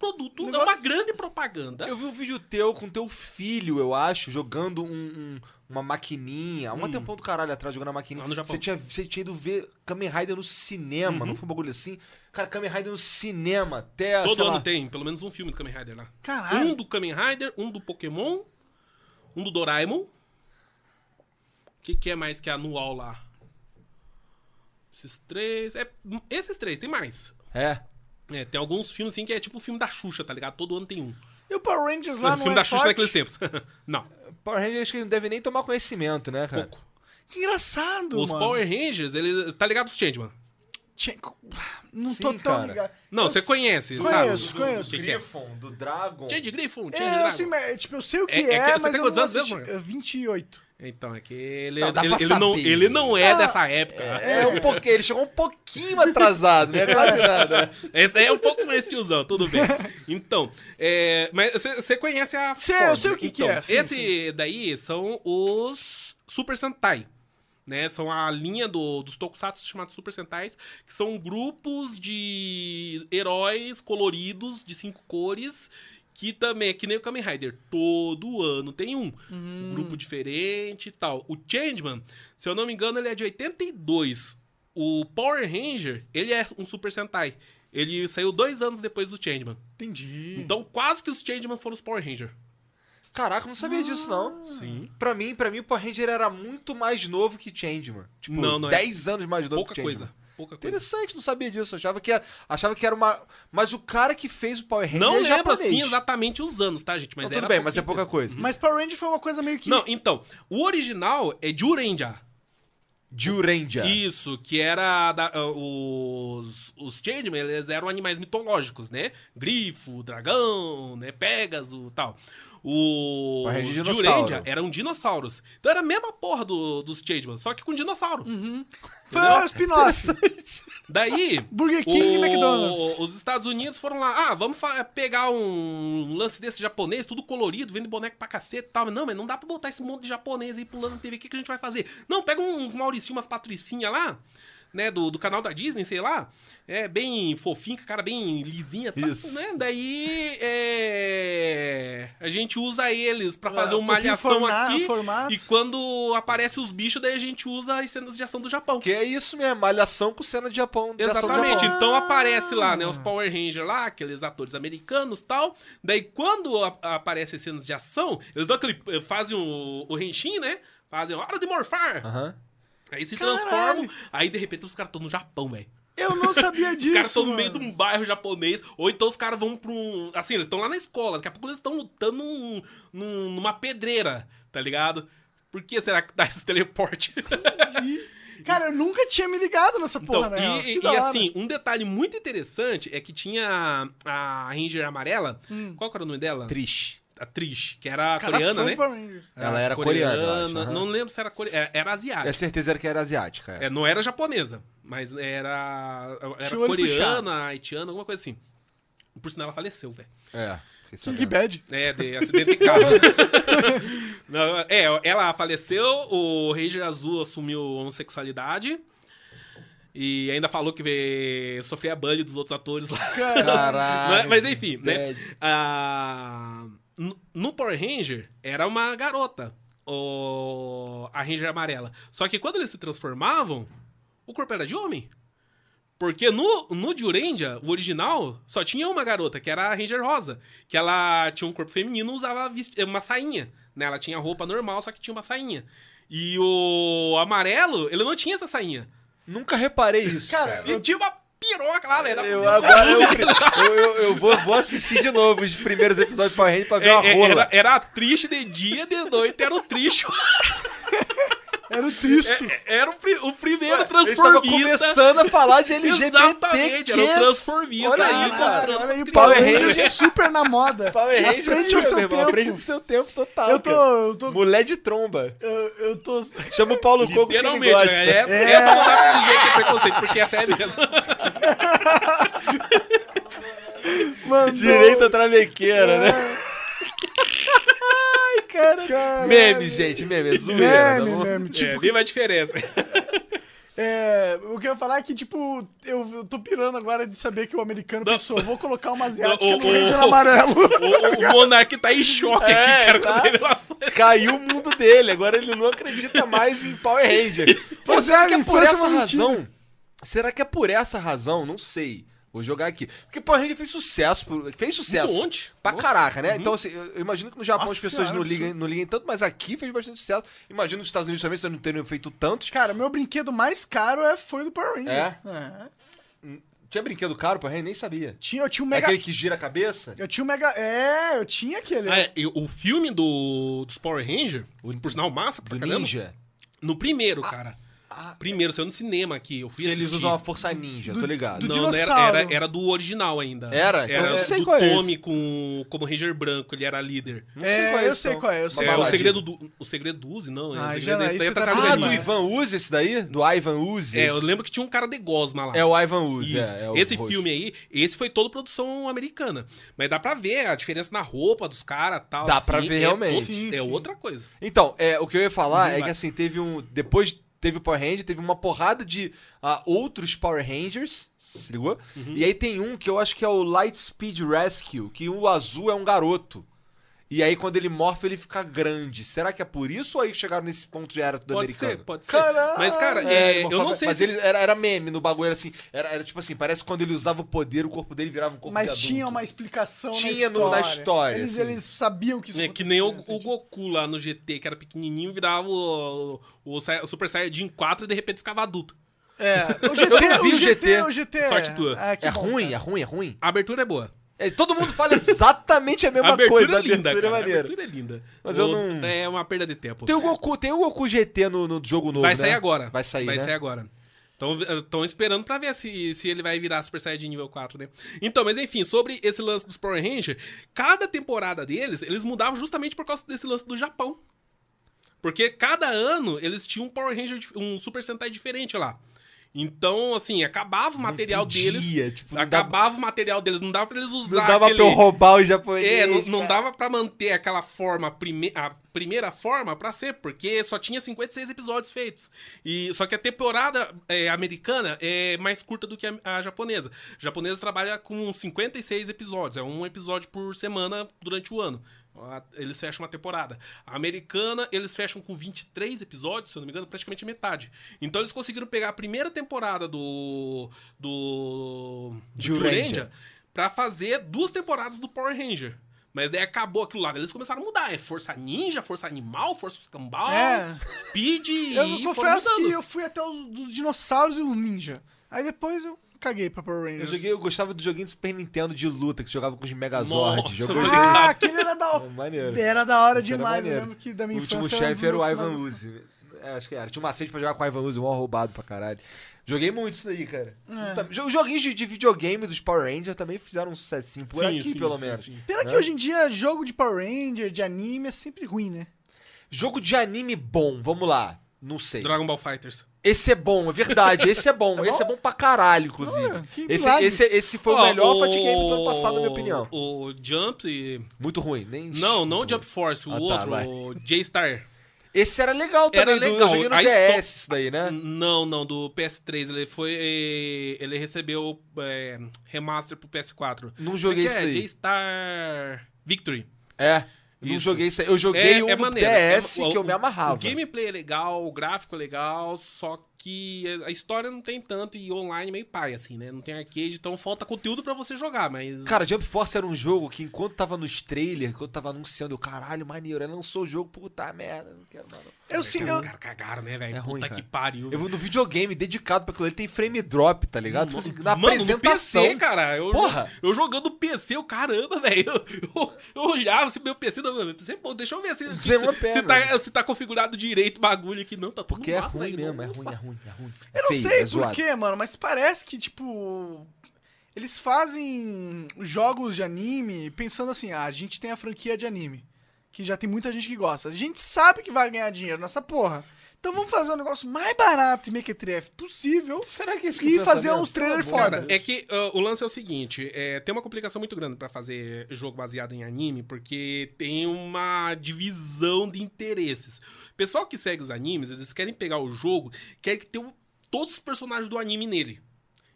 produto, é Negócio- uma grande propaganda. Eu vi um vídeo teu com teu filho, eu acho, jogando um- um- uma maquininha. Há um tempão do caralho atrás jogando a maquininha. Você tinha, você tinha ido ver Kamen Rider no cinema, não foi um bagulho assim? Cara, Kamen Rider no cinema, até, Todo ano lá, tem pelo menos um filme do Kamen Rider lá. Caralho. Um do Kamen Rider, um do Pokémon, um do Doraemon. O que, que é mais que é anual lá? Esses três. É, esses três, tem mais. É. É, tem alguns filmes assim que é tipo o filme da Xuxa, tá ligado? Todo ano tem um. E o Power Rangers lá o não filme é da Xuxa forte? naqueles tempos. <laughs> não, Power Rangers acho que não deve nem tomar conhecimento, né, cara? pouco. Que engraçado, Os mano. Power Rangers, ele tá ligado os Changeman? Tinha- Não Sim, tô tão cara. ligado. Não, você conhece, conheço, sabe? conheço. O que, que é? Griffon, do Dragon. Change Griffon, Change É, Dragon. sei, mas, tipo, eu sei o que É- é, é que- você mas tem eu quantos não anos mesmo, assisti. É 28. Então, é que ele, Não, ele, ele não, ele não é Ah, dessa época. É um pouquinho, ele chegou um pouquinho atrasado, né? Quase nada. Esse daí é um pouco mais tiozão, tudo bem. Então, é, mas você conhece a. Sei, eu sei o que que Então, é, sim, esse sim. daí são os Super Sentai. Né, são a linha do- dos tokusatsu chamados Super Sentais, que são grupos de heróis coloridos de cinco cores, que também é que nem o Kamen Rider. Todo ano tem um. Um grupo diferente e tal. O Changeman, se eu não me engano, ele é de 82. O Power Ranger, ele é um Super Sentai. Ele saiu dois anos depois do Changeman. Entendi. Então, quase que os Changeman foram os Power Ranger. Caraca, eu não sabia disso, não. Sim. Pra mim, pra mim, o Power Ranger era muito mais novo que Changeman. Tipo, Não, não é. 10 anos mais novo Pouca que Changeman. coisa. Pouca coisa. Interessante, não sabia disso. Achava que, era, achava que era uma. Mas o cara que fez o Power Ranger Não é lembro japonês. assim exatamente os anos, tá, gente? Mas Não, tudo era bem, mas é pouca coisa. Mas Power Ranger foi uma coisa meio que... Não, então, o original é Jurenja. Jurenja. Isso, que era da- ah, os os Changeman, eles eram animais mitológicos, né? Grifo, dragão, né, Pégaso, e tal. Os Ranger Jurenja dinossauro. eram dinossauros. Então era a mesma porra do- dos Changeman, só que com dinossauro. Foi o spin-off. Daí, Burger King e o- McDonald's. os Estados Unidos foram lá, ah, vamos fa- pegar um lance desse japonês, tudo colorido, vende boneco pra cacete e tal. Não, mas não dá pra botar esse monte de japonês aí pulando na TV, o que, que a gente vai fazer? Não, pega uns Mauricinho, umas patricinhas lá, né, do, do canal da Disney, sei lá, é bem fofinho, com a cara bem lisinha, tá, Isso. né? Daí, é, a gente usa eles pra fazer Ah, uma malhação forma- aqui, formato. e quando aparece os bichos, daí a gente usa as cenas de ação do Japão. Que é isso mesmo, malhação com cena de Japão. de Exatamente. Japão. Então aparece lá, né, os Power Rangers lá, aqueles atores americanos e tal. Daí quando a- aparecem as cenas de ação, eles dão aquele. eh, fazem o, o Henshin, né? Fazem hora de morfar. Aham. Aí se Caralho. transformam. Aí de repente os caras estão no Japão, velho. Eu não sabia disso, <laughs> Os caras estão no meio de um bairro japonês, ou então os caras vão pra um. Assim, eles estão lá na escola, daqui a pouco eles estão lutando num- num- numa pedreira, tá ligado? Por que será que dá esse teleporte? <laughs> Cara, eu nunca tinha me ligado nessa porra, Então, né? e, e- e assim, um detalhe muito interessante é que tinha a Ranger amarela. Qual que era o nome dela? Trish. A Trish, que era Cara, coreana, né? Ela era coreana, eu acho, aham. Não lembro se era coreana. Era É asiática. certeza que era asiática. É. É, não era japonesa, mas era, era coreana, haitiana, alguma coisa assim. Por sinal, ela faleceu, velho. É. sabendo. bad. É, de acidente de carro. <laughs> Não, é, ela faleceu, o Ranger Azul assumiu homossexualidade. E ainda falou que vê, sofria bullying dos outros atores lá. Caralho. <laughs> Mas, mas enfim, né? Ah, no- Power Ranger era uma garota, o, a Ranger amarela. Só que quando eles se transformavam, o corpo era de homem. Porque no, no Jurendia, o original, só tinha uma garota, que era a Ranger Rosa. Que ela tinha um corpo feminino usava vesti- uma sainha. Né? Ela tinha roupa normal, só que tinha uma sainha. E o amarelo, ele não tinha essa sainha. Nunca reparei isso. Cara, E tinha uma piroca lá, velho. Eu agora <laughs> eu, eu, eu- vou, vou assistir de novo os primeiros episódios de Power Rangers pra ver uma É, é, rola. era, era triste de dia, de noite era o triste. <laughs> Era o Tristo. É- Era o, pri- o primeiro Ué, transformista. começando a falar de LGBT. Exatamente, era o transformista. Olha aí, cara. olha aí, Power. Rangers <laughs> super na moda. Power Na Ranger, frente ao seu tempo. frente do seu tempo total. Eu tô, eu tô, Mulher de tromba. eu, eu tô... Chama o Paulo Cocos que ele gosta. é, essa, É. essa não dá pra dizer que é preconceito, porque essa é mesmo. <laughs> Mandou... Direita travequeira, né? Cara. Meme, gente, meme. É zoeira, tá Meme, bom? meme. É, Tipo, viva a diferença. <laughs> é, o que eu ia falar é que, tipo, eu, eu tô pirando agora de saber que o americano Não. pensou, vou colocar uma asiática Não, o- no o- Ranger amarelo. <laughs> O, o Monark tá em choque É, aqui, cara, tá. com as revelações. Caiu o mundo dele, agora ele não acredita mais em Power Ranger. Pô, será é, que é por essa é mentira. razão? Será que é por essa razão? Não sei. Vou jogar aqui. Porque Power Ranger fez sucesso. Fez sucesso. Um monte. Pra Nossa. caraca, né? Então, assim, eu eu imagino que no Japão Nossa as pessoas não liguem, não liguem tanto, mas aqui fez bastante sucesso. Imagino nos Estados Unidos também, vocês não teriam feito tantos. Cara, meu brinquedo mais caro é, foi do Power Ranger. É? É. Tinha brinquedo caro, Power Ranger? Nem sabia. Tinha, eu tinha um É mega... aquele que gira a cabeça? Eu tinha um mega... É, eu tinha aquele. Ah, é, e o filme do, dos Power Ranger, por sinal massa pra Do caramba, Ninja? no primeiro, cara. Ah. primeiro, saiu no cinema aqui, eu fui Que eles assistir. usam a força ninja, tô ligado. do não, não era, era, era do original ainda. Era? Então Era eu sei do qual é Tommy esse. com, como Ranger branco, ele era líder. Não É, qual eu esse, sei não. qual é, eu sei É, o segredo do. O segredo do Uzi, não. É, Ah, o já segredo não, desse daí é tá Ah, do. Ivan Uzi esse daí? Do Ivan Uzi? É, eu lembro que tinha um cara de gosma lá. É o Ivan Uzi, é, é o esse roxo. filme aí, esse foi todo produção americana. Mas dá pra ver a diferença na roupa dos caras tal. Dá assim, pra ver é realmente. é outra coisa. Então, é, o que eu ia falar Não é que assim, teve um. Depois teve o Power Ranger, teve uma porrada de ah, outros Power Rangers, se ligou? Uhum. E aí tem um que eu acho que é o Lightspeed Rescue, que o azul é um garoto. E aí quando ele morfe, ele fica grande. Será que é por isso ou aí chegaram nesse ponto já era tudo Pode americano? ser, pode ser. Caralho! Mas, cara, É, é, eu não sei Mas se... ele era, era meme no bagulho, era assim. Era, era tipo assim, parece que quando ele usava o poder, o corpo dele virava um corpo de Mas adulto. tinha uma explicação Tinha na história. na história, Eles, assim. eles sabiam que isso É, que nem o, o Goku lá no GT, que era pequenininho, virava o, o, Sai- o Super Saiyajin 4 e de repente ficava adulto. É, o <laughs> GT, Eu não vi o o GT. o GT. Sorte tua. Que É bom, ruim, cara. é ruim, é ruim. A abertura é boa. É, todo mundo fala exatamente a A <laughs> mesma abertura coisa. é linda, a abertura cara. é A maneira. abertura é linda. Mas eu O- não- É uma perda de tempo. Tem o Goku, tem o Goku GT no, no jogo novo, Vai né? sair agora. Vai sair, Vai né? sair agora. Estão esperando pra ver se, se ele vai virar Super Saiyajin nível 4, né? Então, mas enfim, sobre esse lance dos Power Rangers, cada temporada deles, eles mudavam justamente por causa desse lance do Japão. Porque cada ano eles tinham um Power Ranger, um Super Sentai diferente lá. Então, assim, acabava o material podia, deles. tipo, não dava- acabava o material deles, não dava pra eles usar Não dava aquele... pra eu roubar o japonês. É, não, não dava pra manter aquela forma, prime a primeira forma pra ser, porque só tinha 56 episódios feitos. E Só que a temporada é, americana é mais curta do que a, a japonesa. A japonesa trabalha com 56 episódios, é um episódio por semana durante o ano. Eles fecham uma temporada. A americana, eles fecham com 23 episódios, se eu não me engano, praticamente metade. Então eles conseguiram pegar a primeira temporada do. do. do Ranger. Ranger pra fazer duas temporadas do Power Ranger. Mas daí acabou aquilo lá. Eles começaram a mudar. É Força Ninja, Força Animal, Força Escambau, É. Speed Eu e confesso que eu fui até os dinossauros e os ninja. Aí depois eu caguei pra Power Eu, Rangers. joguei, eu gostava do joguinho do Super Nintendo de luta, que você jogava com os Megazord. Nossa, Jogou eu. Ah, aquele era da hora. Maneiro. Era da hora demais. Eu lembro que da O minha último infância chefe era o um Ivan Uzi. É, acho que era. Tinha um macete pra jogar com o Ivan Uzi, mó roubado pra caralho. Joguei muito isso daí, cara. É. Jo- Joguinhos de, de videogame dos Power Rangers também fizeram um sucessinho por Sim, aqui, sim, pelo sim, menos. sim. Pena que Né? hoje em dia jogo de Power Ranger, de anime, é sempre ruim, né? Jogo de anime bom, vamos lá. Não sei. Dragon Ball Fighters. Esse é bom, é verdade. Esse é bom. <laughs> esse é bom pra caralho, inclusive. Que esse, esse, esse foi o melhor fight game do ano passado, na minha o- opinião. O Jump. e- Muito ruim. Nem... Não, não o Jump ruim. Force, o Ah, tá, outro, vai. o J-Star. Esse era legal também. Era do- legal. Eu joguei no A DS isso daí, né? Não, não, do PS3. Ele foi. Ele recebeu é, remaster pro PS4. Não joguei é isso que é? daí. J-Star Victory. É. Não joguei isso aí. Eu joguei um no maneiro. DS É- que eu me amarrava. O gameplay é legal, o gráfico é legal, só que a história não tem tanto e online meio pai, assim, né? Não tem arcade, então falta conteúdo pra você jogar, mas. Cara, Jump Force era um jogo que enquanto tava nos trailers, enquanto tava anunciando, eu, caralho, maneiro, aí lançou o jogo, puta merda, não quero não. Eu sim, Os eu, caras cagaram, né, velho? É ruim, Puta cara. que pariu. Eu vou no videogame dedicado pra aquilo, ele tem frame drop, tá ligado? Tipo assim, na Mano, apresentação. no PC, cara. Eu, Porra. Eu jogando PC, o caramba, <laughs> velho. Eu, eu, eu olhava assim, meu PC, não, mano. Você, pô, deixa eu ver se, é se, pena. se tá, se tá configurado direito o bagulho aqui. Não, tá tudo Porque é massa, ruim velho. mesmo, é ruim, é ruim, é ruim. Eu não feio, sei é zoado. porquê, mano, mas parece que, tipo. Eles fazem jogos de anime pensando assim: ah, a gente tem a franquia de anime, que já tem muita gente que gosta. A gente sabe que vai ganhar dinheiro nessa porra. Então vamos fazer um negócio mais barato e mequetrefe possível Será que esse e fazer uns trailers foda. é que ah, o lance é o seguinte, é, tem uma complicação muito grande pra fazer jogo baseado em anime, porque tem uma divisão de interesses. O pessoal que segue os animes, eles querem pegar o jogo, querem que tenha todos os personagens do anime nele.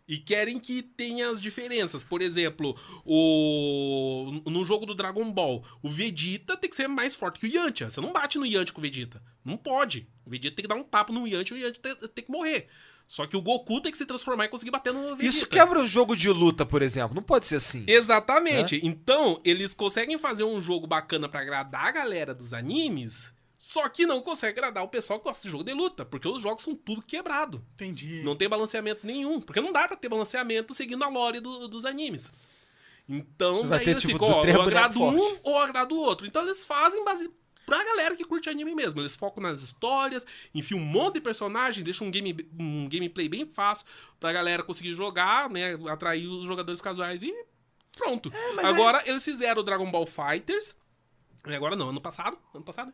E querem que tenha as diferenças. Por exemplo, o no jogo do Dragon Ball, o Vegeta tem que ser mais forte que o Yantia. Você não bate no Yantia com o Vegeta. Não pode. O Vegeta tem que dar um tapa no Yantia e o Yantia tem, tem que morrer. Só que o Goku tem que se transformar e conseguir bater no Vegeta. Isso quebra o jogo de luta, por exemplo. Não pode ser assim. Exatamente. Então, eles conseguem fazer um jogo bacana pra agradar a galera dos animes, só que não consegue agradar o pessoal que gosta de jogo de luta, porque os jogos são tudo quebrado. Entendi. Não tem balanceamento nenhum, porque não dá pra ter balanceamento seguindo a lore do- dos animes. Então, Vai daí ter, eles tipo, ficam, ó, eu agrado um ou eu agrado o outro. Então eles fazem base pra galera que curte anime mesmo. Eles focam nas histórias, enfiam um monte de personagem, deixam um, game, um gameplay bem fácil pra galera conseguir jogar, né? Atrair os jogadores casuais e pronto. É, agora eles fizeram o Dragon Ball Fighters. Agora não, ano passado. Ano passado.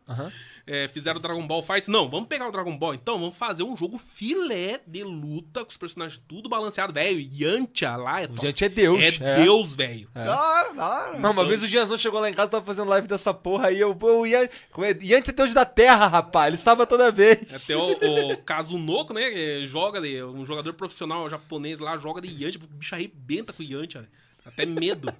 É, fizeram o Dragon Ball Fights. Não, vamos pegar o Dragon Ball então, vamos fazer um jogo filé de luta com os personagens tudo balanceado, velho. Yantia lá é O top. Diante é Deus. É, Deus, velho. Da hora, da hora. Não, uma vez o Gianzão chegou lá em casa, tava fazendo live dessa porra aí. Eu, o é? Yanti é Deus da Terra, rapaz. Ele salva toda vez. Até o, o Kazunoko, né? Joga de. Um jogador profissional japonês lá, joga de Yantia. O bicho arrebenta com o Yantia. Até medo.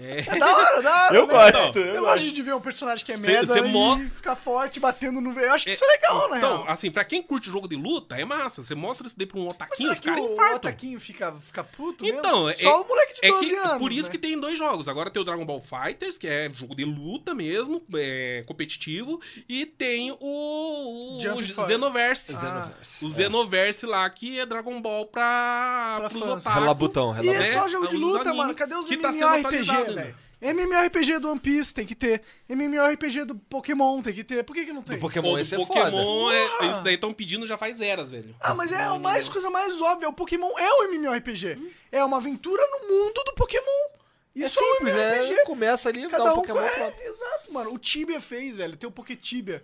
É. Da hora, da hora. Eu né? gosto, Eu, eu gosto de ver um personagem que é Cê- merda cê e mo- ficar forte batendo no... Eu acho que isso é legal, na Então, real. assim, pra quem curte jogo de luta, é massa. Você mostra isso daí pra um otaquinho, os caras o infartam. Otaquinho fica, fica puto Então, mesmo? é, Só o moleque de é 12 que, anos, Por isso né? que tem dois jogos. Agora tem o Dragon Ball Fighters, que é jogo de luta mesmo, é, competitivo, e tem o, o, o. Xenoverse. Ah. O Xenoverse lá, que é Dragon Ball pra, Pra pros otaku. Relabutão, E relabutão. é né? só jogo de luta, mano. Cadê os que tá MMORPG, né? MMORPG do One Piece tem que ter. MMORPG do Pokémon tem que ter. Por que que não tem? Do Pokémon, Pô, do esse é Pokémon, é, Porra! isso daí estão pedindo já faz eras, velho. Ah, mas é a mais, coisa mais óbvia. O Pokémon é um MMORPG. É uma aventura no mundo do Pokémon. É Isso é, um simples, MMORPG. né? Começa ali, dá Cada um um Pokémon, é, pronto. Exato, mano. O Tibia fez, velho. Tem o Poketibia.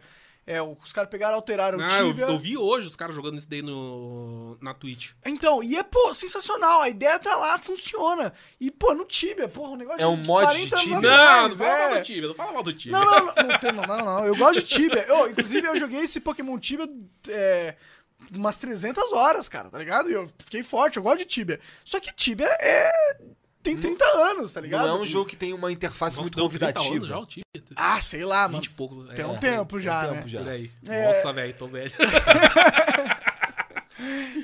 É, os caras pegaram, alteraram o Ah, eu, Tibia. eu vi hoje os caras jogando isso daí no, na Twitch. Então, e é, pô, sensacional. A ideia tá lá, funciona. E, pô, no Tibia, porra, o negócio É um mod de 40 anos Tibia? Não, não fala mal é. do Tibia, não fala mal do Tibia. Não, não, não, não, não, não, não. Eu gosto de Tibia. Eu, inclusive, eu joguei esse Pokémon Tibia é, umas 300 horas, cara, tá ligado? E eu fiquei forte, eu gosto de Tibia. Só que Tibia é. Tem 30 anos, tá ligado? Não é um jogo que tem uma interface Nossa, muito deu 30 anos convidativa. já o. Ah, sei lá, mano. 20 e pouco. Tem é, um tempo já, tempo né? já. Por aí. É. Nossa, velho, tô velho. <laughs>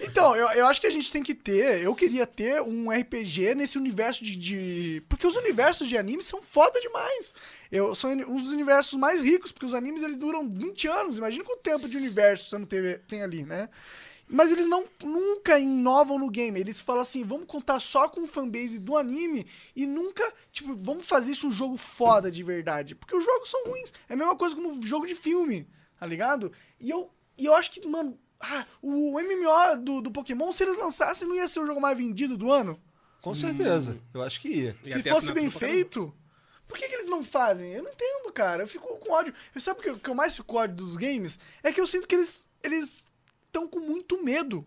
Então, eu, eu acho que a gente tem que ter. Eu queria ter um RPG nesse universo de. de- porque os universos de anime são foda demais. Eu, são um dos universos mais ricos, porque os animes eles duram 20 anos. Imagina quanto tempo de universo você não teve, tem ali, né? Mas eles não nunca inovam no game. Eles falam assim: vamos contar só com o fanbase do anime e nunca, tipo, vamos fazer isso um jogo foda de verdade. Porque os jogos são ruins. É a mesma coisa como jogo de filme, tá ligado? E eu, e eu acho que, mano, ah, o MMO do, do Pokémon, se eles lançassem, não ia ser o jogo mais vendido do ano? Com certeza. Eu acho que ia. Se fosse bem feito, por que, que eles não fazem? Eu não entendo, cara. Eu fico com ódio. Eu sabe o que, o que eu mais fico com ódio dos games? É que eu sinto que eles eles estão com muito medo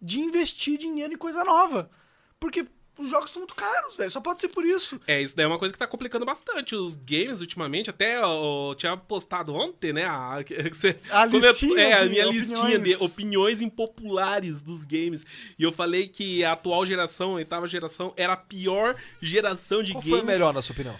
de investir dinheiro em coisa nova. Porque os jogos são muito caros, velho. Só pode ser por isso. É, isso daí é uma coisa que tá complicando bastante os games ultimamente. Até eu, tinha postado ontem, né? A, <laughs> que você A listinha É, a minha opiniões. listinha de opiniões impopulares dos games. E eu falei que a atual geração, a oitava geração, era a pior geração de Qual games. foi o melhor, na sua opinião?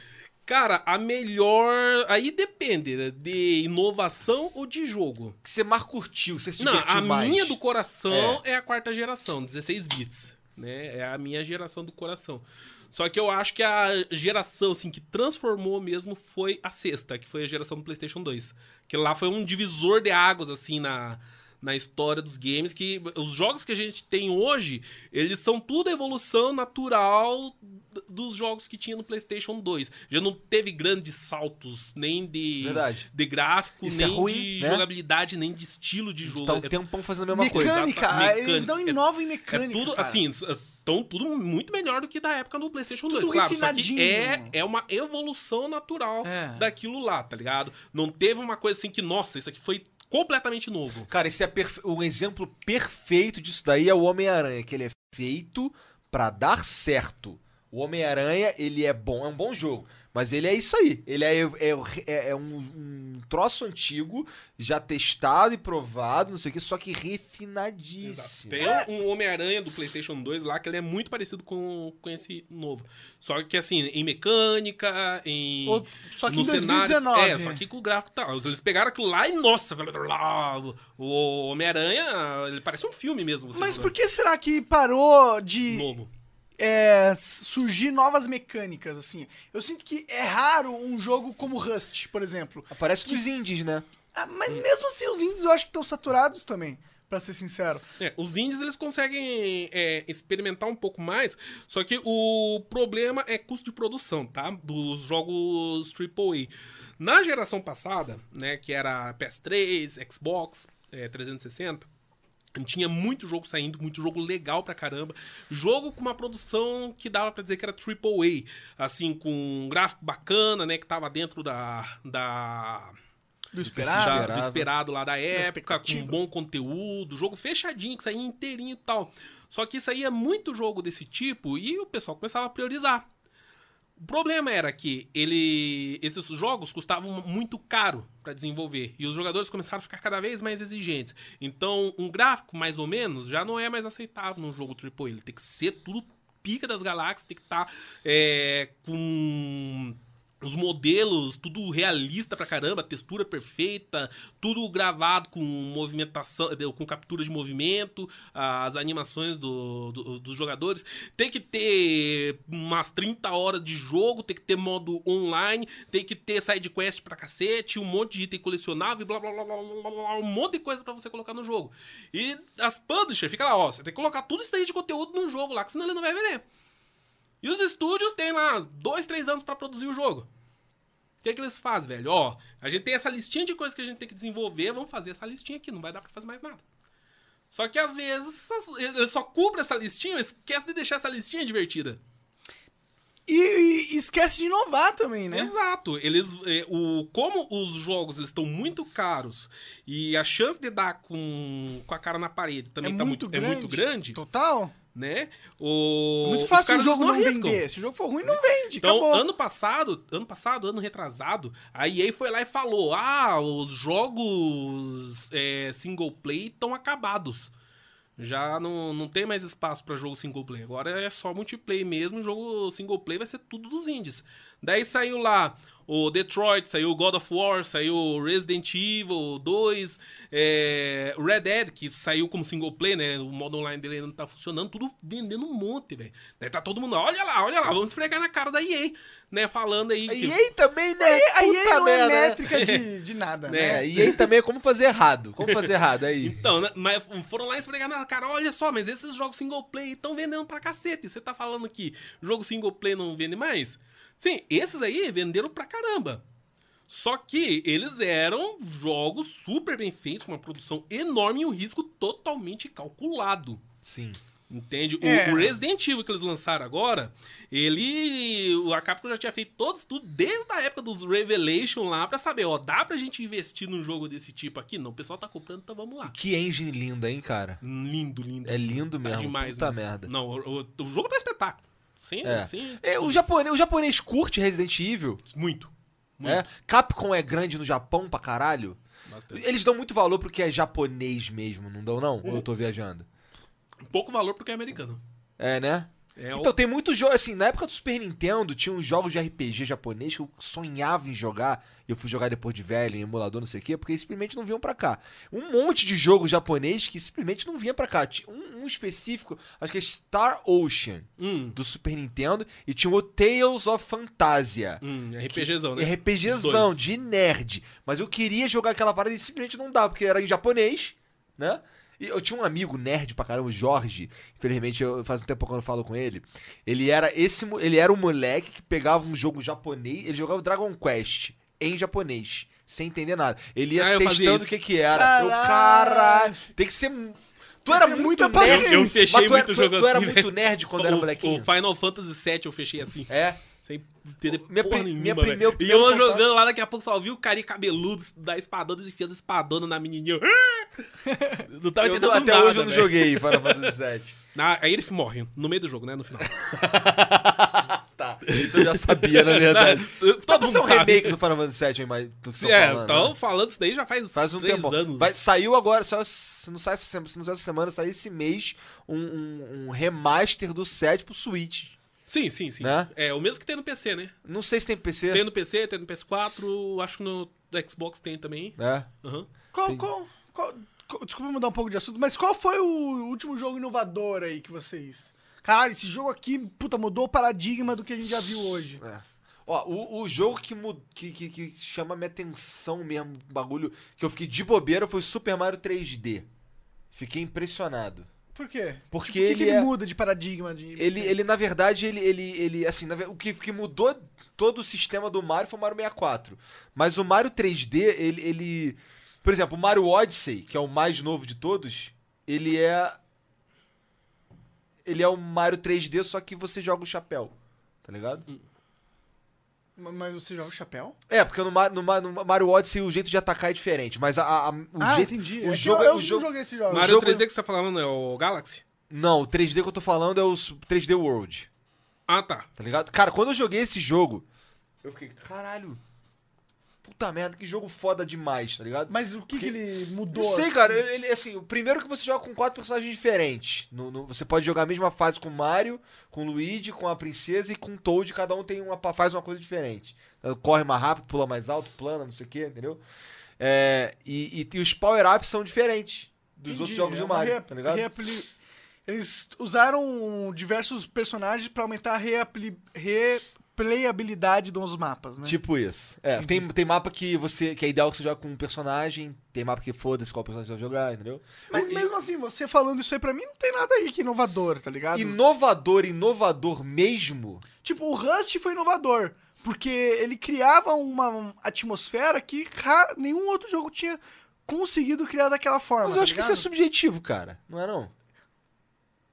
Cara, a melhor. Aí depende, né? de inovação ou de jogo. Que você mais curtiu, você se Não, a mais. minha do coração é. a quarta geração, 16 bits. Né? É a minha geração do coração. Só que eu acho que a geração assim, que transformou mesmo foi a sexta, que foi a geração do PlayStation 2. Que lá foi um divisor de águas, assim, na, na história dos games, que os jogos que a gente tem hoje, eles são tudo evolução natural dos jogos que tinha no PlayStation 2. Já não teve grandes saltos, nem de, Verdade. de gráfico, Isso é nem ruim, de né? jogabilidade, nem de estilo de jogo. Tá um É tempão fazendo a mesma coisa. Mecânica, eles não mecânica. inovam em é mecânica. tudo, cara. assim, estão tudo muito melhor do que da época do PlayStation Tudo 2. Claro, só que é, é uma evolução natural É. daquilo lá, tá ligado? Não teve uma coisa assim que, nossa, isso aqui foi completamente novo. Cara, esse é perfe- um exemplo perfeito disso daí é o Homem-Aranha, que ele é feito pra dar certo. O Homem-Aranha, ele é bom, é um bom jogo. Mas ele é isso aí. Ele é, é, é- é um, um troço antigo, já testado e provado, não sei o que, só que refinadíssimo. Tem um, Homem-Aranha do PlayStation 2 lá que ele é muito parecido com, com esse novo. Só que assim, em mecânica, em. Ou- só que no em cenário- 2019. É, só que com o gráfico tal. Eles pegaram aquilo lá e, nossa, lá, o Homem-Aranha, ele parece um filme mesmo. você Mas jogando. por que será que parou de Novo. É, surgir novas mecânicas, assim? Eu sinto que é raro um jogo como Rust, por exemplo. Aparece nos indies, né? Ah, mas mesmo assim, os indies eu acho que estão saturados também, pra ser sincero. É, os indies eles conseguem é, experimentar um pouco mais, só que o problema é custo de produção, tá? Dos jogos AAA. Na geração passada, né, que era PS3, Xbox é, 360, tinha muito jogo saindo, muito jogo legal pra caramba. Jogo com uma produção que dava pra dizer que era AAA, assim, com um gráfico bacana, né, que tava dentro da... da Do da- esperado. do esperado lá da época, com expectativa. bom conteúdo, jogo fechadinho, que saía inteirinho e tal. Só que saía muito jogo desse tipo e o pessoal começava a priorizar. O problema era que ele, esses jogos custavam muito caro para desenvolver e os jogadores começaram a ficar cada vez mais exigentes. Então, um gráfico mais ou menos já não é mais aceitável num jogo AAA. Ele tem que ser tudo pica das galáxias, tem que estar com os modelos, tudo realista pra caramba, textura perfeita, tudo gravado com movimentação, eh, com captura de movimento, as animações do- do- dos jogadores. Tem que ter umas 30 horas de jogo, tem que ter modo online, tem que ter side quest pra cacete, um monte de item colecionável, blá blá blá blá blá, blá, blá, um monte de coisa pra você colocar no jogo. E as publishers, fica lá, ó, você tem que colocar tudo isso aí de conteúdo no jogo lá, que senão ele não vai vender. E os estúdios têm lá dois, três anos pra produzir o jogo. O que, é que eles fazem, velho? Ó, a gente tem essa listinha de coisas que a gente tem que desenvolver, vamos fazer essa listinha aqui, não vai dar pra fazer mais nada. Só que às vezes eles só cumprem essa listinha, esquece de deixar essa listinha divertida. E, e esquece de inovar também, né? Exato. Eles, é, o, como os jogos eles estão muito caros e a chance de dar com, com a cara na parede também é, tá muito muito, grande, é muito grande, Total. Né? O, Muito os fácil o jogo não arriscam. vender. Se o jogo for ruim, não vende. Então, acabou. ano passado, ano passado, ano retrasado, a EA foi lá e falou: ah, os jogos é, single play estão acabados. Já não, não tem mais espaço pra jogo single play. Agora é só multiplayer mesmo. Jogo single play vai ser tudo dos indies. Daí saiu lá o Detroit, saiu o God of War, saiu Resident Evil 2, é, Red Dead, que saiu como single play, né? O modo online dele ainda não tá funcionando, tudo vendendo um monte, velho. Daí tá todo mundo, olha lá, olha lá, vamos esfregar na cara da EA, né? Falando aí. A que- EA também, né? Aí Puta não é né? métrica de, <laughs> de nada, né? É, EA também é como fazer errado. Como fazer errado aí. Então, né, mas foram lá esfregar na cara, olha só, mas esses jogos single play estão vendendo pra cacete. Você tá falando que jogo single play não vende mais? Sim, esses aí venderam pra caramba. Só que eles eram jogos super bem feitos, com uma produção enorme e um risco totalmente calculado. Sim. Entende? O- É. O, Resident Evil que eles lançaram agora, ele. o- A Capcom já tinha feito todos tudo desde a época dos Revelation lá pra saber, ó, dá pra gente investir num jogo desse tipo aqui? Não, o pessoal tá comprando, então vamos lá. Que engine linda, hein, cara? Lindo, lindo. É lindo Tá mesmo. demais Puta mesmo. merda. Não, o, o- o jogo tá espetáculo. Sim, É. sim. É, o, japonês, o japonês curte Resident Evil. Muito. Muito. É? Capcom é grande no Japão pra caralho. Bastante. Eles dão muito valor pro que é japonês mesmo, não dão não? Ou eu tô viajando? Pouco valor porque é americano. É, né? É o- Então tem muitos jogos, assim, na época do Super Nintendo tinha uns jogos de RPG japonês que eu sonhava em jogar, e eu fui jogar depois de velho, em emulador, não sei o quê, porque simplesmente não vinham pra cá. Um monte de jogo japonês que simplesmente não vinha pra cá. Tinha Um, um específico, acho que é Star Ocean, Hum, do Super Nintendo, e tinha o Tales of Fantasia. hum, RPGzão, né? RPGzão, de nerd. Mas eu queria jogar aquela parada e simplesmente não dá, porque era em japonês. né? E eu tinha um amigo nerd pra caramba, o Jorge. Infelizmente, eu, faz um tempo que eu não falo com ele. Ele era esse, ele era um moleque que pegava um jogo japonês, ele jogava Dragon Quest em japonês, sem entender nada. Ele ia Ah, eu testando o que que era. Eu, Caralho. caralho, tem que ser Tu era muito nerd. paciência. Eu fechei Mas tu muito era, tu, jogo tu era assim, muito velho. nerd quando o, era molequinho? O Final Fantasy VII eu fechei assim. É. Sem entender Minha porra nenhuma, minha velho. primeiro- E eu contato- jogando lá, daqui a pouco só vi o carinha cabeludo da espadona, enfiando espadona na menininha. Não tava Eu entendendo não- até nada, hoje eu não velho. joguei Final <laughs> Fantasy VII. Ah, aí ele morre, no meio do jogo, né, no final. <laughs> tá, isso eu já sabia, na <laughs> verdade. Todo Tá mundo ser um sabe. remake do Final Fantasy VII, mas tu É, falando, então né? falando isso daí já faz, Faz um tempo. anos. Vai, saiu agora, saiu, se não sai essa semana, se não sai essa semana, sai esse mês um, um- um remaster do 7 pro Switch. Sim, sim, sim. Né? É o mesmo que tem no PC, né? Não sei se tem PC. Tem no PC, tem no PS4, acho que no Xbox tem também. É. Aham. Qual, qual, qual- qual- desculpa mudar um pouco de assunto, mas qual foi o último jogo inovador aí que vocês. Caralho, esse jogo aqui, puta, mudou o paradigma do que a gente já viu hoje. É. Ó, o, o jogo que, mu- que, que, que chama minha atenção mesmo, bagulho, que eu fiquei de bobeira foi Super Mario 3D. Fiquei impressionado. Por quê? Porque Tipo, o que, que ele ele é- muda de paradigma? De... Ele, ele na verdade, ele, ele, ele assim, na o que, que mudou todo o sistema do Mario foi o Mario 64. Mas o Mario 3D, ele, ele... Por exemplo, o Mario Odyssey, que é o mais novo de todos, ele é... Ele é o Mario 3D, só que você joga o chapéu. Tá ligado? Mas você joga o chapéu? É, porque no, no, no Mario Odyssey o jeito de atacar é diferente. Mas a, a- a- o ah, jeito, entendi. O É jogo, eu, eu o jogo, não joguei esse jogo. Mario jogo- 3D que você tá falando é o Galaxy? Não, o 3D que eu tô falando é o su- 3D World. Ah, tá. Tá ligado? Cara, quando eu joguei esse jogo, eu fiquei, caralho. Puta merda, que jogo foda demais, tá ligado? Mas o que, que ele mudou? Não sei, assim? cara. Ele, assim, o primeiro que você joga com quatro personagens diferentes. No, no- você pode jogar a mesma fase com o Mario, com o Luigi, com a princesa e com o Toad. Cada um tem uma, faz uma coisa diferente. Corre mais rápido, pula mais alto, plana, não sei o que, entendeu? É, e, e- e os power-ups são diferentes dos Entendi, outros jogos é do Mario, reap- tá ligado? Eles usaram diversos personagens pra aumentar a reapli- replayabilidade dos mapas, né? Tipo isso. É, tem, tem mapa que você. que é ideal que você joga com um personagem, tem mapa que foda-se qual personagem você vai jogar, entendeu? Mas mesmo assim, você falando isso aí pra mim, não tem nada aí que inovador, tá ligado? Inovador, inovador mesmo. Tipo, o Rust foi inovador. Porque ele criava uma atmosfera que nenhum outro jogo tinha conseguido criar daquela forma. Mas eu tá acho que isso é ligado? subjetivo, cara. Não é não?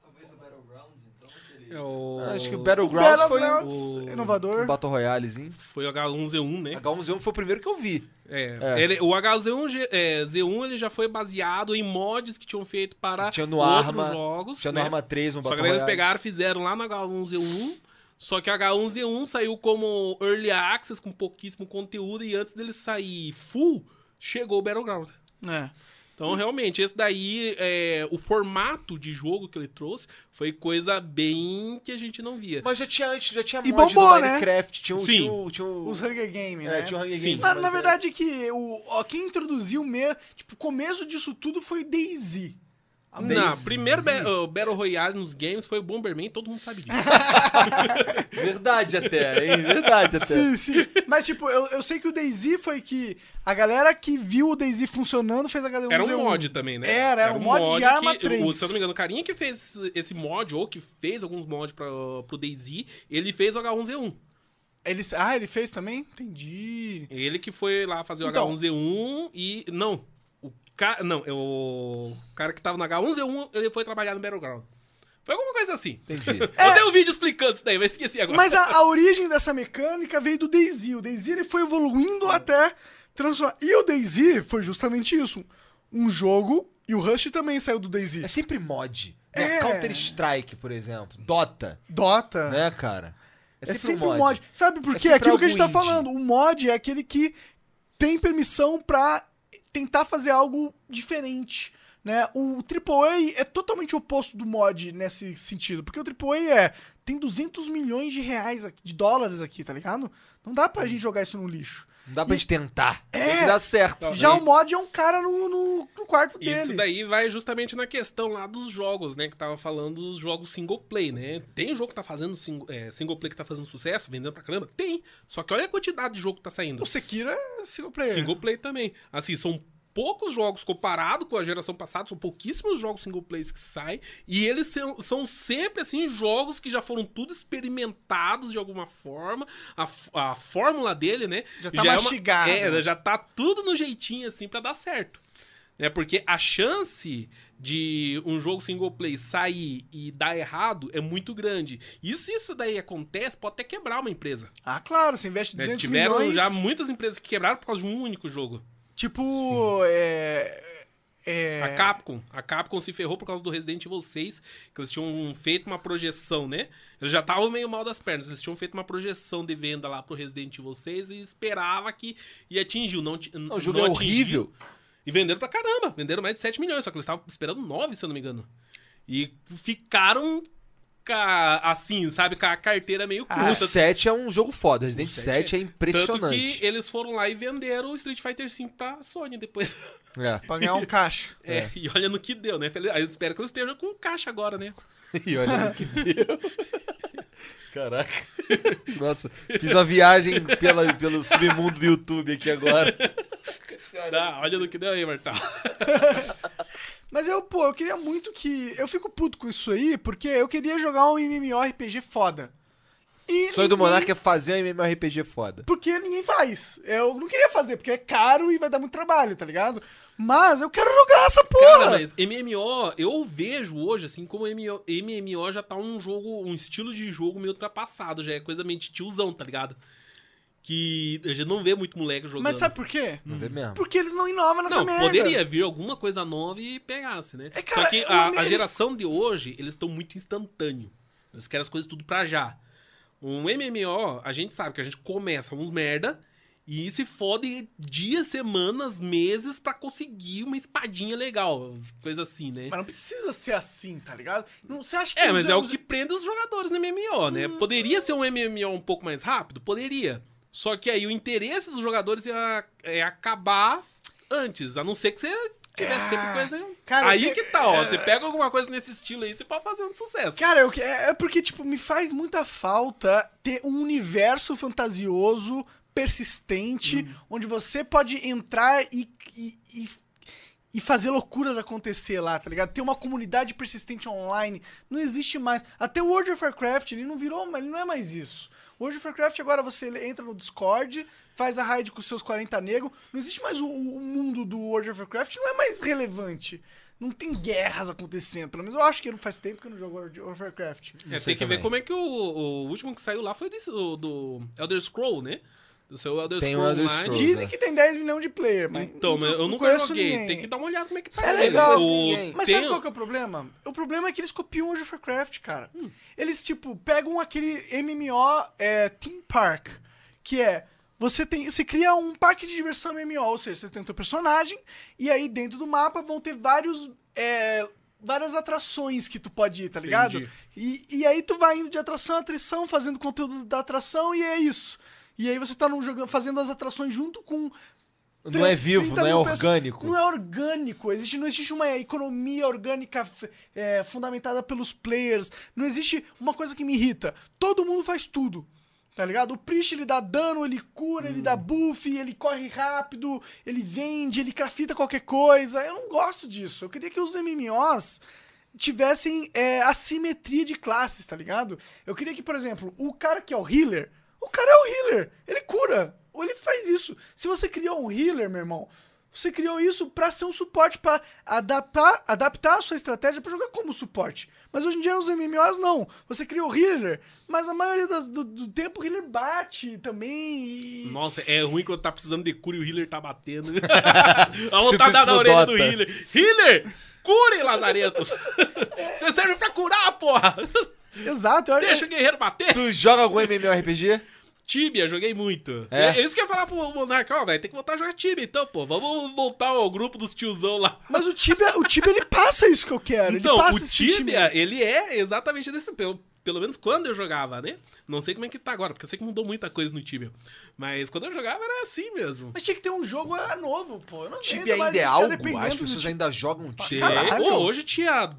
Talvez o Battlegrounds, então, que ele... É o... Acho que o O Battlegrounds foi Battlegrounds, o- inovador. Battle Royalezinho. Foi o H1Z1, né? H1Z1 foi o primeiro que eu vi. É, É. Ele, o H1Z1 G- é, Z1 ele já foi baseado em mods que tinham feito para Que tinha no outros Arma, jogos. Tinha no né? Arma 3, um Só que Battle eles pegaram, fizeram lá no H1Z1. Só que o H1Z1 saiu como Early Access, com pouquíssimo conteúdo, e antes dele sair full, chegou o Battleground. É. Então, realmente, esse daí, é, o formato de jogo que ele trouxe foi coisa bem que a gente não via. Mas já tinha antes, já tinha E mod bombou, do né? Minecraft. Tinha, o- Sim. tinha, o- tinha o- Os Hunger Games, É, né? tinha o Hunger. Games. Na, na é- verdade, que o, ó, quem introduziu mesmo. Tipo, o começo disso tudo foi DayZ. Não, primeiro ba- o Battle Royale nos games foi o Bomberman, todo mundo sabe disso. <laughs> Verdade até, hein? Verdade até. Sim, sim. Mas, tipo, eu, eu sei que o DayZ foi que a galera que viu o DayZ funcionando fez a galera Era um mod também, né? Era, era um mod de Arma que, 3. o- Se eu não me engano, o carinha que fez esse mod, ou que fez alguns mods pra, pro DayZ, ele fez o H1Z1. Ele, ah, ele fez também? Entendi. Ele que foi lá fazer o Então. H1Z1 e... Não, o cara... Não, é o cara que tava no H1Z1, ele foi trabalhar no Battleground. Foi alguma coisa assim. Entendi. <laughs> Eu dei um vídeo explicando isso daí, mas esqueci agora. Mas a, a origem dessa mecânica veio do DayZ. O DayZ ele foi evoluindo até transformar. E o DayZ foi justamente isso. Um jogo, e o Rush também saiu do É DayZ. sempre mod. né? É. Counter-Strike, por exemplo. Dota, Dota. né, cara? É, sempre um mod. Sabe por É quê? sempre Aquilo que a gente tá indie. falando. O mod é aquele que tem permissão pra tentar fazer algo diferente. Né? O AAA é totalmente oposto do mod nesse sentido. Porque o AAA é. Tem 200 milhões de reais aqui, de dólares aqui, tá ligado? Não dá pra gente jogar isso no lixo. Não dá pra gente tentar. É. Tem que dar certo. Então, Já o mod é um cara no, no, no quarto dele. Isso daí vai justamente na questão lá dos jogos, né? Que tava falando dos jogos single play, né? Tem jogo que tá fazendo single, é, single play que tá fazendo sucesso, vendendo pra caramba? Tem. Só que olha a quantidade de jogo que tá saindo. O Sekiro é single player. Single play também. Assim, são poucos jogos comparado com a geração passada, são pouquíssimos jogos single players que saem, e eles são, são sempre, assim, jogos que já foram tudo experimentados de alguma forma, a, a fórmula dele, né? Já tá é uma- mastigado. é, já tá tudo no jeitinho, assim, pra dar certo. É porque a chance de um jogo single play sair e dar errado é muito grande. E se isso daí acontece, pode até quebrar uma empresa. Ah, claro, você investe né? 200 Tiveram milhões. já muitas empresas que quebraram por causa de um único jogo. Tipo, é... é... A Capcom. A Capcom se ferrou por causa do Resident Evil 6, que eles tinham feito uma projeção, né? Eles já estavam meio mal das pernas. Eles tinham feito uma projeção de venda lá pro Resident Evil 6 e esperava que ia atingir. Não, ti- O jogo não é atingiu. horrível. E venderam pra caramba. Venderam mais de 7 milhões, só que eles estavam esperando 9, se eu não me engano. E ficaram ca- assim, sabe, com a carteira meio O curta. 7 é um jogo foda. Resident O 7 7 é Tanto impressionante. que eles foram lá e venderam o Street Fighter V pra Sony depois. É. <laughs> Pra ganhar um caixa. É, e olha no que deu, né? Aí eu espero que eles estejam com caixa agora, né? <laughs> E olha no que deu. <laughs> Caraca. Nossa, fiz uma viagem pela, pelo submundo do YouTube aqui agora. Dá, olha no que deu aí, Martal. Mas eu, pô, eu queria muito que. Eu fico puto com isso aí, porque eu queria jogar um MMORPG foda. E O sonho do ninguém- Monark é fazer um MMORPG foda. Porque ninguém faz. Eu não queria fazer, porque é caro e vai dar muito trabalho, tá ligado? Mas eu quero jogar essa porra! Cara, mas MMO, eu vejo hoje, assim, como MMO, MMO já tá um jogo, um estilo de jogo meio ultrapassado, já é coisa meio de tiozão, tá ligado? Que a gente não vê muito moleque jogando. Mas sabe por quê? Não vê mesmo. Porque eles não inovam nessa Não, merda. poderia vir alguma coisa nova e pegasse, né? É, cara, Só que é a, a geração de hoje, eles estão muito instantâneo. Eles querem as coisas tudo pra já. Um MMO, a gente sabe que a gente começa uns merda e se fode dias, semanas, meses pra conseguir uma espadinha legal. Coisa assim, né? Mas não precisa ser assim, tá ligado? Não, você acha que É, mas é o que prende os jogadores no MMO, né? Poderia ser um MMO um pouco mais rápido? Poderia. Só que aí o interesse dos jogadores ia, é acabar antes, a não ser que você tivesse sempre Ah, coisa. cara, aí que- que tá, ó. Você pega alguma coisa nesse estilo aí, você pode fazer um sucesso. Cara, eu, é é porque, tipo, me faz muita falta ter um universo fantasioso, persistente, Hum. onde você pode entrar e, e, e, e fazer loucuras acontecer lá, tá ligado? Ter uma comunidade persistente online. Não existe mais. Até o World of Warcraft, ele não virou, ele não é mais isso. O World of Warcraft agora você entra no Discord, faz a raid com seus 40 negros. Não existe mais o, o mundo do World of Warcraft, não é mais relevante. Não tem guerras acontecendo. Pelo menos eu acho que não faz tempo que eu não jogo World of Warcraft. É, tem que também. ver como é que o, o último que saiu lá foi desse, do, do Elder Scroll, né? Do seu Elder Tem o Scroll Elder Online. Scrolls, Dizem né? que tem 10 milhões de player, mas. Então, mas eu não nunca conheço joguei. ninguém. Tem que dar uma olhada como é que tá. É ele. legal. O- Mas tem- sabe qual que é o problema? O problema é que eles copiam World of Warcraft, cara. Hum. Eles, tipo, pegam aquele MMO é, Theme Park, que é. Você, tem, você cria um parque de diversão MMO, ou seja, você tem o teu personagem, e aí dentro do mapa vão ter vários. é, várias atrações que tu pode ir, tá ligado? Entendi. E, e aí tu vai indo de atração a atração, fazendo conteúdo da atração, e é isso. E aí você tá num, jogando, fazendo as atrações junto com Não é vivo, 30 não é mil pessoas. orgânico. Não é orgânico. Existe, não existe uma economia orgânica é, fundamentada pelos players. Não existe uma coisa que me irrita. Todo mundo faz tudo. Tá ligado? O Priest ele dá dano, ele cura, ele dá buff, ele corre rápido, ele vende, ele crafita qualquer coisa. Eu não gosto disso. Eu queria que os MMOs tivessem é, assimetria de classes, tá ligado? Eu queria que, por exemplo, o cara que é o healer, o cara é o healer, ele cura, ou ele faz isso. Se você criou um healer, meu irmão, você criou isso pra ser um suporte, pra adaptar, adaptar a sua estratégia pra jogar como suporte. Mas hoje em dia os MMOs não. Você criou o healer, mas a maioria das- do, do tempo o healer bate também e... Nossa, é ruim quando tá precisando de cura e o healer tá batendo. <laughs> a vontade isso da orelha do healer. Healer! Cure, Lazaretos! <laughs> Você serve pra curar, porra! Exato, eu, Deixa o guerreiro bater! Tu joga algum MMORPG? Tibia, joguei muito. É? É isso que eu ia falar pro Monarca, ó, velho, tem que voltar a jogar Tibia então, pô. Vamos voltar ao grupo dos tiozão lá. Mas o Tibia, o Tibia ele passa isso que eu quero. Então, ele passa o Tibia, sentimento. ele é exatamente desse. Pelo, pelo menos quando eu jogava, né? Não sei como é que tá agora, porque eu sei que mudou muita coisa no Tibia. Mas quando eu jogava era assim mesmo. Mas tinha que ter um jogo é, novo, pô. Eu não Tibia ainda é algo? As pessoas ainda jogam Tibia. Caralho. Hoje tinha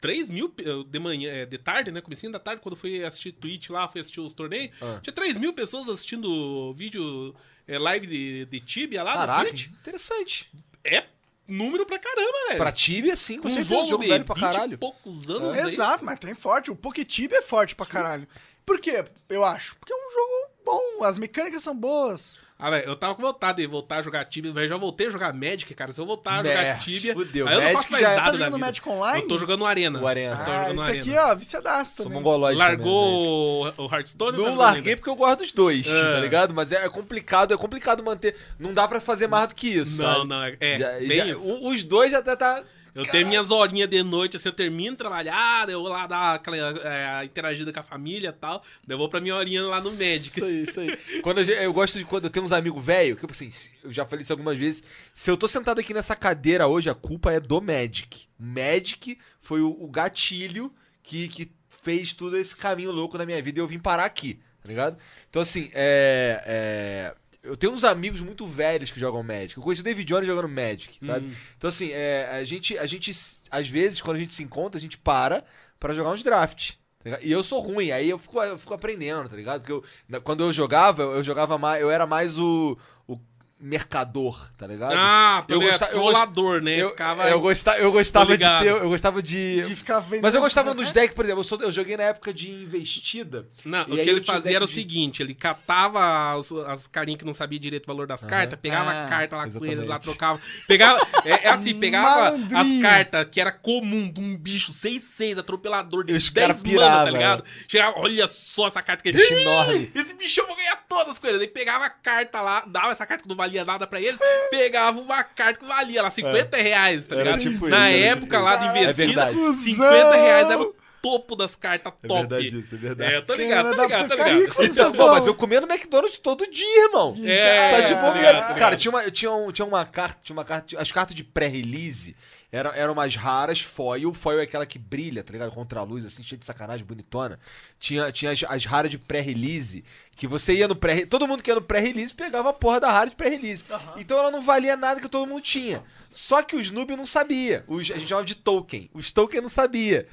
3 mil de manhã, é, de tarde, né? Comecinho da tarde, quando eu fui assistir Twitch lá, fui assistir os torneios. Ah. Tinha 3 mil pessoas assistindo vídeo é, live de, de Tibia lá no Caraca, Twitch. interessante. É número pra caramba, velho. Pra Tibia, sim, com um certeza. jogo, Jogo, velho pra 20 e caralho. poucos anos aí. Exato, mas tem forte. O Poketibia é forte pra caralho. Por quê? Eu acho. Porque é um jogo bom, as mecânicas são boas. Ah, velho, eu tava com vontade de voltar a jogar Tibia, velho. Já voltei a jogar Magic, cara. Se eu voltar a jogar Merda, Tibia. fudeu. Aí eu não Magic faço mais já é- nada Tá da jogando. Magic Online? Eu tô jogando Arena. O Arena. Ah, jogando esse Arena. aqui, ó, viciadaço Sou também. mongolóide também, né, Largou o o Hearthstone? ou tá Não jogando larguei ainda? porque eu gosto dos dois, É. tá ligado? Mas é complicado, é complicado manter. Não dá pra fazer mais do que isso, Não, sabe? não, é, é Já- bem já- isso. os dois já até tá. Eu tenho minhas horinhas de noite, assim, eu termino de trabalhar, eu vou lá dar aquela é, interagida com a família e tal, daí eu vou pra minha horinha lá no Magic. Isso aí, isso aí. Quando gente- eu gosto de quando eu tenho uns amigos velhos, que tipo assim, eu já falei isso algumas vezes. Se eu tô sentado aqui nessa cadeira hoje, a culpa é do Magic. O Magic foi o, o gatilho que, que fez todo esse caminho louco na minha vida e eu vim parar aqui, tá ligado? Então, assim, é. é, eu tenho uns amigos muito velhos que jogam Magic. Eu conheci o David Jones jogando Magic, sabe? Hum. Então, assim, é, a, gente, a gente, às vezes, quando a gente se encontra, a gente para pra jogar uns draft. tá? E eu sou ruim, aí eu fico, eu fico aprendendo, tá ligado? Porque eu, quando eu jogava, eu jogava mais. Eu era mais o, o mercador, tá ligado? Ah, Eu ligado, gosta- eu trollador, né? eu, Ficava... eu, gosta- eu gostava de ter. Eu gostava de. De ficar vendo. Mas eu gostava dos decks, por exemplo, eu, sou- eu joguei na época de investida. Não, E o que eu ele fazia era o de- seguinte, ele catava as, as carinhas que não sabia direito o valor das cartas, pegava Ah, a carta lá com exatamente. eles, lá trocava. Pegava, é, é assim, <laughs> pegava as cartas que era comum de um bicho 6-6, atropelador de os 10 cara mana, pirava, tá ligado? Chegava, olha só essa carta que Bicho enorme. Esse bicho eu vou ganhar todas com ele. Daí pegava a carta lá, dava essa carta que não valia nada pra eles, pegava uma carta que valia lá 50 reais, tá É. Ligado? tipo Na isso, era época tipo lá isso. de É investida, verdade. 50 reais era o topo das cartas É top. verdade isso, é verdade. É, eu tô ligado, tô ligado, tô ligado. Então, Isso é pô, mas eu comia no McDonald's todo dia, irmão. É, Tá de tá Cara, tinha uma, tinha, um, tinha uma carta, tinha uma carta, as cartas de pré-release eram, eram umas raras, foil, foil é aquela que brilha, tá ligado? Contra a luz, assim, cheia de sacanagem, bonitona. Tinha, tinha as, as raras de pré-release, que você ia no pré todo mundo que ia no pré-release pegava a porra da rara de pré-release. Então ela não valia nada que todo mundo tinha. Só que os noob não sabia. Os, a gente chamava de token. Os token não sabia.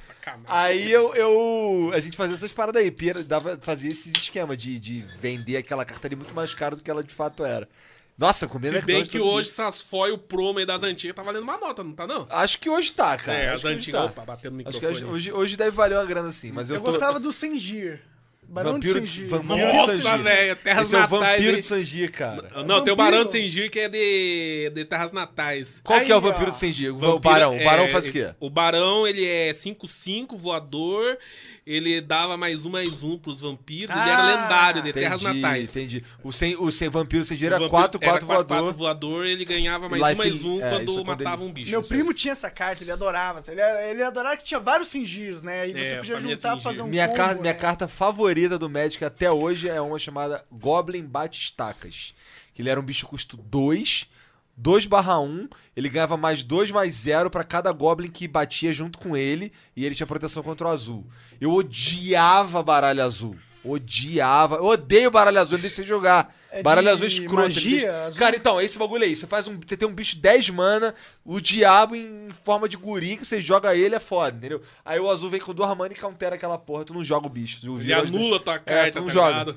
Aí eu, eu. A gente fazia essas paradas aí. Pira, dava, fazia esses esquemas de, de vender aquela carta ali muito mais caro do que ela de fato era. Nossa, comia Se bem que todo hoje dia. essas foil promo aí das antigas tá valendo uma nota, não tá não? Acho que hoje tá, cara. é, Acho as que antigas, tá. opa, batendo no Acho que microfone. hoje, hoje, deve valer uma grana sim, mas eu, Eu tô... gostava do Sengir. Barão Vampiro de Sengir. vampiro de Nossa, Sangir. velho, Terras Esse é o Natais. vampiro hein? de Sanji, cara. Não, tem o Vampiro. Barão de Sengir que é de, de Terras Natais. Qual que é o Aí, vampiro ó. de Sanji? O Vampiro Barão. O Barão é- faz o quê? O Barão, ele é 5-5, voador. Ele dava mais um, mais um pros vampiros. ele era Ah, lendário, de Terras Natais. entendi. O, sem, o sem vampiro sem dinheiro era vampiro 4, 4 era 4, voador. voador. Ele ganhava mais Life um, mais um é, quando é quando matava ele- um bicho. Meu primo tinha essa carta, ele adorava. Ele, ele adorava que tinha vários Singirs, né? E você É, podia família juntar pra fazer um Minha, combo, car- minha né? carta favorita do Magic até hoje é uma chamada Goblin Bate-Estacas. Que ele era um bicho custo 2, 2 barra 1. Ele ganhava mais 2 mais 0 pra cada Goblin que batia junto com ele. E ele tinha proteção contra o azul. Eu odiava baralho azul. Odiava. Eu odeio baralho azul, ele deixa você jogar. É baralho azul escroto. magia deixa- azul? Cara, então, esse bagulho aí. Você faz um. Você tem um bicho 10 mana, o diabo em forma de guri, que você joga ele, é foda, entendeu? Aí o azul vem com duas mana e countera aquela porra. Tu não joga o bicho. Tu Ele anula a tua É, carta, tu não tá joga. ligado?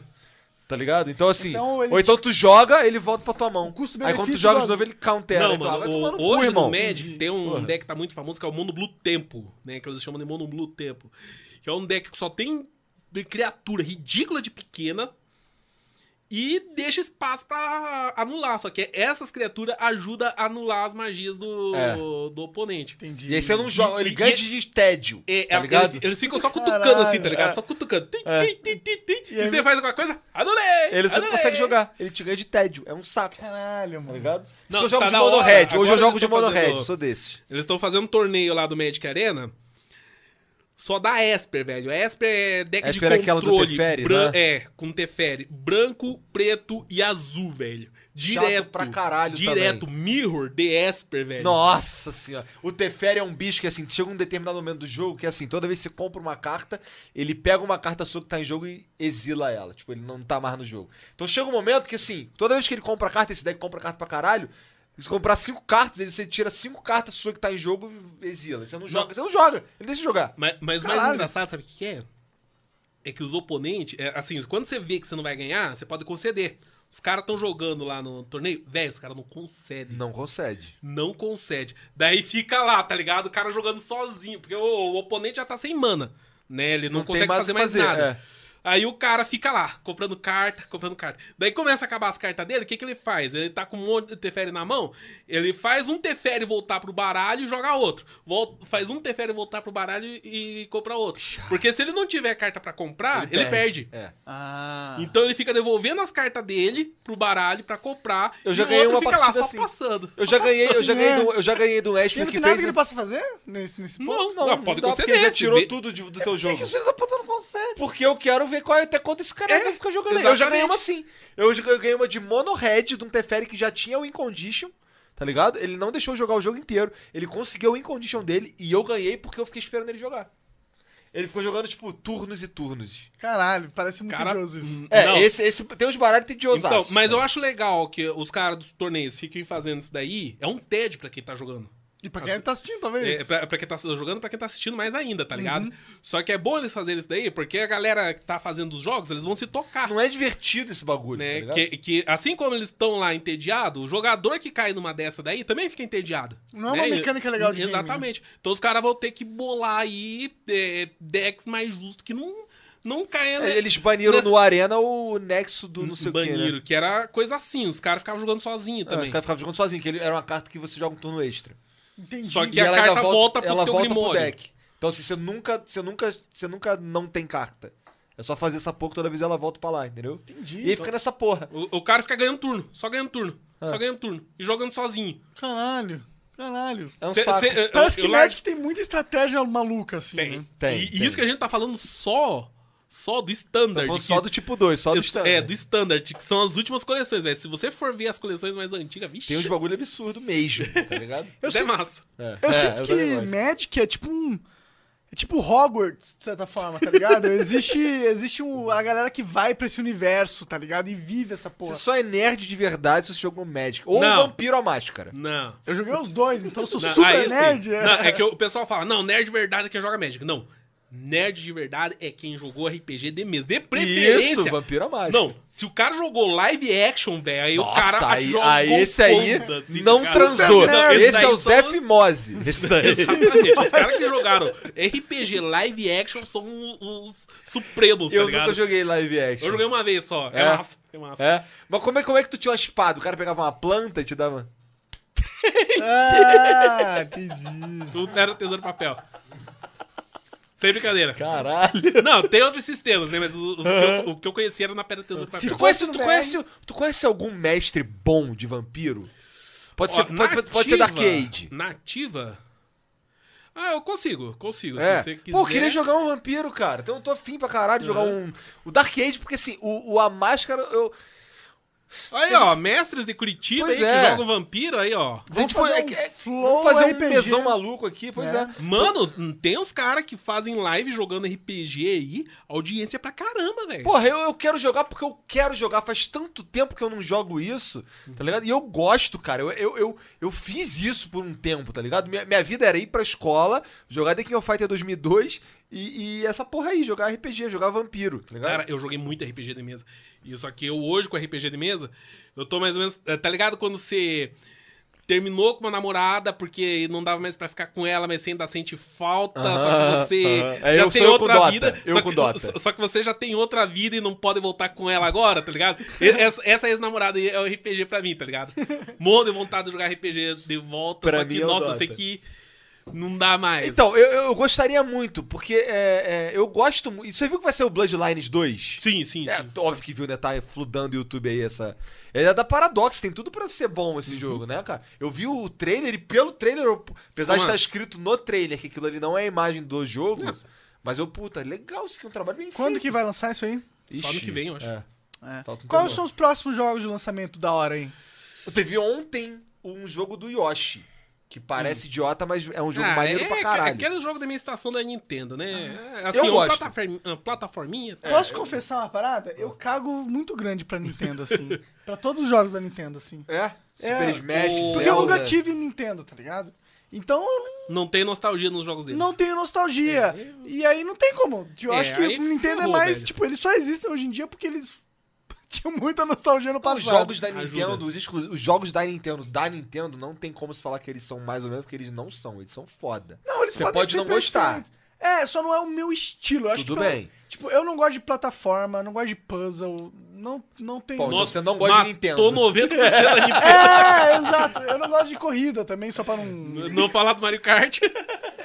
Tá ligado? Então assim. Então, ele ou então tu joga, ele volta pra tua mão. Aí quando tu joga de novo, ele countera. Não, então, ah, vai mano, tomar o- cu, hoje irmão. no Magic tem um Porra. deck que tá muito famoso que é o Mono Blue Tempo, né? Que eles chamam de Mono Blue Tempo. Que é um deck que só tem de criatura ridícula de pequena e deixa espaço pra anular. Só que essas criaturas ajudam a anular as magias do, É. do oponente. Entendi. E aí você não joga, ele E- ganha e- de tédio. É, tá é, ligado? eles, eles ficam só cutucando Caralho, assim, tá ligado? é. Só cutucando. Tim, É. tim, tim, tim, tim. E, aí- você faz alguma coisa? Anulei! Ele só consegue jogar. Ele te ganha de tédio. É um saco. Caralho, Tá mano. ligado? Não, Se eu jogo tá de mono red. Hoje eu jogo de mono red. Sou desse. Eles estão fazendo um torneio lá do Magic Arena. Só da Esper, velho. A Esper é deck Esper de é aquela do controle. Teferi, né? É, com Teferi. Branco, preto e azul, velho. Direto. pra caralho Direto. Mirror de Esper, velho. Nossa senhora. O Teferi é um bicho que, assim, chega um determinado momento do jogo que, assim, toda vez que você compra uma carta, ele pega uma carta sua que tá em jogo e exila ela. Tipo, ele não tá mais no jogo. Então chega um momento que, assim, toda vez que ele compra carta, esse deck compra carta pra caralho, se comprar cinco cartas, ele, você tira cinco cartas sua que tá em jogo e exila. Você não joga. Você não joga. Ele deixa jogar. Mas, mas o mais engraçado, sabe o que é? é que os oponentes, é, assim, quando você vê que você não vai ganhar, você pode conceder. Os caras estão jogando lá no torneio, velho, os caras não concedem. Não concede. Não concede. Daí fica lá, tá ligado? O cara jogando sozinho, porque o, o oponente já tá sem mana, né? Ele não, Não consegue mais fazer que mais fazer, nada. é. Aí o cara fica lá, comprando carta, comprando carta. Daí começa a acabar as cartas dele, o que, que ele faz? Ele tá com um monte de Teferi na mão, ele faz um Teferi voltar pro baralho e joga outro. Volta, faz um Teferi voltar pro baralho e compra outro. Porque se ele não tiver carta pra comprar, ele, perde. É. Ah. Então ele fica devolvendo as cartas dele pro baralho pra comprar. Eu e já o ganhei outro uma fica lá, só assim. passando. Eu já ganhei, eu já ganhei do, eu já ganhei do E Esper não que tem nada fez. que ele possa fazer nesse, nesse Não, ponto? não, pode conceder. porque ele já tirou tudo de- do teu Por que jogo. que da puta não conseguem? Porque eu quero ver qual é até quanto esse cara É, vai ficar jogando. Eu já exatamente. ganhei uma assim. Eu já ganhei uma de mono red de um Teferi que já tinha o win condition. Tá ligado? Ele não deixou eu jogar o jogo inteiro. Ele conseguiu o win condition dele e eu ganhei porque eu fiquei esperando ele jogar. Ele ficou jogando, tipo, turnos e turnos. Caralho, parece muito Cara, tedioso isso. É, não. esse, esse tem uns baralhos tediosos. Então, mas eu acho legal que os caras dos torneios fiquem fazendo isso daí. É um TED pra quem tá jogando. E pra quem tá assistindo, talvez. É, pra, pra quem tá jogando, pra quem tá assistindo mais ainda, tá ligado? Uhum. Só que é bom eles fazerem isso daí, porque a galera que tá fazazendo os jogos, eles vão se tocar. Não é divertido esse bagulho, tá Né? ligado? que, que assim como eles estão lá entediados, o jogador que cai numa dessa daí também fica entediado. Não é né? uma mecânica legal de game, Exatamente. Então os caras vão ter que bolar aí é, decks mais justos que não, não caia É, Eles baniram nessa- no Arena o Nexo do não sei o que, baniram, né? que era coisa assim, os caras ficavam jogando sozinho É, também. cara ficava jogando sozinho, que ele era uma carta que você joga um turno extra. Entendi. Só que E a carta ainda volta pro ela teu volta pro Grimório. deck. Então assim, você nunca, você nunca, você nunca não tem carta. É só fazer essa porra toda vez ela volta pra lá, entendeu? Entendi. E aí fica nessa porra. O, o cara fica ganhando turno, só ganhando turno, Ah. só ganhando turno. E jogando sozinho. Caralho. Caralho. É um Cê- saco. cê- Parece eu que largo- Magic tem muita estratégia maluca, assim, Tem. né? Tem, e, e tem. isso que a gente tá falando só, só do standard. que- só do tipo 2, só do standard. É, do standard, que são as últimas coleções, velho. Se você for ver as coleções mais antigas, vixe. Tem uns bagulho absurdo mesmo, <laughs> tá ligado? Eu é sinto, massa. É, eu é, sinto que. Magic é tipo um... É tipo Hogwarts, de certa forma, tá ligado? <laughs> existe existe um, a galera que vai pra esse universo, tá ligado? E vive essa porra. Você só é nerd de verdade se você jogou Magic. Ou Não. Vampiro à Máscara. Não. Eu joguei os dois, então eu sou Não, super aí sim. nerd. Não, é que o pessoal fala, não, nerd de verdade é quem joga Magic. Não. Nerd de verdade é quem jogou RPG de mesa. De preferência. Isso, Máscara. Não, se o cara jogou live action, velho, aí o Nossa, cara aí, jogou aí esse aí foda-se, não transou. Não, esse daí é o Zé os- Fimose. Esse. Exatamente. Os caras que jogaram RPG live action são os supremos, tá Eu nunca joguei live action. Eu joguei uma vez só. É, É? massa. É massa. É? Mas como é, como é que tu tinha uma espada? O cara pegava uma planta e te dava... Ah, entendi. Tudo era tesouro de papel. Sem brincadeira. Caralho. Não, tem outros sistemas, né? Mas os, os que eu, o que eu conhecia era na pedra tesouro de Tu papel. conhece, tu, conhece, tu conhece algum mestre bom de vampiro? Pode, ser, Ó, pode, pode- pode ser nativa- Dark Age. Nativa? Ah, eu consigo, consigo. É. Se você quiser. Pô, eu queria jogar um vampiro, cara. Então eu tô afim pra caralho de jogar um. O Dark Age, porque assim, o, o A Máscara, eu. Aí, ó, gente- mestres de Curitiba Pois aí é. que jogam vampiro aí, ó. A gente Vamos foi- fazer é um é- vamos fazer um RPG. mesão maluco aqui, pois é. É. Mano, tem uns caras que fazem live jogando RPG aí, audiência pra caramba, velho. Porra, eu, eu quero jogar porque eu quero jogar. Faz tanto tempo que eu não jogo isso, tá ligado? E eu gosto, cara. Eu, eu, eu, eu fiz isso por um tempo, tá ligado? Minha, minha vida era ir pra escola, jogar The King of Fighter 2002 e, e essa porra aí, jogar RPG, jogar vampiro, tá ligado? Cara, eu joguei muito RPG de mesa. E só que eu hoje com RPG de mesa, eu tô mais ou menos. eh, Tá ligado quando você terminou com uma namorada porque não dava mais pra ficar com ela, mas você ainda sente falta, só que você. É, já eu tem sou eu com outra Dota, vida. eu só com que, Dota. <laughs> Só, que você já tem outra vida e não pode voltar com ela agora, tá ligado? <laughs> Essa, essa ex-namorada aí é o RPG pra mim, tá ligado? Morro de vontade de jogar RPG de volta, Pra só que, é nossa, eu Dota. sei que não dá mais. Então, eu, eu gostaria muito, porque é, é, eu gosto muito. Você viu que vai ser o Bloodlines 2? Sim, sim, É sim. óbvio que viu, né? Tá fludando o YouTube aí essa. Ele é da Paradox, tem tudo pra ser bom esse jogo, né, cara? Eu vi o trailer e pelo trailer, eu- apesar de estar é? escrito no trailer que aquilo ali não é a imagem do jogo, Nossa. mas eu, puta, legal, isso aqui é um trabalho bem Quando feito. que vai lançar isso aí? Só ano que vem, eu acho. É. É. Quais são os próximos jogos de lançamento da hora aí? Teve ontem um jogo do Yoshi, que parece idiota, mas é um jogo Ah, maneiro é pra caralho. aquele jogo da minha estação da Nintendo, né? É, Eu Assim, uma gosto. plataform- uma plataforminha. Posso confessar uma parada? Eu cago muito grande pra Nintendo, assim. <laughs> pra todos os jogos da Nintendo, assim. É? Super É, Smash, o- Porque eu nunca tive Nintendo, tá ligado? Então eu não Não tem nostalgia nos jogos deles. não tenho nostalgia. É, eu- E aí não tem como. Eu É, acho que o Nintendo é mais. velho. Tipo, eles só existem hoje em dia porque eles tinham muita nostalgia no Os passado. jogos da Ajuda. Nintendo, os, exclu- os jogos da Nintendo, da Nintendo, não tem como se falar que eles são mais ou menos, porque eles não são, eles são foda. Não, eles Você podem pode ser não gostar. É, só não é o meu estilo. Eu acho Tudo que bem. Tipo, eu não gosto de plataforma, não gosto de puzzle. Não, não tem. Pô, então Nossa, você não gosta de Nintendo. 90% da <laughs> Nintendo. É, exato. Eu não gosto de corrida também, só pra não. Não falar do Mario Kart.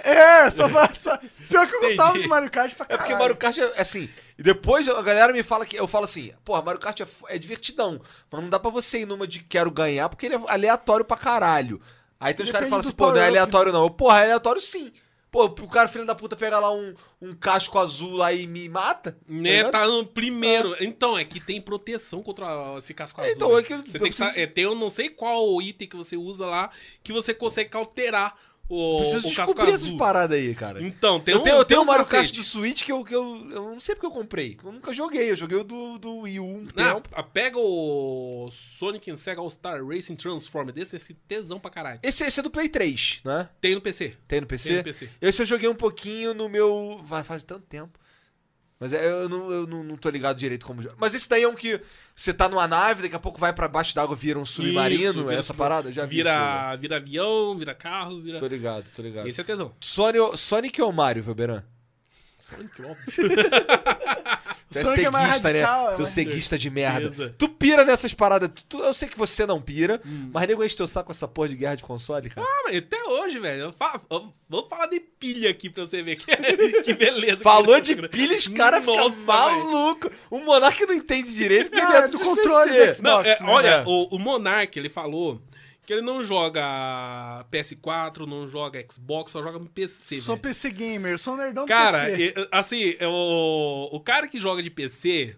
É, só pra. Só... Pior que eu gostava Entendi. de Mario Kart pra É caralho. porque Mario Kart é assim. E depois a galera me fala que. Eu falo assim, porra, Mario Kart é, é divertidão. Mas não dá pra você ir numa de quero ganhar, porque ele é aleatório pra caralho. Aí tem os caras que falam assim, pô, não é aleatório não. Eu, Porra, é aleatório sim. Pô, o cara, filho da puta, pega lá um, um casco azul lá e me mata. Né, ligado? tá no primeiro. Então, é que tem proteção contra esse casco azul. Então, né? é que eu- você eu tem que preciso- sa- é, tem eu não sei qual item que você usa lá que você consegue alterar o, Preciso o casco descobrir essas azul. paradas aí, cara. Então, tem eu um, tenho, eu tenho uns Mario Kart do Switch que eu, que eu. Eu não sei porque eu comprei. Eu nunca joguei. Eu joguei o do, do Wii U um tempo. a- pega o Sonic and Sega All-Star Racing Transformer desse, esse tesão pra caralho. Esse, esse é do Play 3, né? Tem no PC. Tem no PC? Tem no PC. Esse eu joguei um pouquinho no meu. Vai, faz tanto tempo. Mas é, eu, não, eu não, não tô ligado direito como. Mas esse daí é um que você tá numa nave, daqui a pouco vai pra baixo d'água, vira um submarino. Isso, vira essa sub- parada? Eu Já vi esse jogo. Vira, vira avião, vira carro, vira... Tô ligado, tô ligado. Esse é tesão. Sonic, Sonic ou Mario, Velberan? Sonic, óbvio. <laughs> Tu é é mais ceguista, radical, né? é Seu ceguista de merda. Beleza. Tu pira nessas paradas. Tu- tu- eu sei que você não pira, Hum. mas nego enche teu saco com essa porra de guerra de console, cara. Ah, mas até hoje, velho. eu fa- eu- Vamos falar de pilha aqui pra você ver que, <laughs> que beleza. Falou que de pilha, os caras ficam Nossa, malucos. O Monark não entende direito porque Ah, ele é é do controle Xbox. Não, é, né? olha, É. o, o Monark, ele falou que ele não joga PS4, não joga Xbox, só joga no PC, Sou. PC gamer, sou um nerdão do Cara, PC. e- assim, o, o cara que joga de PC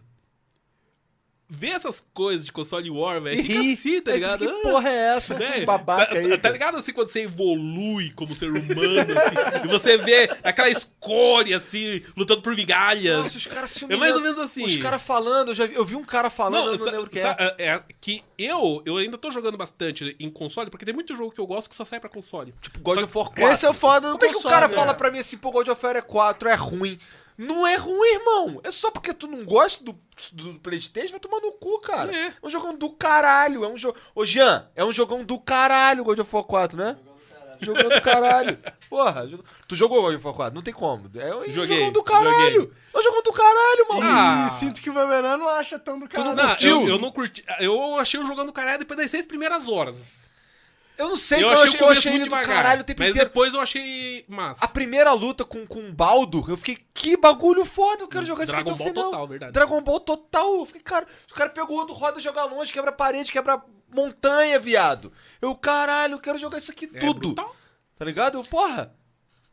vê essas coisas de console war, velho, fica assim, tá é, ligado? Que porra é essa? Né? Esse babaca tá, aí. tá cara? ligado assim quando você evolui como ser humano, assim, <laughs> e você vê aquela escória, assim, lutando por migalhas. Nossa, os caras se É mais humilhando. ou menos assim. Os caras falando, eu, já vi, eu vi um cara falando, eu não lembro quem sa- é. é. que eu, eu ainda tô jogando bastante em console, porque tem muito jogo que eu gosto que só sai pra console. Tipo, God Só- of War 4. Esse é o foda do Como é que o console, cara né? fala pra mim assim, pô, God of War é 4, é ruim? Não é ruim, irmão. É só porque tu não gosta do, do Playstation, vai tomar no cu, cara. É. É um jogão do caralho. É um jogo. Ô, Jean, é um jogão do caralho God of War 4, né? Jogão do caralho. Porra, tu jogou God of War 4? Não tem como. É um Joguei, jogão do caralho. joguei. É um jogão do caralho, mano. Ah. E sinto que o Weberano não acha tão do cara. Não, curtiu? eu, eu não curti. Eu achei o jogando caralho depois das seis primeiras horas. Eu não sei, eu cara, eu achei, eu achei ele muito do devagar. caralho o tempo mas inteiro. depois eu achei massa. A primeira luta com, com o Baldo, eu fiquei, que bagulho foda, eu quero jogar isso aqui até o Ball final. total, verdade. Dragon Ball total. Eu fiquei, cara, o cara pegou o outro, roda, joga longe, quebra parede, quebra montanha, viado. Eu, caralho, eu quero jogar isso aqui É tudo. brutal. Tá ligado? Eu, porra.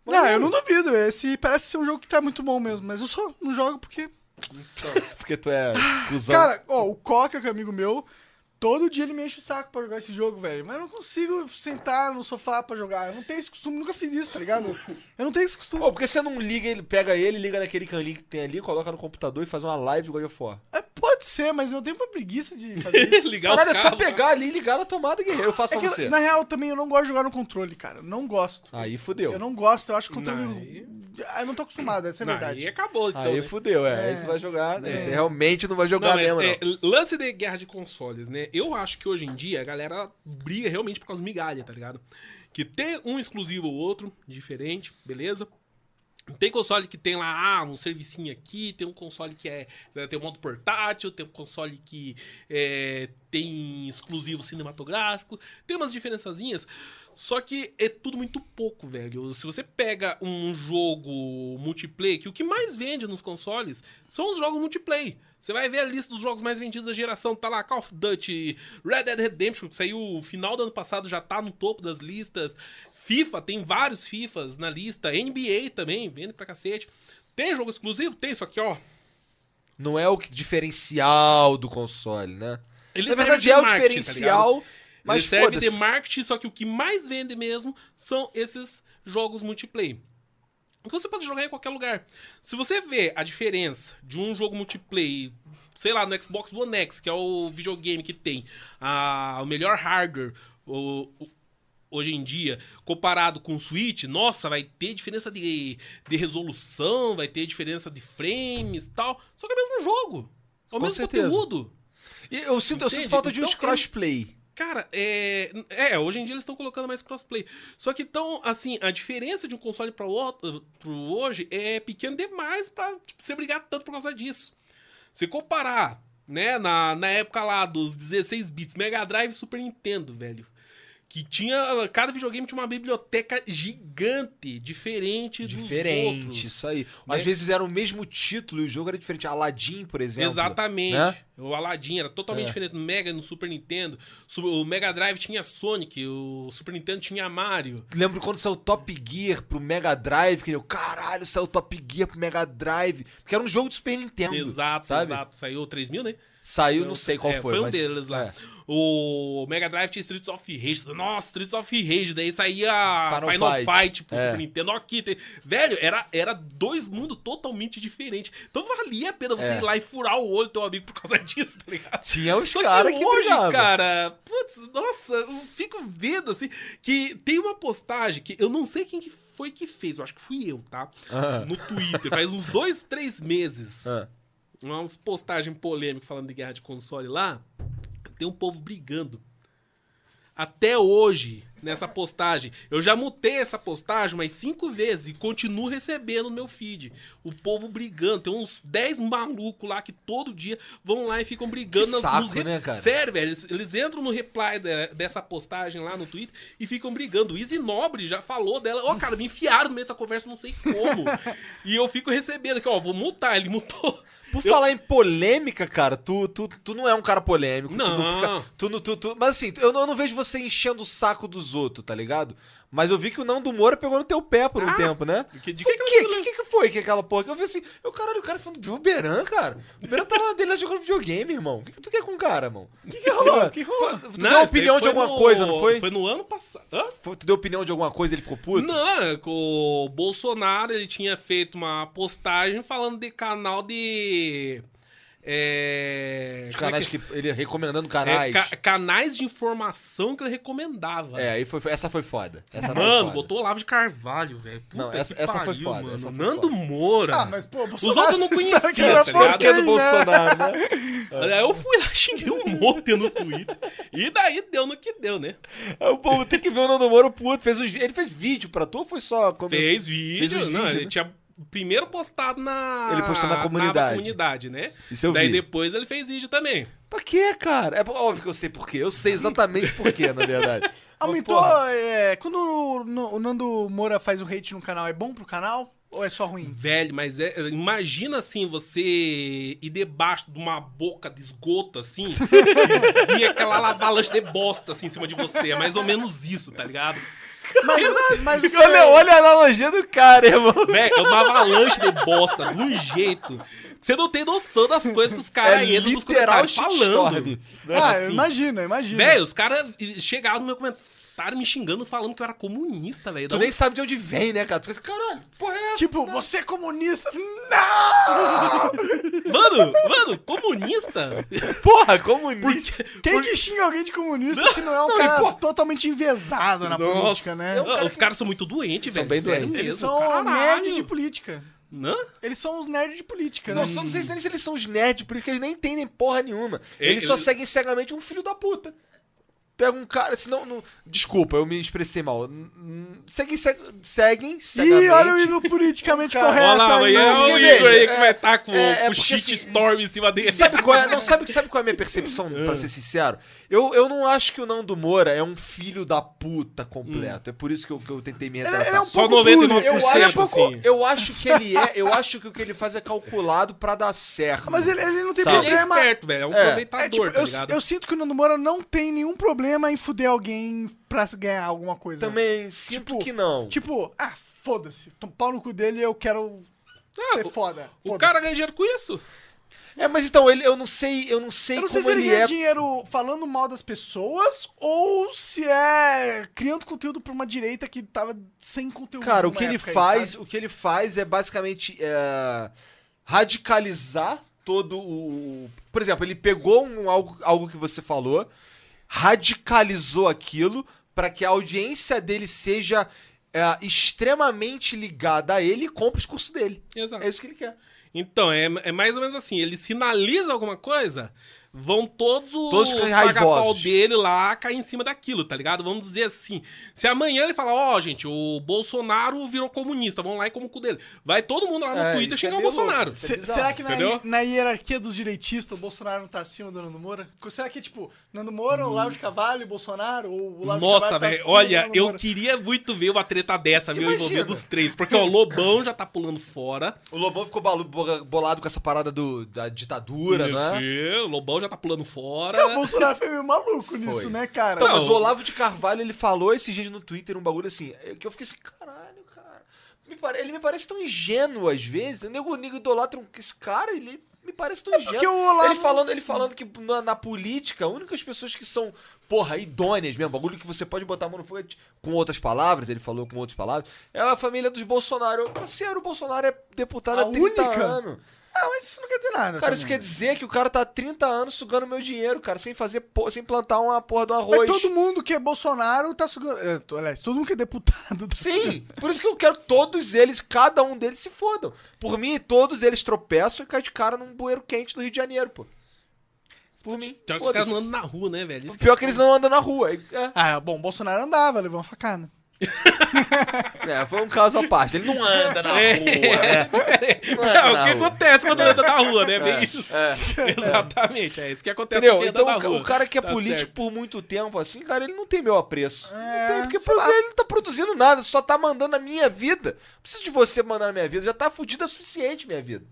Não, eu não duvido. Esse parece ser um jogo que tá muito bom mesmo, mas eu só não jogo porque. <laughs> Porque tu é cuzão. Cara, ó, o Coca, que é amigo meu, todo dia ele me enche o saco pra jogar esse jogo, velho. Mas eu não consigo sentar no sofá pra jogar. Eu não tenho esse costume, nunca fiz isso, tá ligado? Eu não tenho esse costume. Pô, por que você não liga ele, pega ele, liga naquele canlinho que tem ali, coloca no computador e faz uma live de God of War? É, pode ser, mas eu tenho uma preguiça de fazer <laughs> isso. Ligar os Caralho, é só cabos. pegar ali e ligar na tomada, guerreiro. Eu faço É pra que, você. na real, também eu não gosto de jogar no controle, cara. Eu não gosto. Aí fudeu. Eu não gosto, eu acho o controle. Aí- Ah, Eu não tô acostumado, essa é a Não, verdade. Aí acabou, então. Aí né? fudeu, é. Aí É. você vai jogar, né? É. Você realmente não vai jogar Não, mas, mesmo, é, não. lance de guerra de consoles, né? Eu acho que hoje em dia a galera briga realmente por causa migalha, tá ligado? Que tem um exclusivo ou outro, diferente, beleza? Tem console que tem lá, ah, um servicinho aqui, tem um console que é. Tem um modo portátil, tem um console que é, tem exclusivo cinematográfico, tem umas diferençazinhas. Só que é tudo muito pouco, velho. Se você pega um jogo multiplayer, que o que mais vende nos consoles são os jogos multiplayer. Você vai ver a lista dos jogos mais vendidos da geração. Tá lá Call of Duty, Red Dead Redemption, que saiu no final do ano passado, já tá no topo das listas. FIFA, tem vários FIFAs na lista. NBA também, vende pra cacete. Tem jogo exclusivo? Tem, só que, ó. Não é o que- diferencial do console, né? Ele Na verdade de é o tá diferencial, ligado? mas ele serve de marketing, só que o que mais vende mesmo são esses jogos multiplayer. Que você pode jogar em qualquer lugar. Se você vê a diferença de um jogo multiplayer, sei lá, no Xbox One X, que é o videogame que tem ah, o melhor hardware, o, o, hoje em dia, comparado com o Switch, nossa, vai ter diferença de, de resolução, vai ter diferença de frames e tal. Só que é o mesmo jogo. É o Com mesmo certeza. conteúdo. E eu sinto, eu sinto falta de Então, uns ele- crossplay. Cara, é, é, hoje em dia eles estão colocando mais crossplay. Só que então, assim, a diferença de um console para outro pro hoje é pequeno demais pra tipo, você brigar tanto por causa disso. Se comparar, né, na, na época lá dos 16 bits, Mega Drive e Super Nintendo, velho. Que tinha. Cada videogame tinha uma biblioteca gigante, diferente dos Diferente, outros. isso aí. né? Às vezes era o mesmo título e o jogo era diferente. Aladdin, por exemplo. Exatamente. né? O Aladdin era totalmente É. diferente no Mega e no Super Nintendo. O Mega Drive tinha Sonic, o Super Nintendo tinha Mario. Lembro quando saiu Top Gear pro Mega Drive, que eu, caralho, saiu Top Gear pro Mega Drive. Porque era um jogo do Super Nintendo. Exato, sabe? exato. Saiu o 3000, né? Saiu, não sei qual É, foi. um mas- deles lá. é. O Mega Drive tinha Streets of Rage. Nossa, Streets of Rage. Daí saía Final Final, Fight. Fight, pro É. Super Nintendo. Aqui, tem... Velho, era, era dois mundos totalmente diferentes. Então valia a pena você É. ir lá e furar o olho do teu amigo por causa disso, tá ligado? Tinha os caras que que, hoje, brigavam. cara, putz, nossa, eu fico vendo assim, que tem uma postagem que eu não sei quem que foi que fez, eu acho que fui eu, tá? Ah. No Twitter, faz uns dois, três meses. Ah. Umas postagens polêmicas falando de guerra de console lá. Tem um povo brigando. Até hoje, nessa postagem. Eu já mutei essa postagem umas cinco vezes e continuo recebendo no meu feed. O povo brigando. Tem uns 10 malucos lá que todo dia vão lá e ficam brigando. Que saco, re- né, cara? Sério, velho. Eles, eles entram no reply de- dessa postagem lá no Twitter e ficam brigando. O Easy Nobre já falou dela. Ó, cara, me enfiaram no meio dessa conversa, não sei como. <laughs> e eu fico recebendo aqui, ó, vou multar. Ele mutou. Por Eu- falar em polêmica, cara, tu, tu, tu não é um cara polêmico. Tu não Não. fica. Tu, não- tu, tu- mas assim, eu não, eu não vejo você enchendo o saco dos outros, tá ligado? Mas eu vi que o Nando Moura pegou no teu pé por um Ah, tempo, né? que- de que que ela- Que, que, foi que aquela porra? Que eu vi assim, eu, caralho, o cara falando de Uberan, cara. O Uberan tá lá dele lá jogando videogame, irmão. O que, que tu quer com o cara, irmão? O que, que rolou? que rolou? Tu deu opinião de alguma coisa, não foi? Foi no ano passado. Hã? Foi- Tu deu opinião de alguma coisa e ele ficou puto? Não, é o Bolsonaro ele tinha feito uma postagem falando de canal de. É, Os é canais que- que... Ele recomendando é, canais. ca- canais de informação que ele recomendava. É, aí foi, essa foi foda. Essa foi Mano, foda. botou Olavo de Carvalho, velho. Puta Não, essa- que essa foi pariu, foda, mano. essa foi Nando foda. Moura. Ah, mas, pô, Os outros eu não <laughs> conhecia, tá ligado? Que é do né? Bolsonaro, né? Aí eu fui lá, <laughs> xinguei um monte no Twitter. E daí deu no que deu, né? O povo tem que ver o Nando Moro puto. Fez uns... Ele fez vídeo pra tu ou foi só... Fez vídeo. Fez uns não, vídeos, ele né? tinha primeiro postado na. Ele postou na comunidade. comunidade, né? Isso eu Daí vi. depois ele fez vídeo também. Pra quê, cara? É óbvio que eu sei por quê. Eu sei exatamente por quê, na verdade. <laughs> Aumentou. É, quando o, o Nando Moura faz o hate no canal, é bom pro canal? Ou é só ruim? Velho, mas é, imagina assim, você ir debaixo de uma boca de esgoto, assim, <laughs> e vir aquela avalanche de bosta assim em cima de você. É mais ou menos isso, tá ligado? Mas, mas você. Olha, olha a analogia do cara, irmão. Velho, é uma avalanche de bosta, de um jeito. Você não tem noção das coisas que os caras É entram nos literal comentários falando. shitstorm. Ah, assim. imagina, imagina. Velho, os caras chegaram no meu comentário me xingando, falando que eu era comunista, velho. Tu nem sabe de onde vem, né, cara? Tu fez caralho, porra é essa? Tipo, você é comunista? Não! <laughs> Mano, mano, comunista? Porra, comunista. Quem que xinga alguém de comunista se não é um Não, cara pô- totalmente envezado na política, né? Ah, os caras são muito doentes, São velho. bem sério doentes. mesmo, Eles são caralho. nerd de política. Hã? Eles são os nerds de política, né? Não, não sei nem se eles são os nerds, porque eles nem entendem porra nenhuma. Eles Ele- só seguem cegamente um filho da puta. Pega um cara, senão. Não... Desculpa, eu me expressei mal. Seguem, seguem cegamente. Ih, olha o hino <laughs> politicamente Cara, correto. Olha lá, aí, mas é o Igor aí que é- vai estar com, é- é com o porque, shit assim, storm em cima dele. Sabe qual é, não, sabe, sabe qual é a minha percepção, pra <laughs> ser sincero? Eu, eu não acho que o Nando Moura é um filho da puta completo. É por isso que eu, que eu tentei me Ele, retratar. ele é um Só pouco 99%, bully. eu, acho, é pouco... assim. eu acho que ele é. Eu acho que o que ele faz é calculado pra dar certo. Mas ele, ele não tem Sabe? Ele é problema... esperto, velho. É um É. aproveitador, É, tipo, tá eu, ligado? eu sinto que o Nando Moura não tem nenhum problema em fuder alguém pra ganhar alguma coisa. Também sinto Tipo, que não. Tipo, ah, foda-se. Tô pau no cu dele eu quero Ah, ser o- foda. O Foda-se. cara ganha dinheiro com isso. É, mas então, ele, eu não sei, eu não sei Eu não como sei se ele ele ganha é. dinheiro falando mal das pessoas ou se é criando conteúdo pra uma direita que tava sem conteúdo. Cara, o que ele faz, sabe? o que ele faz é basicamente é, radicalizar todo o. Por exemplo, ele pegou um, algo, algo que você falou, radicalizou aquilo pra que a audiência dele seja é, extremamente ligada a ele e compre o discurso dele. Exato. É isso que ele quer. Então, é, é mais ou menos assim, ele sinaliza alguma coisa, vão todos os Todos raivosos. dele lá cair em cima daquilo, tá ligado? Vamos dizer assim, se amanhã ele falar, ó, gente, o Bolsonaro virou comunista, vamos lá e como o cu dele. Vai todo mundo lá no É, Twitter isso é xingar o Bolsonaro. é será que na, na hierarquia dos direitistas o Bolsonaro não tá acima do Nando Moura? Será que é tipo, Nando Moura, o Lavo de Cavalho, o Bolsonaro, ou o Lavo de Hum. Nossa, Cavalho tá velho, acima do olha, eu queria muito ver uma treta dessa, meu, envolvendo os três. Porque, ó, o Lobão já tá pulando fora. O Lobão ficou bolado com essa parada do, da ditadura, né? O Lobão já tá pulando fora. É, o Bolsonaro foi meio maluco nisso, Foi. né, cara? Então, mas o Olavo de Carvalho, ele falou esses dias no Twitter um bagulho assim, é, que eu fiquei assim, caralho, cara. Me pare- Ele me parece tão ingênuo às vezes. O nego, o nego idolatra um- esse cara, ele me parece tão ingênuo. porque o Olavo- Ele falando, ele falando que na, na política, as únicas pessoas que são, porra, idôneas mesmo, bagulho que você pode botar a mão no fogo, é, com outras palavras, ele falou com outras palavras, é a família dos Bolsonaro. Parceiro, o Bolsonaro é deputado A há 30 única? anos. Ah, mas isso não quer dizer nada. Cara, isso também. quer dizer que o cara tá há 30 anos sugando meu dinheiro, cara, sem fazer, po- sem plantar uma porra do Mas arroz. todo mundo que é Bolsonaro tá sugando. é, to- aliás, todo mundo que é deputado tá Sim, por isso que eu quero que todos eles, cada um deles se fodam. Por mim, todos eles tropeçam e caem de cara num bueiro quente do Rio de Janeiro, pô. Por mim. Pior que os caras não andam na rua, né, velho? Isso que Pior que eles não andam na rua. É, Ah, bom, Bolsonaro andava, levou uma facada. <laughs> é, foi um caso à parte. Ele não anda na É. rua, né? Não anda É, o que rua. acontece quando anda na rua, né? Bem isso. É. <laughs> Exatamente, é isso que acontece Entendeu? quando anda Então, na o ca- rua. o cara que é Tá político certo. por muito tempo, assim, cara, ele não tem meu apreço. É, não tem, porque lá. ele não tá produzindo nada, só tá mandando na minha vida. Não preciso de você mandar na minha vida, já tá fudida o suficiente minha vida.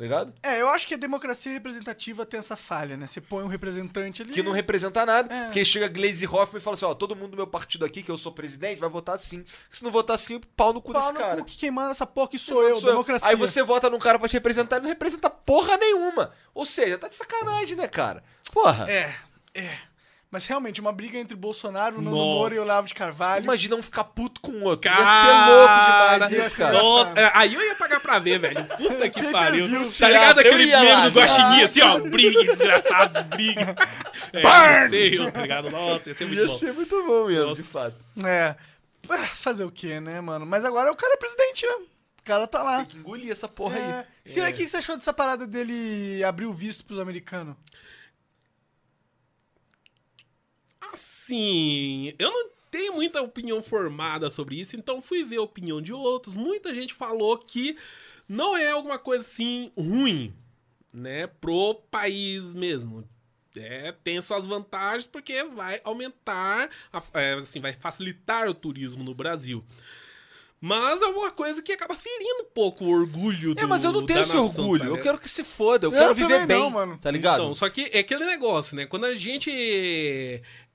Tá ligado? É, eu acho que a democracia representativa tem essa falha, né? Você põe um representante ali. Que não representa nada. É. Porque chega Glaze Hoffman e fala assim: ó, todo mundo do meu partido aqui, que eu sou presidente, vai votar sim. Se não votar sim, pau no cu Pau desse no cara. cu, que quem manda essa porra que sou eu, Sou eu. democracia. Aí você vota num cara pra te representar, ele não representa porra nenhuma. Ou seja, tá de sacanagem, né, cara? Porra. É, é. Mas realmente, uma briga entre o Bolsonaro, o Nando Nossa. Moura e o Olavo de Carvalho. Imagina um ficar puto com o outro. Cara, ia ser louco demais ia isso, cara. Nossa, é, aí eu ia pagar pra ver, velho. Puta que pariu. Tá ligado aquele ia meme do Guaxinim, assim, ó. Briguem, desgraçados, briguem. É, sei eu, tá ligado? Nossa, ia ser muito Ia bom. ser muito bom mesmo, Nossa. de fato. É. Fazer o quê, né, mano? Mas agora o cara é presidente, né? O cara tá lá. Tem que engolir essa porra É. aí. Será o que você achou dessa parada dele abrir o visto pros americanos? Assim, eu não tenho muita opinião formada sobre isso, então fui ver a opinião de outros. Muita gente falou que não é alguma coisa assim ruim, né, pro país mesmo. É, tem suas vantagens porque vai aumentar, a- é, assim, vai facilitar o turismo no Brasil. Mas é uma coisa que acaba ferindo um pouco o orgulho do É, mas eu não tenho esse nação, orgulho. tá eu quero que se foda. Eu, Eu quero viver bem. não, mano. Tá ligado? Então, só que é aquele negócio, né? Quando a gente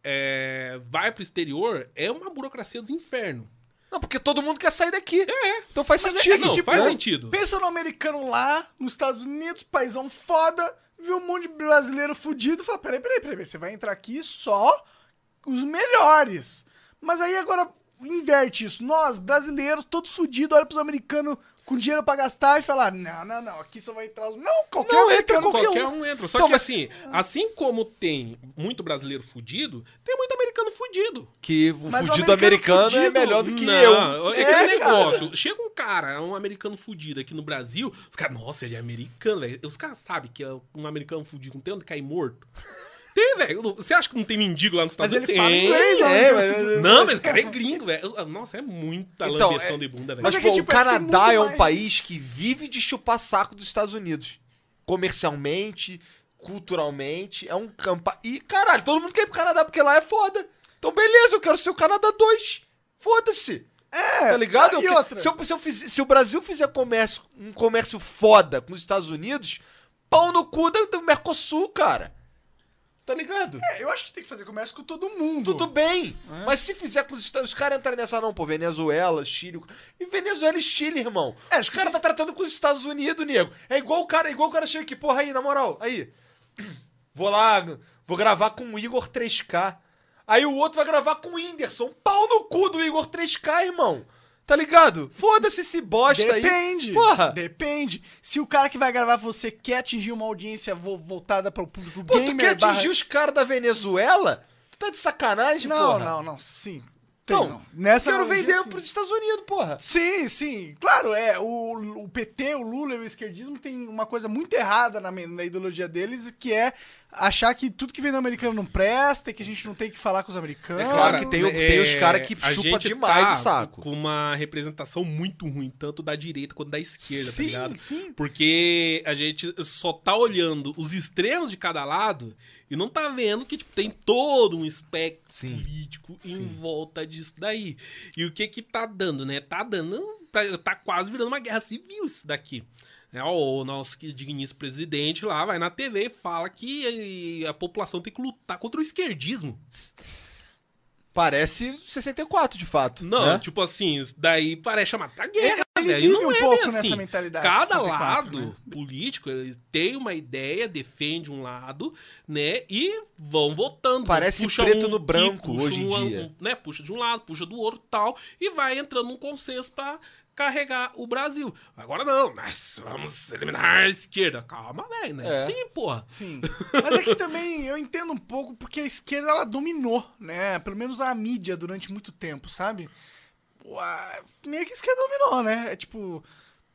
é, vai pro exterior, é uma burocracia dos infernos. Não, porque todo mundo quer sair daqui. É. Então faz Mas é- sentido. é Não, tipo, faz né? sentido. Pensa no americano lá, nos Estados Unidos, paizão foda, viu um monte de brasileiro fudido e fala: peraí, peraí, peraí, você vai entrar aqui só os melhores. Mas aí agora inverte isso. Nós, brasileiros, todos fudidos, olha pros americanos com dinheiro pra gastar e falar: não, não, não, aqui só vai entrar os. Não, qualquer Não, entra americano. qualquer Qualquer um entra. Só Então, que mas- assim, assim como tem muito brasileiro fudido, tem muito americano fudido. Que o Mas o fudido americano americano, é fudido- melhor do que não, eu. é É, aquele cara. negócio. Chega um cara, um americano fudido aqui no Brasil, os caras, nossa, ele é americano, velho. Os caras sabem que é um americano fudido não tem onde cair morto. Tem, velho. Você acha que não tem mendigo lá nos Mas Estados ele Unidos? fala Tem. inglês, ó, É, americano mas- fudido. Não, mas o cara é gringo, velho. Nossa, é muita Então, lambeção é- de bunda, velho. Mas, Mas é que, pô, tipo, o Canadá é um mais- país que vive de chupar saco dos Estados Unidos. Comercialmente, culturalmente. É um campa. E, caralho, todo mundo quer ir pro Canadá porque lá é foda. Então, beleza, eu quero ser o Canadá 2. Foda-se. É, Tá ligado? E Eu que- outra? Se, eu- se eu fiz- se o Brasil fizer comércio, um comércio foda com os Estados Unidos, pau no cu do, do Mercosul, cara. Tá ligado? É, eu acho que tem que fazer comércio com todo mundo. Tudo bem. Mas se fizer com os Estados os caras entrarem nessa, não, pô, Venezuela, Chile. E Venezuela e Chile, irmão. É, os se- caras tá tratando com os Estados Unidos, nego. É igual o cara, é igual o cara chega aqui, porra, aí, na moral, aí. <clears throat> Vou lá, vou gravar com o Igor 3K. Aí o outro vai gravar com o Whindersson. Pau no cu do Igor 3K, irmão. Tá ligado? Foda-se esse bosta aí. Depende. Porra. Depende. Se o cara que vai gravar você quer atingir uma audiência vo- voltada para o público Pô, tu gamer, quer atingir barra- os caras da Venezuela? Tu tá de sacanagem, Não, porra? não, não, sim. Tem, Não, não. Nessa Quero vender sim. pros Estados Unidos, porra. Sim, sim. Claro, é. O, o PT, o Lula e o esquerdismo tem uma coisa muito errada na, na ideologia deles, que é achar que tudo que vem do americano não presta e que a gente não tem que falar com os americanos. É claro que tem o- tem os cara que a chupa gente demais tá o saco. Com uma representação muito ruim, tanto da direita quanto da esquerda, tá Sim, ligado? sim. Porque a gente só tá olhando os extremos de cada lado e não tá vendo que tipo, tem todo um espectro Sim. político em volta disso daí. E o que que tá dando, né? Tá dando. Tá, tá quase virando uma guerra civil isso daqui. É, o nosso digníssimo presidente lá vai na TV e fala que a população tem que lutar contra o esquerdismo. Parece 64, de fato. Não, né? tipo assim, daí parece chamar pra guerra. Ele velho. vive não um é pouco bem nessa assim. mentalidade, Cada 64, lado né? político ele tem uma ideia, defende um lado, né? E vão votando. Parece Puxa preto um no branco puxa hoje em um- dia. um, né? Puxa de um lado, puxa do outro tal. E vai entrando num consenso pra carregar o Brasil. Agora não, nós vamos eliminar a esquerda. Calma, velho, né? É. Sim, porra. Sim. <laughs> Mas é que também eu entendo um pouco porque a esquerda ela dominou, né? Pelo menos a mídia durante muito tempo, sabe? A- Meio que a esquerda dominou, né? É tipo,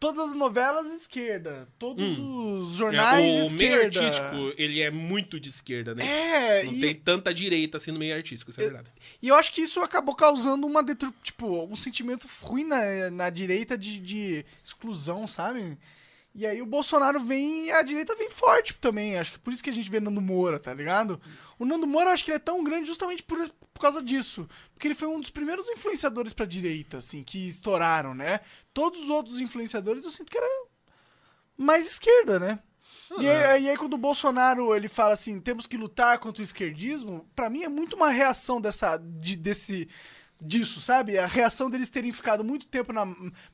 todas as novelas esquerda, todos os jornais É, o meio esquerda. artístico, ele é muito de esquerda, né? É, Não e, tem tanta direita assim no meio artístico, isso é verdade. e eu acho que isso acabou causando uma tipo, um sentimento ruim na, na direita de, de exclusão, sabe? E aí o Bolsonaro vem a direita vem forte também. Acho que por isso que a gente vê Nando Moura, tá ligado? O Nando Moura eu acho que ele é tão grande justamente por, por causa disso. Porque ele foi um dos primeiros influenciadores pra direita, assim, que estouraram, né? Todos os outros influenciadores eu sinto que era mais esquerda, né? E aí, e aí quando o Bolsonaro ele fala assim, temos que lutar contra o esquerdismo, pra mim é muito uma reação dessa de, desse disso, sabe? A reação deles terem ficado muito tempo na,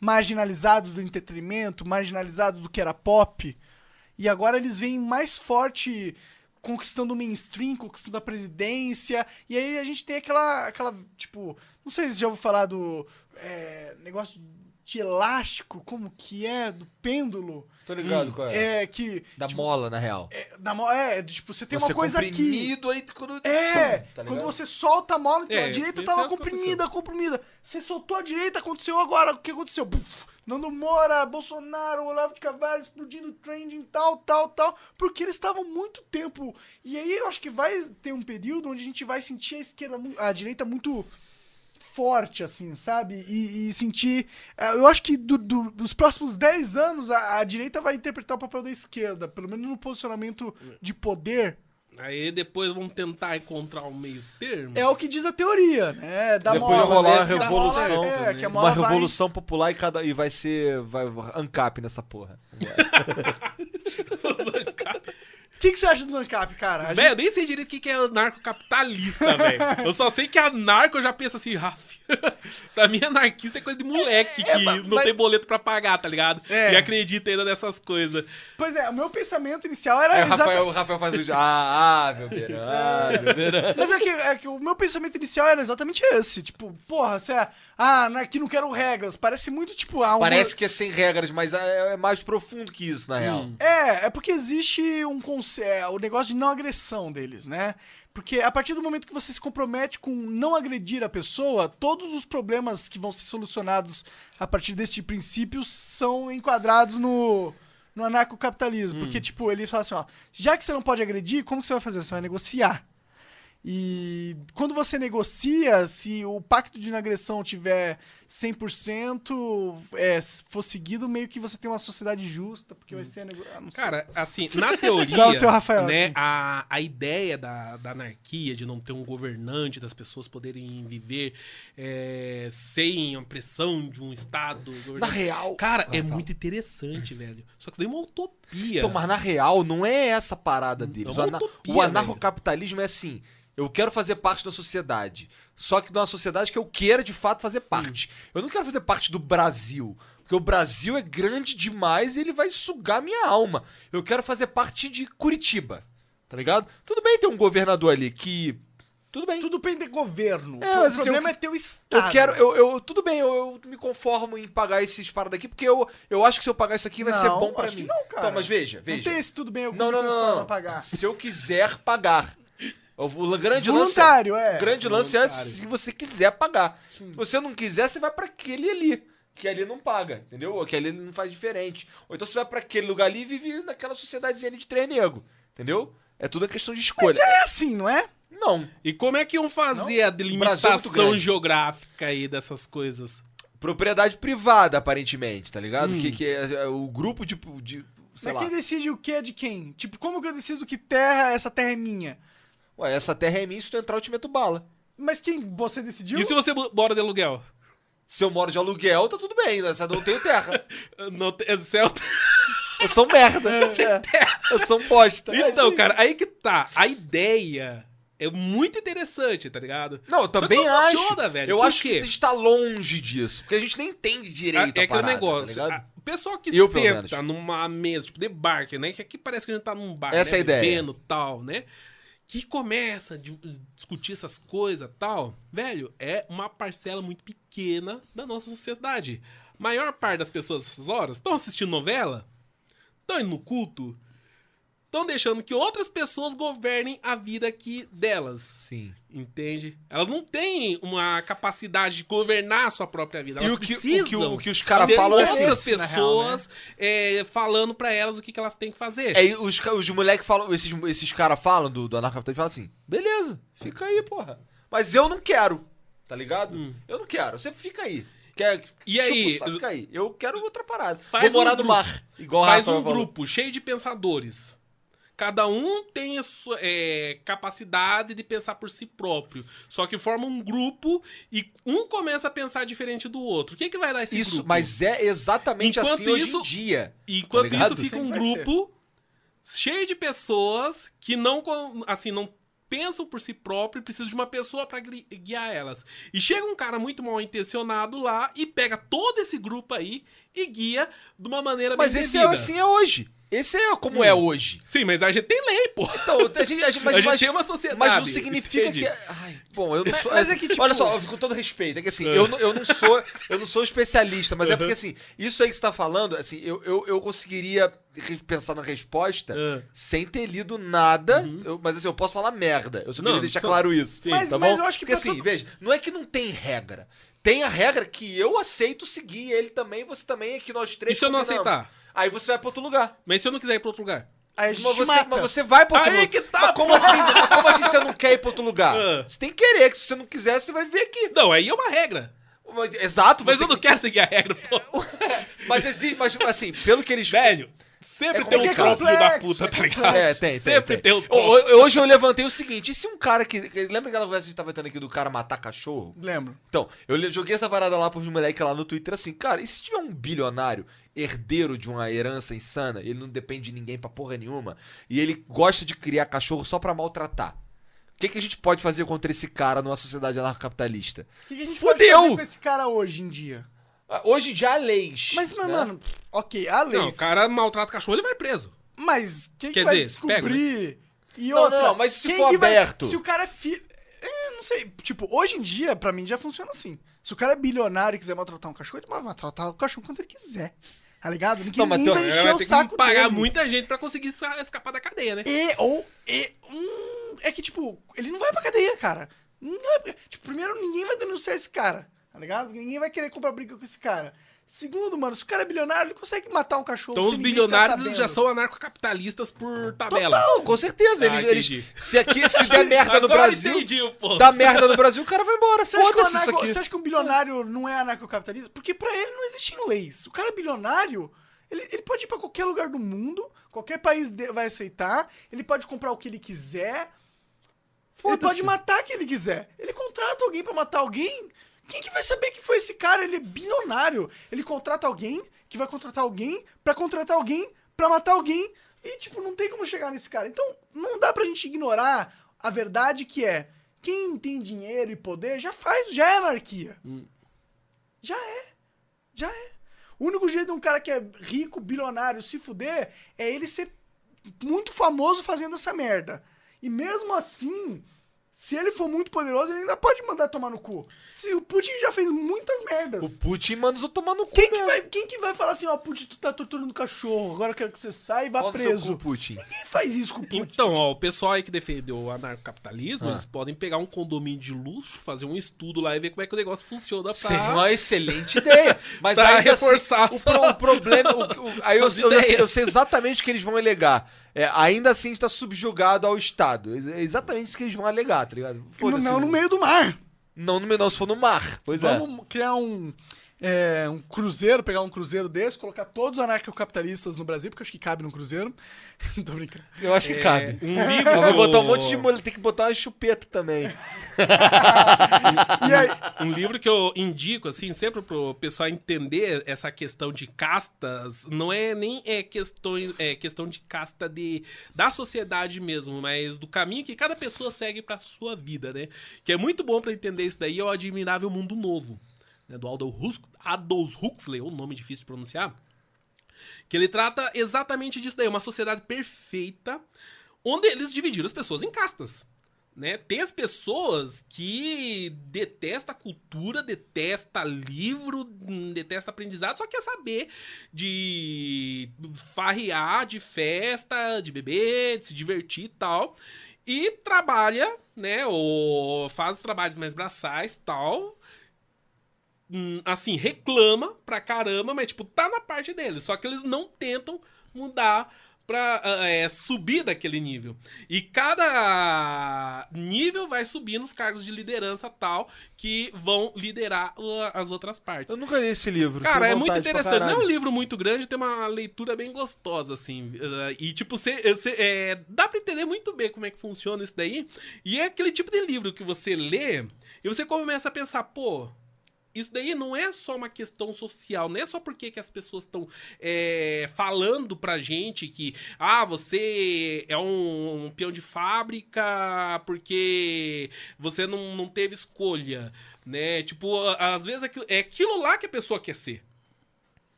marginalizados do entretenimento, marginalizados do que era pop, e agora eles vêm mais forte conquistando o mainstream, conquistando a presidência, e aí a gente tem aquela, aquela tipo, não sei se já ouviu falar do é, negócio de elástico, como que é, do pêndulo, Tô ligado qual é. é que Da mola, na real. é, da mo- é, tipo, você tem Você uma coisa aqui. comprimido aí quando... É, Tá quando você solta a mola, então É, a direita tava é o que comprimida, comprimida. Você soltou a direita, aconteceu agora. O que aconteceu? Buf, Nando Moura, Bolsonaro, Olavo de Carvalho explodindo trending, tal, tal, tal. Porque eles estavam muito tempo. E aí eu acho que vai ter um período onde a gente vai sentir a esquerda, a direita muito forte, assim, sabe? E, e sentir. eh, Eu acho que do- do- dos próximos 10 anos a, a direita vai interpretar o papel da esquerda, pelo menos no posicionamento de poder. Aí depois vamos tentar encontrar um meio termo. É o que diz a teoria, né? Da Depois mola, vai rolar né? a revolução, mola- é, que a Uma mola vai- revolução popular e, cada, e vai ser... Vai ANCAP nessa porra. <laughs> O que, que você acha do Zancap, cara? Velho, eu nem sei direito o que que é anarcocapitalista, <laughs> velho. Eu só sei que anarco eu já penso assim, Raf. <laughs> pra mim, anarquista é coisa de moleque que mas- não mas- tem boleto pra pagar, tá ligado? É. E acredita ainda nessas coisas. Pois é, o meu pensamento inicial era É, Rafael, o Rafael faz o vídeo. Ah, ah, meu beirão, <laughs> ah, meu beirão. Mas é que, é que o meu pensamento inicial era exatamente esse. Tipo, porra, você é. Ah, aqui não quero regras. Parece muito, tipo, ah, um Parece que é sem regras, mas é, é mais profundo que isso, na real. É, é porque existe um conce- é, o negócio de não agressão deles, né? Porque a partir do momento que você se compromete com não agredir a pessoa, todos os problemas que vão ser solucionados a partir deste princípio são enquadrados no, no anarcocapitalismo. Porque, tipo, ele fala assim, ó, já que você não pode agredir, como que você vai fazer? Você vai negociar. E quando você negocia, se o pacto de não agressão tiver 100%, é, for seguido, meio que você tem uma sociedade justa, porque vai ser... a nego- ah. Cara, <laughs> assim, na teoria, o Rafael né, aqui. a, a ideia da, da anarquia, de não ter um governante, das pessoas poderem viver é, sem a pressão de um Estado. Na real. Cara, é muito interessante, velho. Só que daí é uma utopia. Então, mas na real, não é essa a parada deles. É o, ana- o anarcocapitalismo é assim: eu quero fazer parte da sociedade. Só que de uma sociedade que eu queira de fato fazer parte. Eu não quero fazer parte do Brasil. Porque o Brasil é grande demais e ele vai sugar minha alma. Eu quero fazer parte de Curitiba. Tá ligado? Tudo bem ter um governador ali que. Tudo bem. Tudo bem ter governo. É, o mas assim, problema eu- é ter o Estado. Eu quero, eu, eu- tudo bem, eu, eu me conformo em pagar esses paradas aqui, porque eu, eu acho que se eu pagar isso aqui vai ser Não, bom pra acho mim. não, cara. Então, mas veja, Não veja. tem esse tudo bem, eu Não, não, não, não. pagar. Se eu quiser pagar. O, grande lance. Voluntário, é. O grande lance é se você quiser pagar. Se você não quiser, você vai pra aquele ali. Que ali não paga, entendeu? Ou que ali não faz diferente. Ou então você vai pra aquele lugar ali e vive naquela sociedadezinha ali de três nego. Entendeu? É tudo uma questão de escolha. Já é assim, não é? Não. E como é que iam fazer a Brasil é delimitação grande. geográfica aí dessas coisas? Propriedade privada, aparentemente, tá ligado? Hum. Que, que é, é o grupo de. de sei Mas lá. quem decide o que é de quem? Tipo, como que eu decido que terra, essa terra é minha? Ué, essa terra é minha, se tu entrar, eu te meto bala. Mas quem você decidiu? E se você mora de aluguel? Se eu moro de aluguel, tá tudo bem, né? Eu não tenho terra. Não tem <laughs> céu. Eu sou merda. <laughs> É. Eu sou um bosta. É Então, aí. cara, aí que tá. A ideia é muito interessante, tá ligado? Não, eu Só que também não acho. funciona, velho. Eu Por acho quê? que a gente tá longe disso. Porque a gente nem entende direito é a aquele parada, negócio. tá ligado? a- o pessoal que Eu, senta numa mesa, tipo, de bar, né? Que aqui parece que a gente tá num bar, Essa né, é a ideia. bebendo tal, né? Que começa a di- discutir essas coisas tal, velho, é uma parcela muito pequena da nossa sociedade. Maior parte das pessoas essas horas estão assistindo novela, estão indo no culto, estão deixando que outras pessoas governem a vida aqui delas. Sim. Entende? Elas não têm uma capacidade de governar a sua própria vida. E Elas o que, o precisam que, o que os caras falam é outras assim. pessoas é, falando pra elas o que, que elas têm que fazer. É, e os, os moleques falam, esses, esses caras falam do, do anarcapitalismo, falam assim, beleza, fica aí, porra. Mas eu não quero, tá ligado? Eu não quero, você fica aí. Quer, Hum. E o aí? saco, Fica aí. Eu quero outra parada. Vou morar um no grupo. mar, igual o Faz um grupo cheio de pensadores. Cada um tem a sua é, capacidade de pensar por si próprio. Só que forma um grupo e um começa a pensar diferente do outro. O que, que vai dar esse Isso, grupo? mas é exatamente Enquanto assim hoje isso- em dia. E enquanto Tá isso fica um Sempre vai grupo cheio de pessoas que não assim não pensam por si próprio e precisam de uma pessoa pra gui- guiar elas. E chega um cara muito mal intencionado lá e pega todo esse grupo aí e guia de uma maneira Mas bem esse é, devida. assim é hoje. Esse é como é hoje. Sim, mas a gente tem lei, pô. Então, a gente, a gente, mas, <laughs> a gente mas- tem uma sociedade. Mas não significa entende? que. Ai, bom, eu não sou. mas é que, tipo- Olha só, com todo respeito, é que assim, É. eu, não- eu não sou. Eu não sou especialista, mas é porque assim, isso aí que você tá falando, assim, eu, eu, eu conseguiria pensar na resposta É. sem ter lido nada. eu- mas assim, eu posso falar merda. Eu só queria Não, deixar só- claro isso. Sim. Mas- tá mas eu acho que Porque assim, veja, não é que não tem regra. Tem a regra que eu aceito seguir, ele também, você também, é que nós três. E se eu não aceitar? Aí você vai pra outro lugar. Mas se eu não quiser ir pra outro lugar? Aí a gente Mas você, mas você vai pra outro Aí lugar. que tá, Mas como assim? Mas como assim você não quer ir pra outro lugar? Ah. Você tem que querer, que se você não quiser, você vai vir aqui. Não, aí é uma regra. Mas- Exato, Mas você eu não quero seguir a regra, pô. Mas existe, mas assim, pelo que eles. Velho, sempre É tem um complicado. filho da puta, é tá ligado? É, tem, tem. Sempre tem, um Ho- ho- Hoje eu levantei o seguinte: e se um cara que. Lembra aquela conversa que a gente tava tendo aqui do cara matar cachorro? Lembro. Então, eu joguei essa parada lá pros moleques lá no Twitter assim, cara, e se tiver um bilionário, herdeiro de uma herança insana, ele não depende de ninguém pra porra nenhuma, e ele gosta de criar cachorro só pra maltratar? O que, que a gente pode fazer contra esse cara numa sociedade anarcocapitalista? O que, que a gente Fudeu! pode fazer com esse cara hoje em dia? Ah, Hoje já há leis. Mas, mas, né? mano, ok, a lei. Não, o cara maltrata cachorro, ele vai preso. Mas quem que Quer vai dizer, pega, descobrir? E Não, outra, não, mas se quem for que vai- aberto? Se o cara é filho... É, não sei, tipo, hoje em dia, pra mim, já funciona assim. Se o cara é bilionário e quiser maltratar um cachorro, ele vai maltratar o cachorro quando ele quiser. Tá ligado? Ninguém, Não, mas vai encher o saco que pagar dele. muita gente pra conseguir escapar da cadeia, né? E, ou, e, hum, é que, tipo, ele não vai pra cadeia, cara. Não vai pra- tipo, primeiro, ninguém vai denunciar esse cara, tá ligado? Ninguém vai querer comprar briga com esse cara. Segundo, mano, se o cara é bilionário, ele consegue matar um cachorro Então os bilionários já são anarcocapitalistas por tabela. Total, com certeza. Ah, eles, eles- se aqui <laughs> se der merda no Brasil, entendi, dá merda no Brasil, o cara vai embora. Foda-se anarco- você acha que um bilionário não é anarcocapitalista? Porque pra ele não existem leis. O cara é bilionário, ele, ele pode ir pra qualquer lugar do mundo, qualquer país vai aceitar, ele pode comprar o que ele quiser, ele pode matar quem ele quiser. Ele contrata alguém pra matar alguém. Quem que vai saber que foi esse cara? Ele é bilionário. Ele contrata alguém que vai contratar alguém pra contratar alguém pra matar alguém. E, tipo, não tem como chegar nesse cara. Então, não dá pra gente ignorar a verdade que é quem tem dinheiro e poder já faz, já é anarquia. Já é. Já é. O único jeito de um cara que é rico, bilionário, se fuder é ele ser muito famoso fazendo essa merda. E mesmo assim, Se ele for muito poderoso, ele ainda pode mandar tomar no cu. Se o Putin já fez muitas merdas. O Putin manda os tomar no cu. Quem que, vai, quem que vai falar assim, ó, Putin, tu tá torturando o cachorro, agora eu quero que você saia e vá seu preso? cu, Putin. Ninguém faz isso com o Putin. Então, ó, o pessoal aí que defendeu o anarcocapitalismo, Ah. eles podem pegar um condomínio de luxo, fazer um estudo lá e ver como é que o negócio funciona pra... Seria uma excelente <laughs> ideia. Mas Pra assim, reforçar o, só pro- o problema. o- o- aí eu, eu- eu eu sei exatamente o que eles vão alegar. É, ainda assim está subjugado ao Estado. É exatamente isso que eles vão alegar, tá ligado? Não, não no meio do mar. Não, no meio, não, se for no mar. Pois é. Vamos criar um, é, um cruzeiro, pegar um cruzeiro desse, colocar todos os anarcocapitalistas no Brasil, porque eu acho que cabe num cruzeiro. <laughs> Tô brincando. Eu acho que cabe. Um <laughs> livro... Vai botar um monte de molho, tem que botar uma chupeta também. <laughs> E aí, Um livro que eu indico, assim, sempre pro pessoal entender essa questão de castas, não é nem é questão, é questão de casta de, da sociedade mesmo, mas do caminho que cada pessoa segue pra sua vida, né? Que é muito bom pra entender isso daí, é o Admirável Mundo Novo, né? Do Aldous Hux- Aldous Huxley, um nome difícil de pronunciar, que ele trata exatamente disso daí, uma sociedade perfeita, onde eles dividiram as pessoas em castas. Né? Tem as pessoas que detesta a cultura, detesta livro, detesta aprendizado, só quer saber de farrear, de festa, de beber, de se divertir e tal. E trabalha, né? Ou faz os trabalhos mais braçais tal. Hum, Assim, reclama pra caramba, mas, tipo, tá na parte deles. Só que eles não tentam mudar pra ah, é, subir daquele nível. E cada nível vai subindo os cargos de liderança tal que vão liderar as outras partes. Eu nunca li esse livro. Cara, é muito interessante. Não é um livro muito grande, tem uma leitura bem gostosa, assim. Uh, E, tipo, você, você, é, dá pra entender muito bem como é que funciona isso daí. E é aquele tipo de livro que você lê e você começa a pensar, pô. Isso daí não é só uma questão social, não é só porque que as pessoas estão é, falando pra gente que ah, você é um, um peão de fábrica porque você não, não teve escolha, né? Tipo, às vezes é aquilo lá que a pessoa quer ser.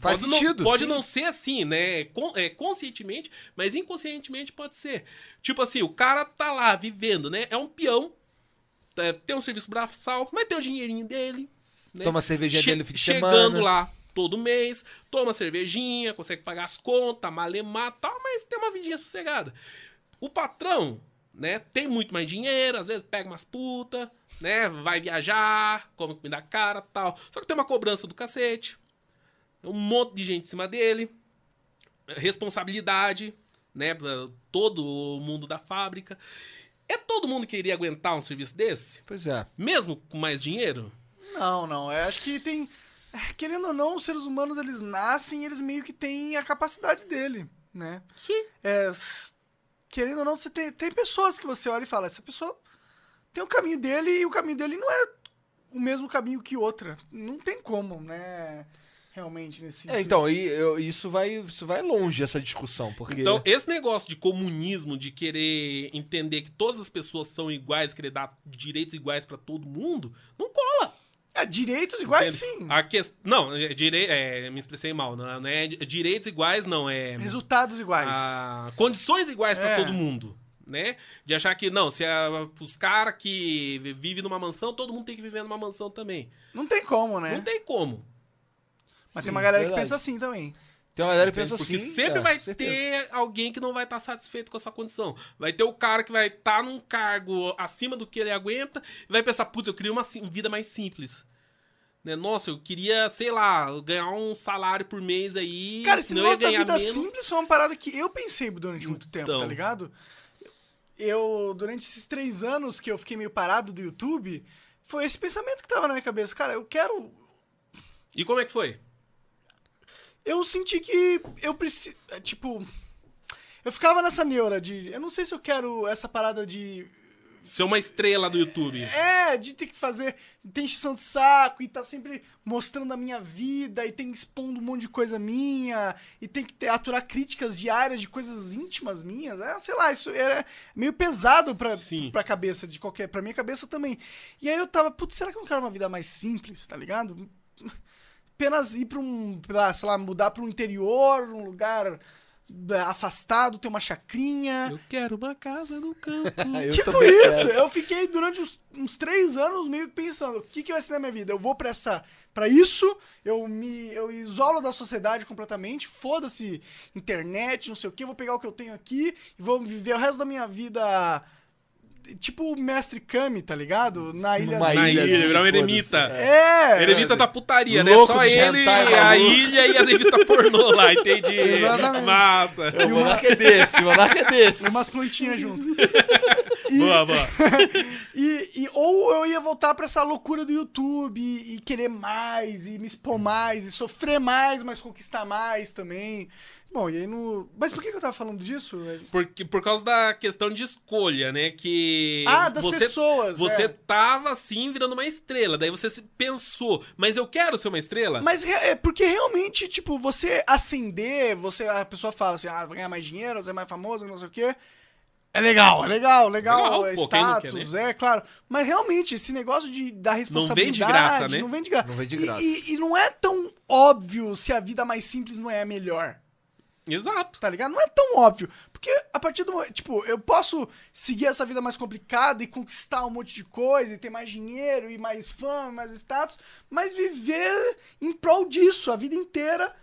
Faz pode sentido, Não, pode sim. não ser assim, né? Con- é, conscientemente, mas inconscientemente pode ser. Tipo assim, o cara tá lá vivendo, né? É um peão, é, tem um serviço braçal, mas tem o dinheirinho dele. Né? Toma a cervejinha Che- dele no fim de Chegando semana. lá todo mês, toma cervejinha, consegue pagar as contas, malemar tal, mas tem uma vidinha sossegada. O patrão, né, tem muito mais dinheiro, às vezes pega umas putas, né, vai viajar, come comida cara tal. Só que tem uma cobrança do cacete, um monte de gente em cima dele, responsabilidade, né, todo o mundo da fábrica. É todo mundo que iria aguentar um serviço desse? Pois é. Mesmo com mais dinheiro? Não, não. Eu acho que tem. é, Querendo ou não, os seres humanos eles nascem, eles meio que têm a capacidade dele, né? Sim. É, querendo ou não, você tem, tem pessoas que você olha e fala, essa pessoa tem o caminho dele e o caminho dele não é o mesmo caminho que outra. Não tem como, né? Realmente, nesse sentido. É, então, e, eu- isso, vai, isso vai longe, essa discussão, porque... Então, esse negócio de comunismo, de querer entender que todas as pessoas são iguais, querer dar direitos iguais pra todo mundo, não cola. É, direitos iguais, entende? sim. A quest... Não, é, direi... é, me expressei mal. Não é di- direitos iguais, não. É Resultados iguais. a- condições iguais pra É. todo mundo. Né? De achar que, não, se a, os caras que vivem numa mansão, todo mundo tem que viver numa mansão também. Não tem como, né? Não tem como. Mas Sim, tem uma galera verdade. que pensa assim também. Tem uma galera que pensa Porque assim... sempre é, vai certeza. ter alguém que não vai estar satisfeito com a sua condição. Vai ter o cara que vai estar num cargo acima do que ele aguenta e vai pensar, putz, eu queria uma vida mais simples. Né? Nossa, eu queria, sei lá, ganhar um salário por mês aí. Cara, esse negócio da vida menos. simples foi uma parada que eu pensei durante muito tempo, Então. tá ligado? Eu, durante esses três anos que eu fiquei meio parado do YouTube, foi esse pensamento que tava na minha cabeça. Cara, eu quero. E como é que foi? Eu senti que eu preciso. Tipo. Eu ficava nessa neura de. Eu não sei se eu quero essa parada de. Ser uma estrela do YouTube. É, de ter que fazer. Tem encheção de saco e tá sempre mostrando a minha vida e tem expondo um monte de coisa minha e tem que ter, aturar críticas diárias de coisas íntimas minhas. É, sei lá, isso era meio pesado pra, Sim. pra cabeça de qualquer. Pra minha cabeça também. E aí eu tava, putz, será que eu não quero uma vida mais simples, tá ligado? Apenas ir pra um. pra, sei lá, mudar pra um interior, um lugar é, afastado, ter uma chacrinha. Eu quero uma casa no campo. <laughs> <laughs> Tipo isso, quero. eu fiquei durante uns, uns três anos meio que pensando, o que, que vai ser na minha vida? Eu vou pra, essa, pra isso, eu me eu isolo da sociedade completamente, foda-se internet, não sei o que, vou pegar o que eu tenho aqui e vou viver o resto da minha vida tipo o mestre Kami, tá ligado? Na ilha... Numa Na ilha, ilha, assim, virar um eremita. É! Eremita da putaria, né? Louco Só de ele, hentai a maluco. ilha e as revistas pornô lá, entendi. Exatamente. Massa. O monarca é desse, o monarca é desse. E umas plantinhas junto. <laughs> Boa, boa. <laughs> E, e- ou eu ia voltar pra essa loucura do YouTube e, e querer mais, e me expor mais, e sofrer mais, mas conquistar mais também. Bom, e aí no. Mas por que, eu tava falando disso? Porque, por causa da questão de escolha, né? Que. Ah, das você, pessoas. Você é. tava assim virando uma estrela. Daí você pensou, mas eu quero ser uma estrela? Mas é porque realmente, tipo, você ascender, você, a pessoa fala assim, ah, vai ganhar mais dinheiro, ser mais famoso, não sei o quê. É legal, é legal, legal, Legal, é pô, não quer, status, é claro. Mas realmente, esse negócio de da vem responsabilidade de graça, né? não vem de graça. Não vem de E- graça. E, e não é tão óbvio se a vida mais simples não é a melhor. Exato. Tá ligado? Não é tão óbvio. Porque a partir do momento. Tipo, eu posso seguir essa vida mais complicada e conquistar um monte de coisa, e ter mais dinheiro, e mais fama, mais status, mas viver em prol disso a vida inteira.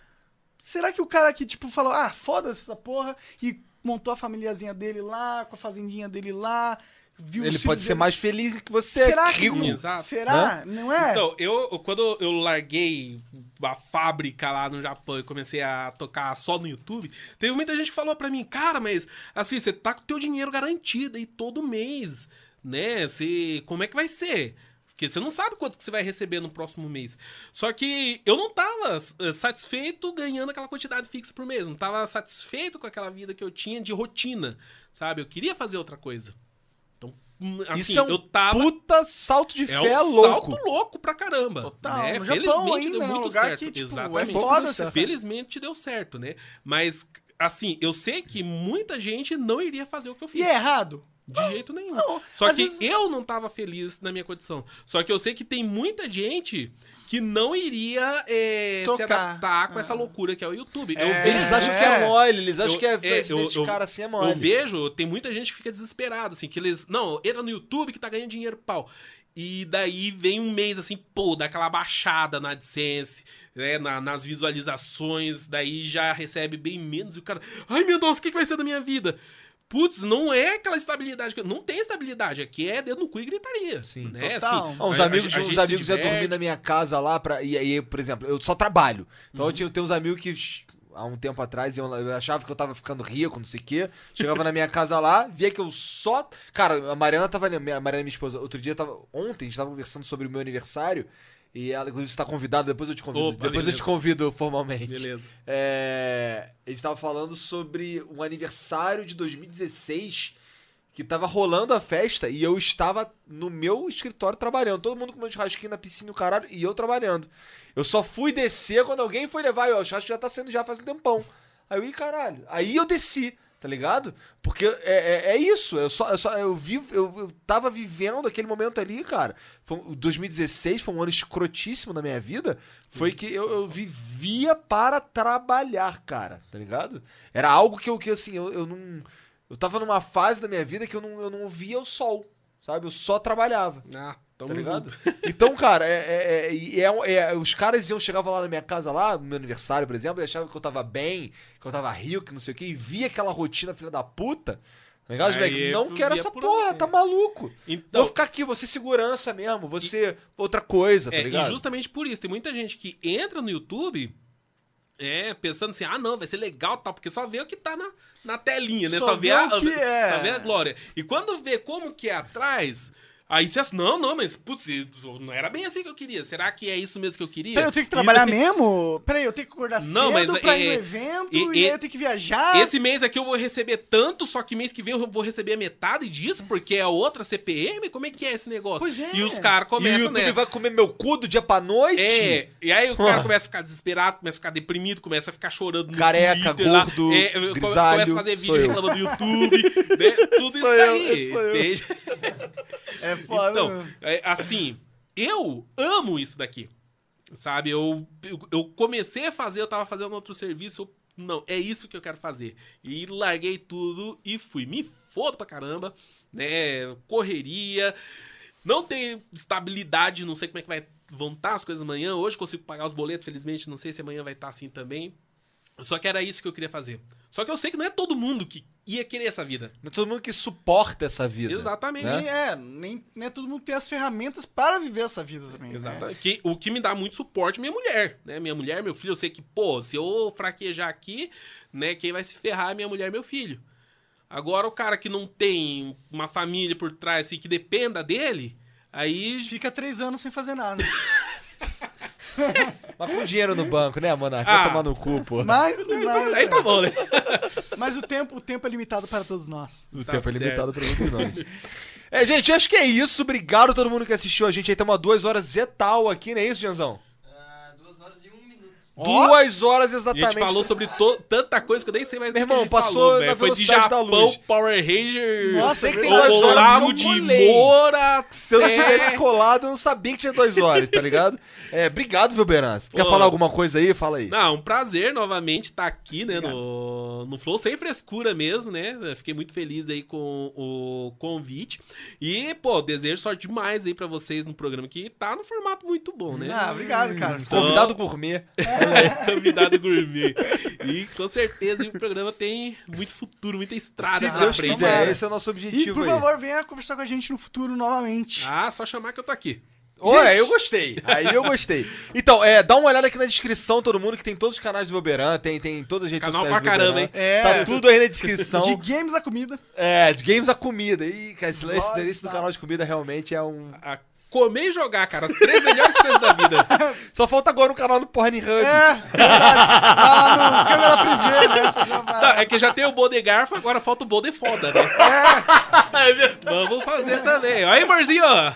Será que o cara que, tipo, falou, ah, foda-se essa porra, e montou a famíliazinha dele lá, com a fazendinha dele lá, viu Ele pode ser dele- mais feliz que você, Será que. rico. Exato. Será? Não é? Então, eu, quando eu larguei a fábrica lá no Japão e comecei a tocar só no YouTube, teve muita gente que falou pra mim, cara, mas assim, você tá com o teu dinheiro garantido aí todo mês, né? Você, como é que vai ser? Porque você não sabe quanto que você vai receber no próximo mês. Só que eu não tava eh, satisfeito ganhando aquela quantidade fixa por mês. Não tava satisfeito com aquela vida que eu tinha de rotina, sabe? Eu queria fazer outra coisa. Assim, Isso é um eu tava... puta salto de É fé um louco. salto louco pra caramba. Total. né? No Japão Felizmente ainda, deu né? Muito lugar certo. que, tipo, Exatamente. é foda você Felizmente deu certo, né? Mas, assim, eu sei que muita gente não iria fazer o que eu fiz. E é errado? De jeito nenhum. não. Só Às que vezes- eu não tava feliz na minha condição. Só que eu sei que tem muita gente que não iria é, se Tocar. adaptar com essa loucura que é o YouTube. Eu É. vejo Eles acham É. que é mole, eles acham eu- que é, é, esse eu- esse eu- cara assim é Eu mole. vejo, tem muita gente que fica desesperado, assim, que eles. Não, entra no YouTube que tá ganhando dinheiro, pau. E daí vem um mês assim, pô, dá aquela baixada na AdSense, né, na- nas visualizações, daí já recebe bem menos e o cara, ai meu Deus, o que, que vai ser da minha vida? Putz, não é aquela estabilidade, que- não tem estabilidade, aqui é dedo no cu e gritaria. Sim. né? Total. Assim, Ah, uns a- a- amigos, a uns amigos iam diverte. dormir na minha casa lá, pra, e aí, por exemplo, eu só trabalho. Então eu tinha, uns amigos que há um tempo atrás lá, eu achava que eu tava ficando rico, não sei o quê. Chegava na minha casa lá, via que eu só. Cara, a Mariana tava. A Mariana, minha esposa, outro dia tava. Ontem a gente tava conversando sobre o meu aniversário. E ela, inclusive, está convidada, depois eu te convido. Opa, depois eu beleza. te convido formalmente. Beleza. É, a gente tava falando sobre um aniversário de 2016 que tava rolando a festa e eu estava no meu escritório trabalhando. Todo mundo com meu churrasquinho na piscina e o caralho, e eu trabalhando. Eu só fui descer quando alguém foi levar. Eu, o churrasco já tá sendo já faz um tempão. Aí eu, ih, caralho. Aí eu desci, tá ligado? Porque é, é, é isso. Eu só, eu só eu vivo, eu, eu tava vivendo aquele momento ali, cara. Foi, um- 2016 foi um ano escrotíssimo na minha vida. Foi que eu, eu vivia para trabalhar, cara, tá ligado? Era algo que eu, que, assim, eu, eu não. Eu tava numa fase da minha vida que eu não, eu não via o sol, sabe? Eu só trabalhava. Ah, tamo Tá ligado? junto. Então, cara, é, é- é- e é- é- os caras iam, chegavam lá na minha casa lá, no meu aniversário, por exemplo, e achavam que eu tava bem, que eu tava rico, que não sei o quê, e via aquela rotina filha da puta. Tá ligado, Aí moleque? Não quero essa por porra, tá maluco. Então, Vou ficar aqui, você segurança mesmo, você outra coisa, tá É, ligado? e justamente por isso, tem muita gente que entra no YouTube é, pensando assim, ah não, vai ser legal tal, porque só vê o que tá na, na telinha, né? Só Só, vê vê, a, é. só vê a glória. E quando vê como que é atrás, aí você acha, não, não, mas putz, não era bem assim que eu queria. Será que é isso mesmo que eu queria? Peraí, eu tenho que trabalhar daí- mesmo? Peraí, eu tenho que acordar Não, cedo mas, pra é, ir no evento, e- e, aí eu tenho que viajar. Esse mês aqui eu vou receber tanto, só que mês que vem eu vou receber a metade disso, porque é outra CPM? Como é que é esse negócio? Pois é. E os caras E o começam, YouTube né? vai comer meu cu do dia pra noite? É, e aí o cara <laughs> começa a ficar desesperado, começa a ficar deprimido, começa a ficar chorando no Careca, Twitter lá. gordo, é, grisalho, começa a fazer vídeo reclamando do YouTube, né? <laughs> Tudo isso Sou eu, daí, sou eu. entende? <laughs> É foda. Então, é, assim, eu amo isso daqui. Sabe, eu, eu, eu comecei a fazer, eu tava fazendo outro serviço, eu não, é isso que eu quero fazer. E larguei tudo e fui. Me fodo pra caramba, né? Correria. Não tem estabilidade, não sei como é que vai, vão estar as coisas amanhã. Hoje consigo pagar os boletos, felizmente, não sei se amanhã vai estar assim também. Só que era isso que eu queria fazer. Só que eu sei que não é todo mundo que ia querer essa vida. Não é todo mundo que suporta essa vida. Exatamente. Né? Nem é, nem, nem todo mundo tem as ferramentas para viver essa vida também. né? Exatamente. Que, o que me dá muito suporte é minha mulher, né? Minha mulher, meu filho, eu sei que, pô, se eu fraquejar aqui, né, quem vai se ferrar é minha mulher e meu filho. Agora, o cara que não tem uma família por trás, assim, que dependa dele, aí. Fica três anos sem fazer nada. <laughs> <laughs> Mas com dinheiro no banco, né, Monarca? Vai Ah. tomar no cu, pô. Mas, mas, Aí tá bom, né? mas o, tempo, o tempo é limitado para todos nós. O Tá tempo é certo. limitado pra muitos de nós. É, gente, acho que é isso. Obrigado a todo mundo que assistiu a gente. Aí estamos duas horas e tal aqui, não é isso, Janzão? Ah, duas horas e minuto. Duas horas A exatamente. gente falou sobre tanta coisa que eu nem sei mais Meu o que a irmão, gente passou falou, na velho. Foi de Japão, luz. Power Ranger, Nossa, sei que tem o- duas horas, Olavo de. Moura. Se eu não é. tivesse colado, eu não sabia que tinha duas horas, tá ligado? É, obrigado, viu, Berança? Quer falar alguma coisa aí? Fala aí. Não, um prazer novamente estar aqui, né, no, no Flow, sem frescura mesmo, né? Fiquei muito feliz aí com o convite. E, pô, desejo sorte demais aí pra vocês no programa, que tá no formato muito bom, né? Ah, obrigado, cara. Então- Convidado gourmet. <laughs> Convidado gourmet. E com certeza o programa tem muito futuro, muita estrada Se na Deus frente. quiser, esse é o nosso E, objetivo por aí. favor, venha conversar com a gente no futuro novamente. Ah, só chamar que eu tô aqui. Olha, eu gostei. Aí eu gostei. Então, é, dá uma olhada aqui na descrição, todo mundo, que tem todos os canais do Voberan, tem, tem todas as redes Canal sociais pra do caramba, hein? É. Tá tudo aí na descrição. De games a comida. É, de games a comida. Ih, cara, esse, esse, esse do canal de comida realmente é um... A comer e jogar, cara. As três melhores coisas da vida. Só falta agora um canal no Pornhub. É, verdade. Lá no câmera privê, né? <laughs> Tá, é que já tem o Bode Garfo, agora falta o Bode Foda, né? É. Vamos fazer também. Aí, amorzinho, ó.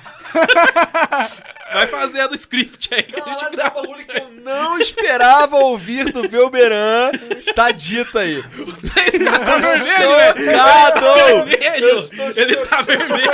Vai fazer a do script aí que a gente Caralho, é um grava. bagulho que eu não esperava ouvir do Velberan. Está dito aí. Esse cara tá vermelho, velho. Chocado! Vermelho. Ele tá vermelho.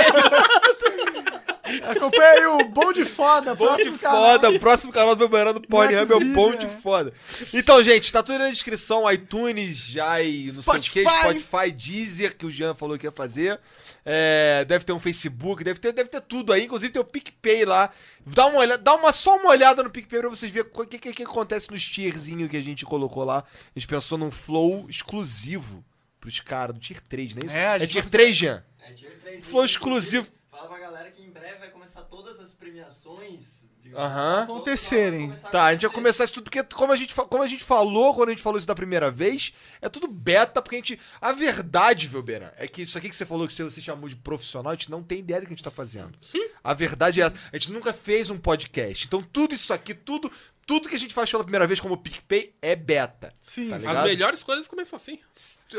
Acompanha aí o Bom de Foda. Bom de próximo canal. foda, o próximo canal do Velberan do Pornhub é o Xvideo, Bom de é. foda. Então, gente, tá tudo na descrição, iTunes, já e não sei o que, Spotify. Spotify, Deezer, que o Jean falou que ia fazer. É, deve ter um Facebook, deve ter, deve ter tudo aí, inclusive tem o PicPay lá. Dá uma, olhada, dá uma só uma olhada no PicPay pra vocês verem o que, que, que acontece nos tierzinho que a gente colocou lá. A gente pensou num flow exclusivo pros caras do Tier 3, não é isso? É, a é Tier vai 3, Jean. É tier 3. Flow exclusivo. Fala pra galera breve vai começar todas as premiações. Aham. assim, Acontecerem. Tá, a gente vai começar isso tudo, porque como a, gente, como a gente falou quando a gente falou isso da primeira vez, é tudo beta, porque a gente. A verdade, Velberan, é que isso aqui que você falou que você, você chamou de profissional, a gente não tem ideia do que a gente tá fazendo. A verdade é essa. A gente nunca fez um podcast. Então tudo isso aqui, tudo. Tudo que a gente faz pela primeira vez como PicPay é beta. Sim, Tá? As melhores coisas começam assim.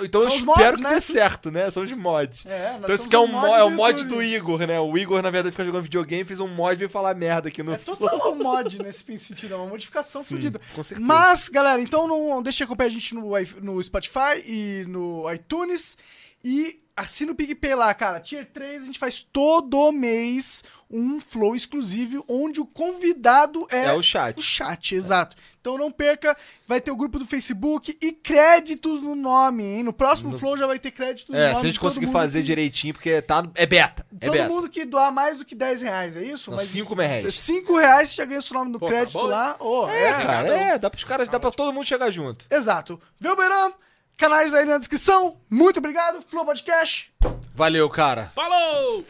Então eu São os espero mods, que né? dê certo, né? São os mods. É, então esse que é, um um mo- mod é o do mod YouTube. do Igor, né? O Igor, na verdade, fica jogando videogame, fez um mod e veio falar merda aqui no É total um mod nesse sentido, é uma modificação Sim, fodida. com certeza. Mas, galera, então não deixe de acompanhar a gente no, no Spotify e no iTunes. E assina o PicPay lá, cara. Tier 3, a gente faz todo mês um flow exclusivo onde o convidado é, É o chat. o chat, exato. Então não perca, vai ter o grupo do Facebook e créditos no nome, hein? No próximo flow já vai ter crédito no É, nome. se a gente conseguir fazer que- direitinho, porque tá. É beta. É Todo beta. mundo que doar mais do que 10 reais, é isso? Não, Mas 5 reais. 5 reais você já ganha o seu nome no Pô, tá crédito lá. Ô, É, é, cara, é, dá pros caras, dá pra todo mundo chegar junto. Exato. Velberan, canais aí na descrição. Muito obrigado. Flow Podcast. Valeu, cara. Falou!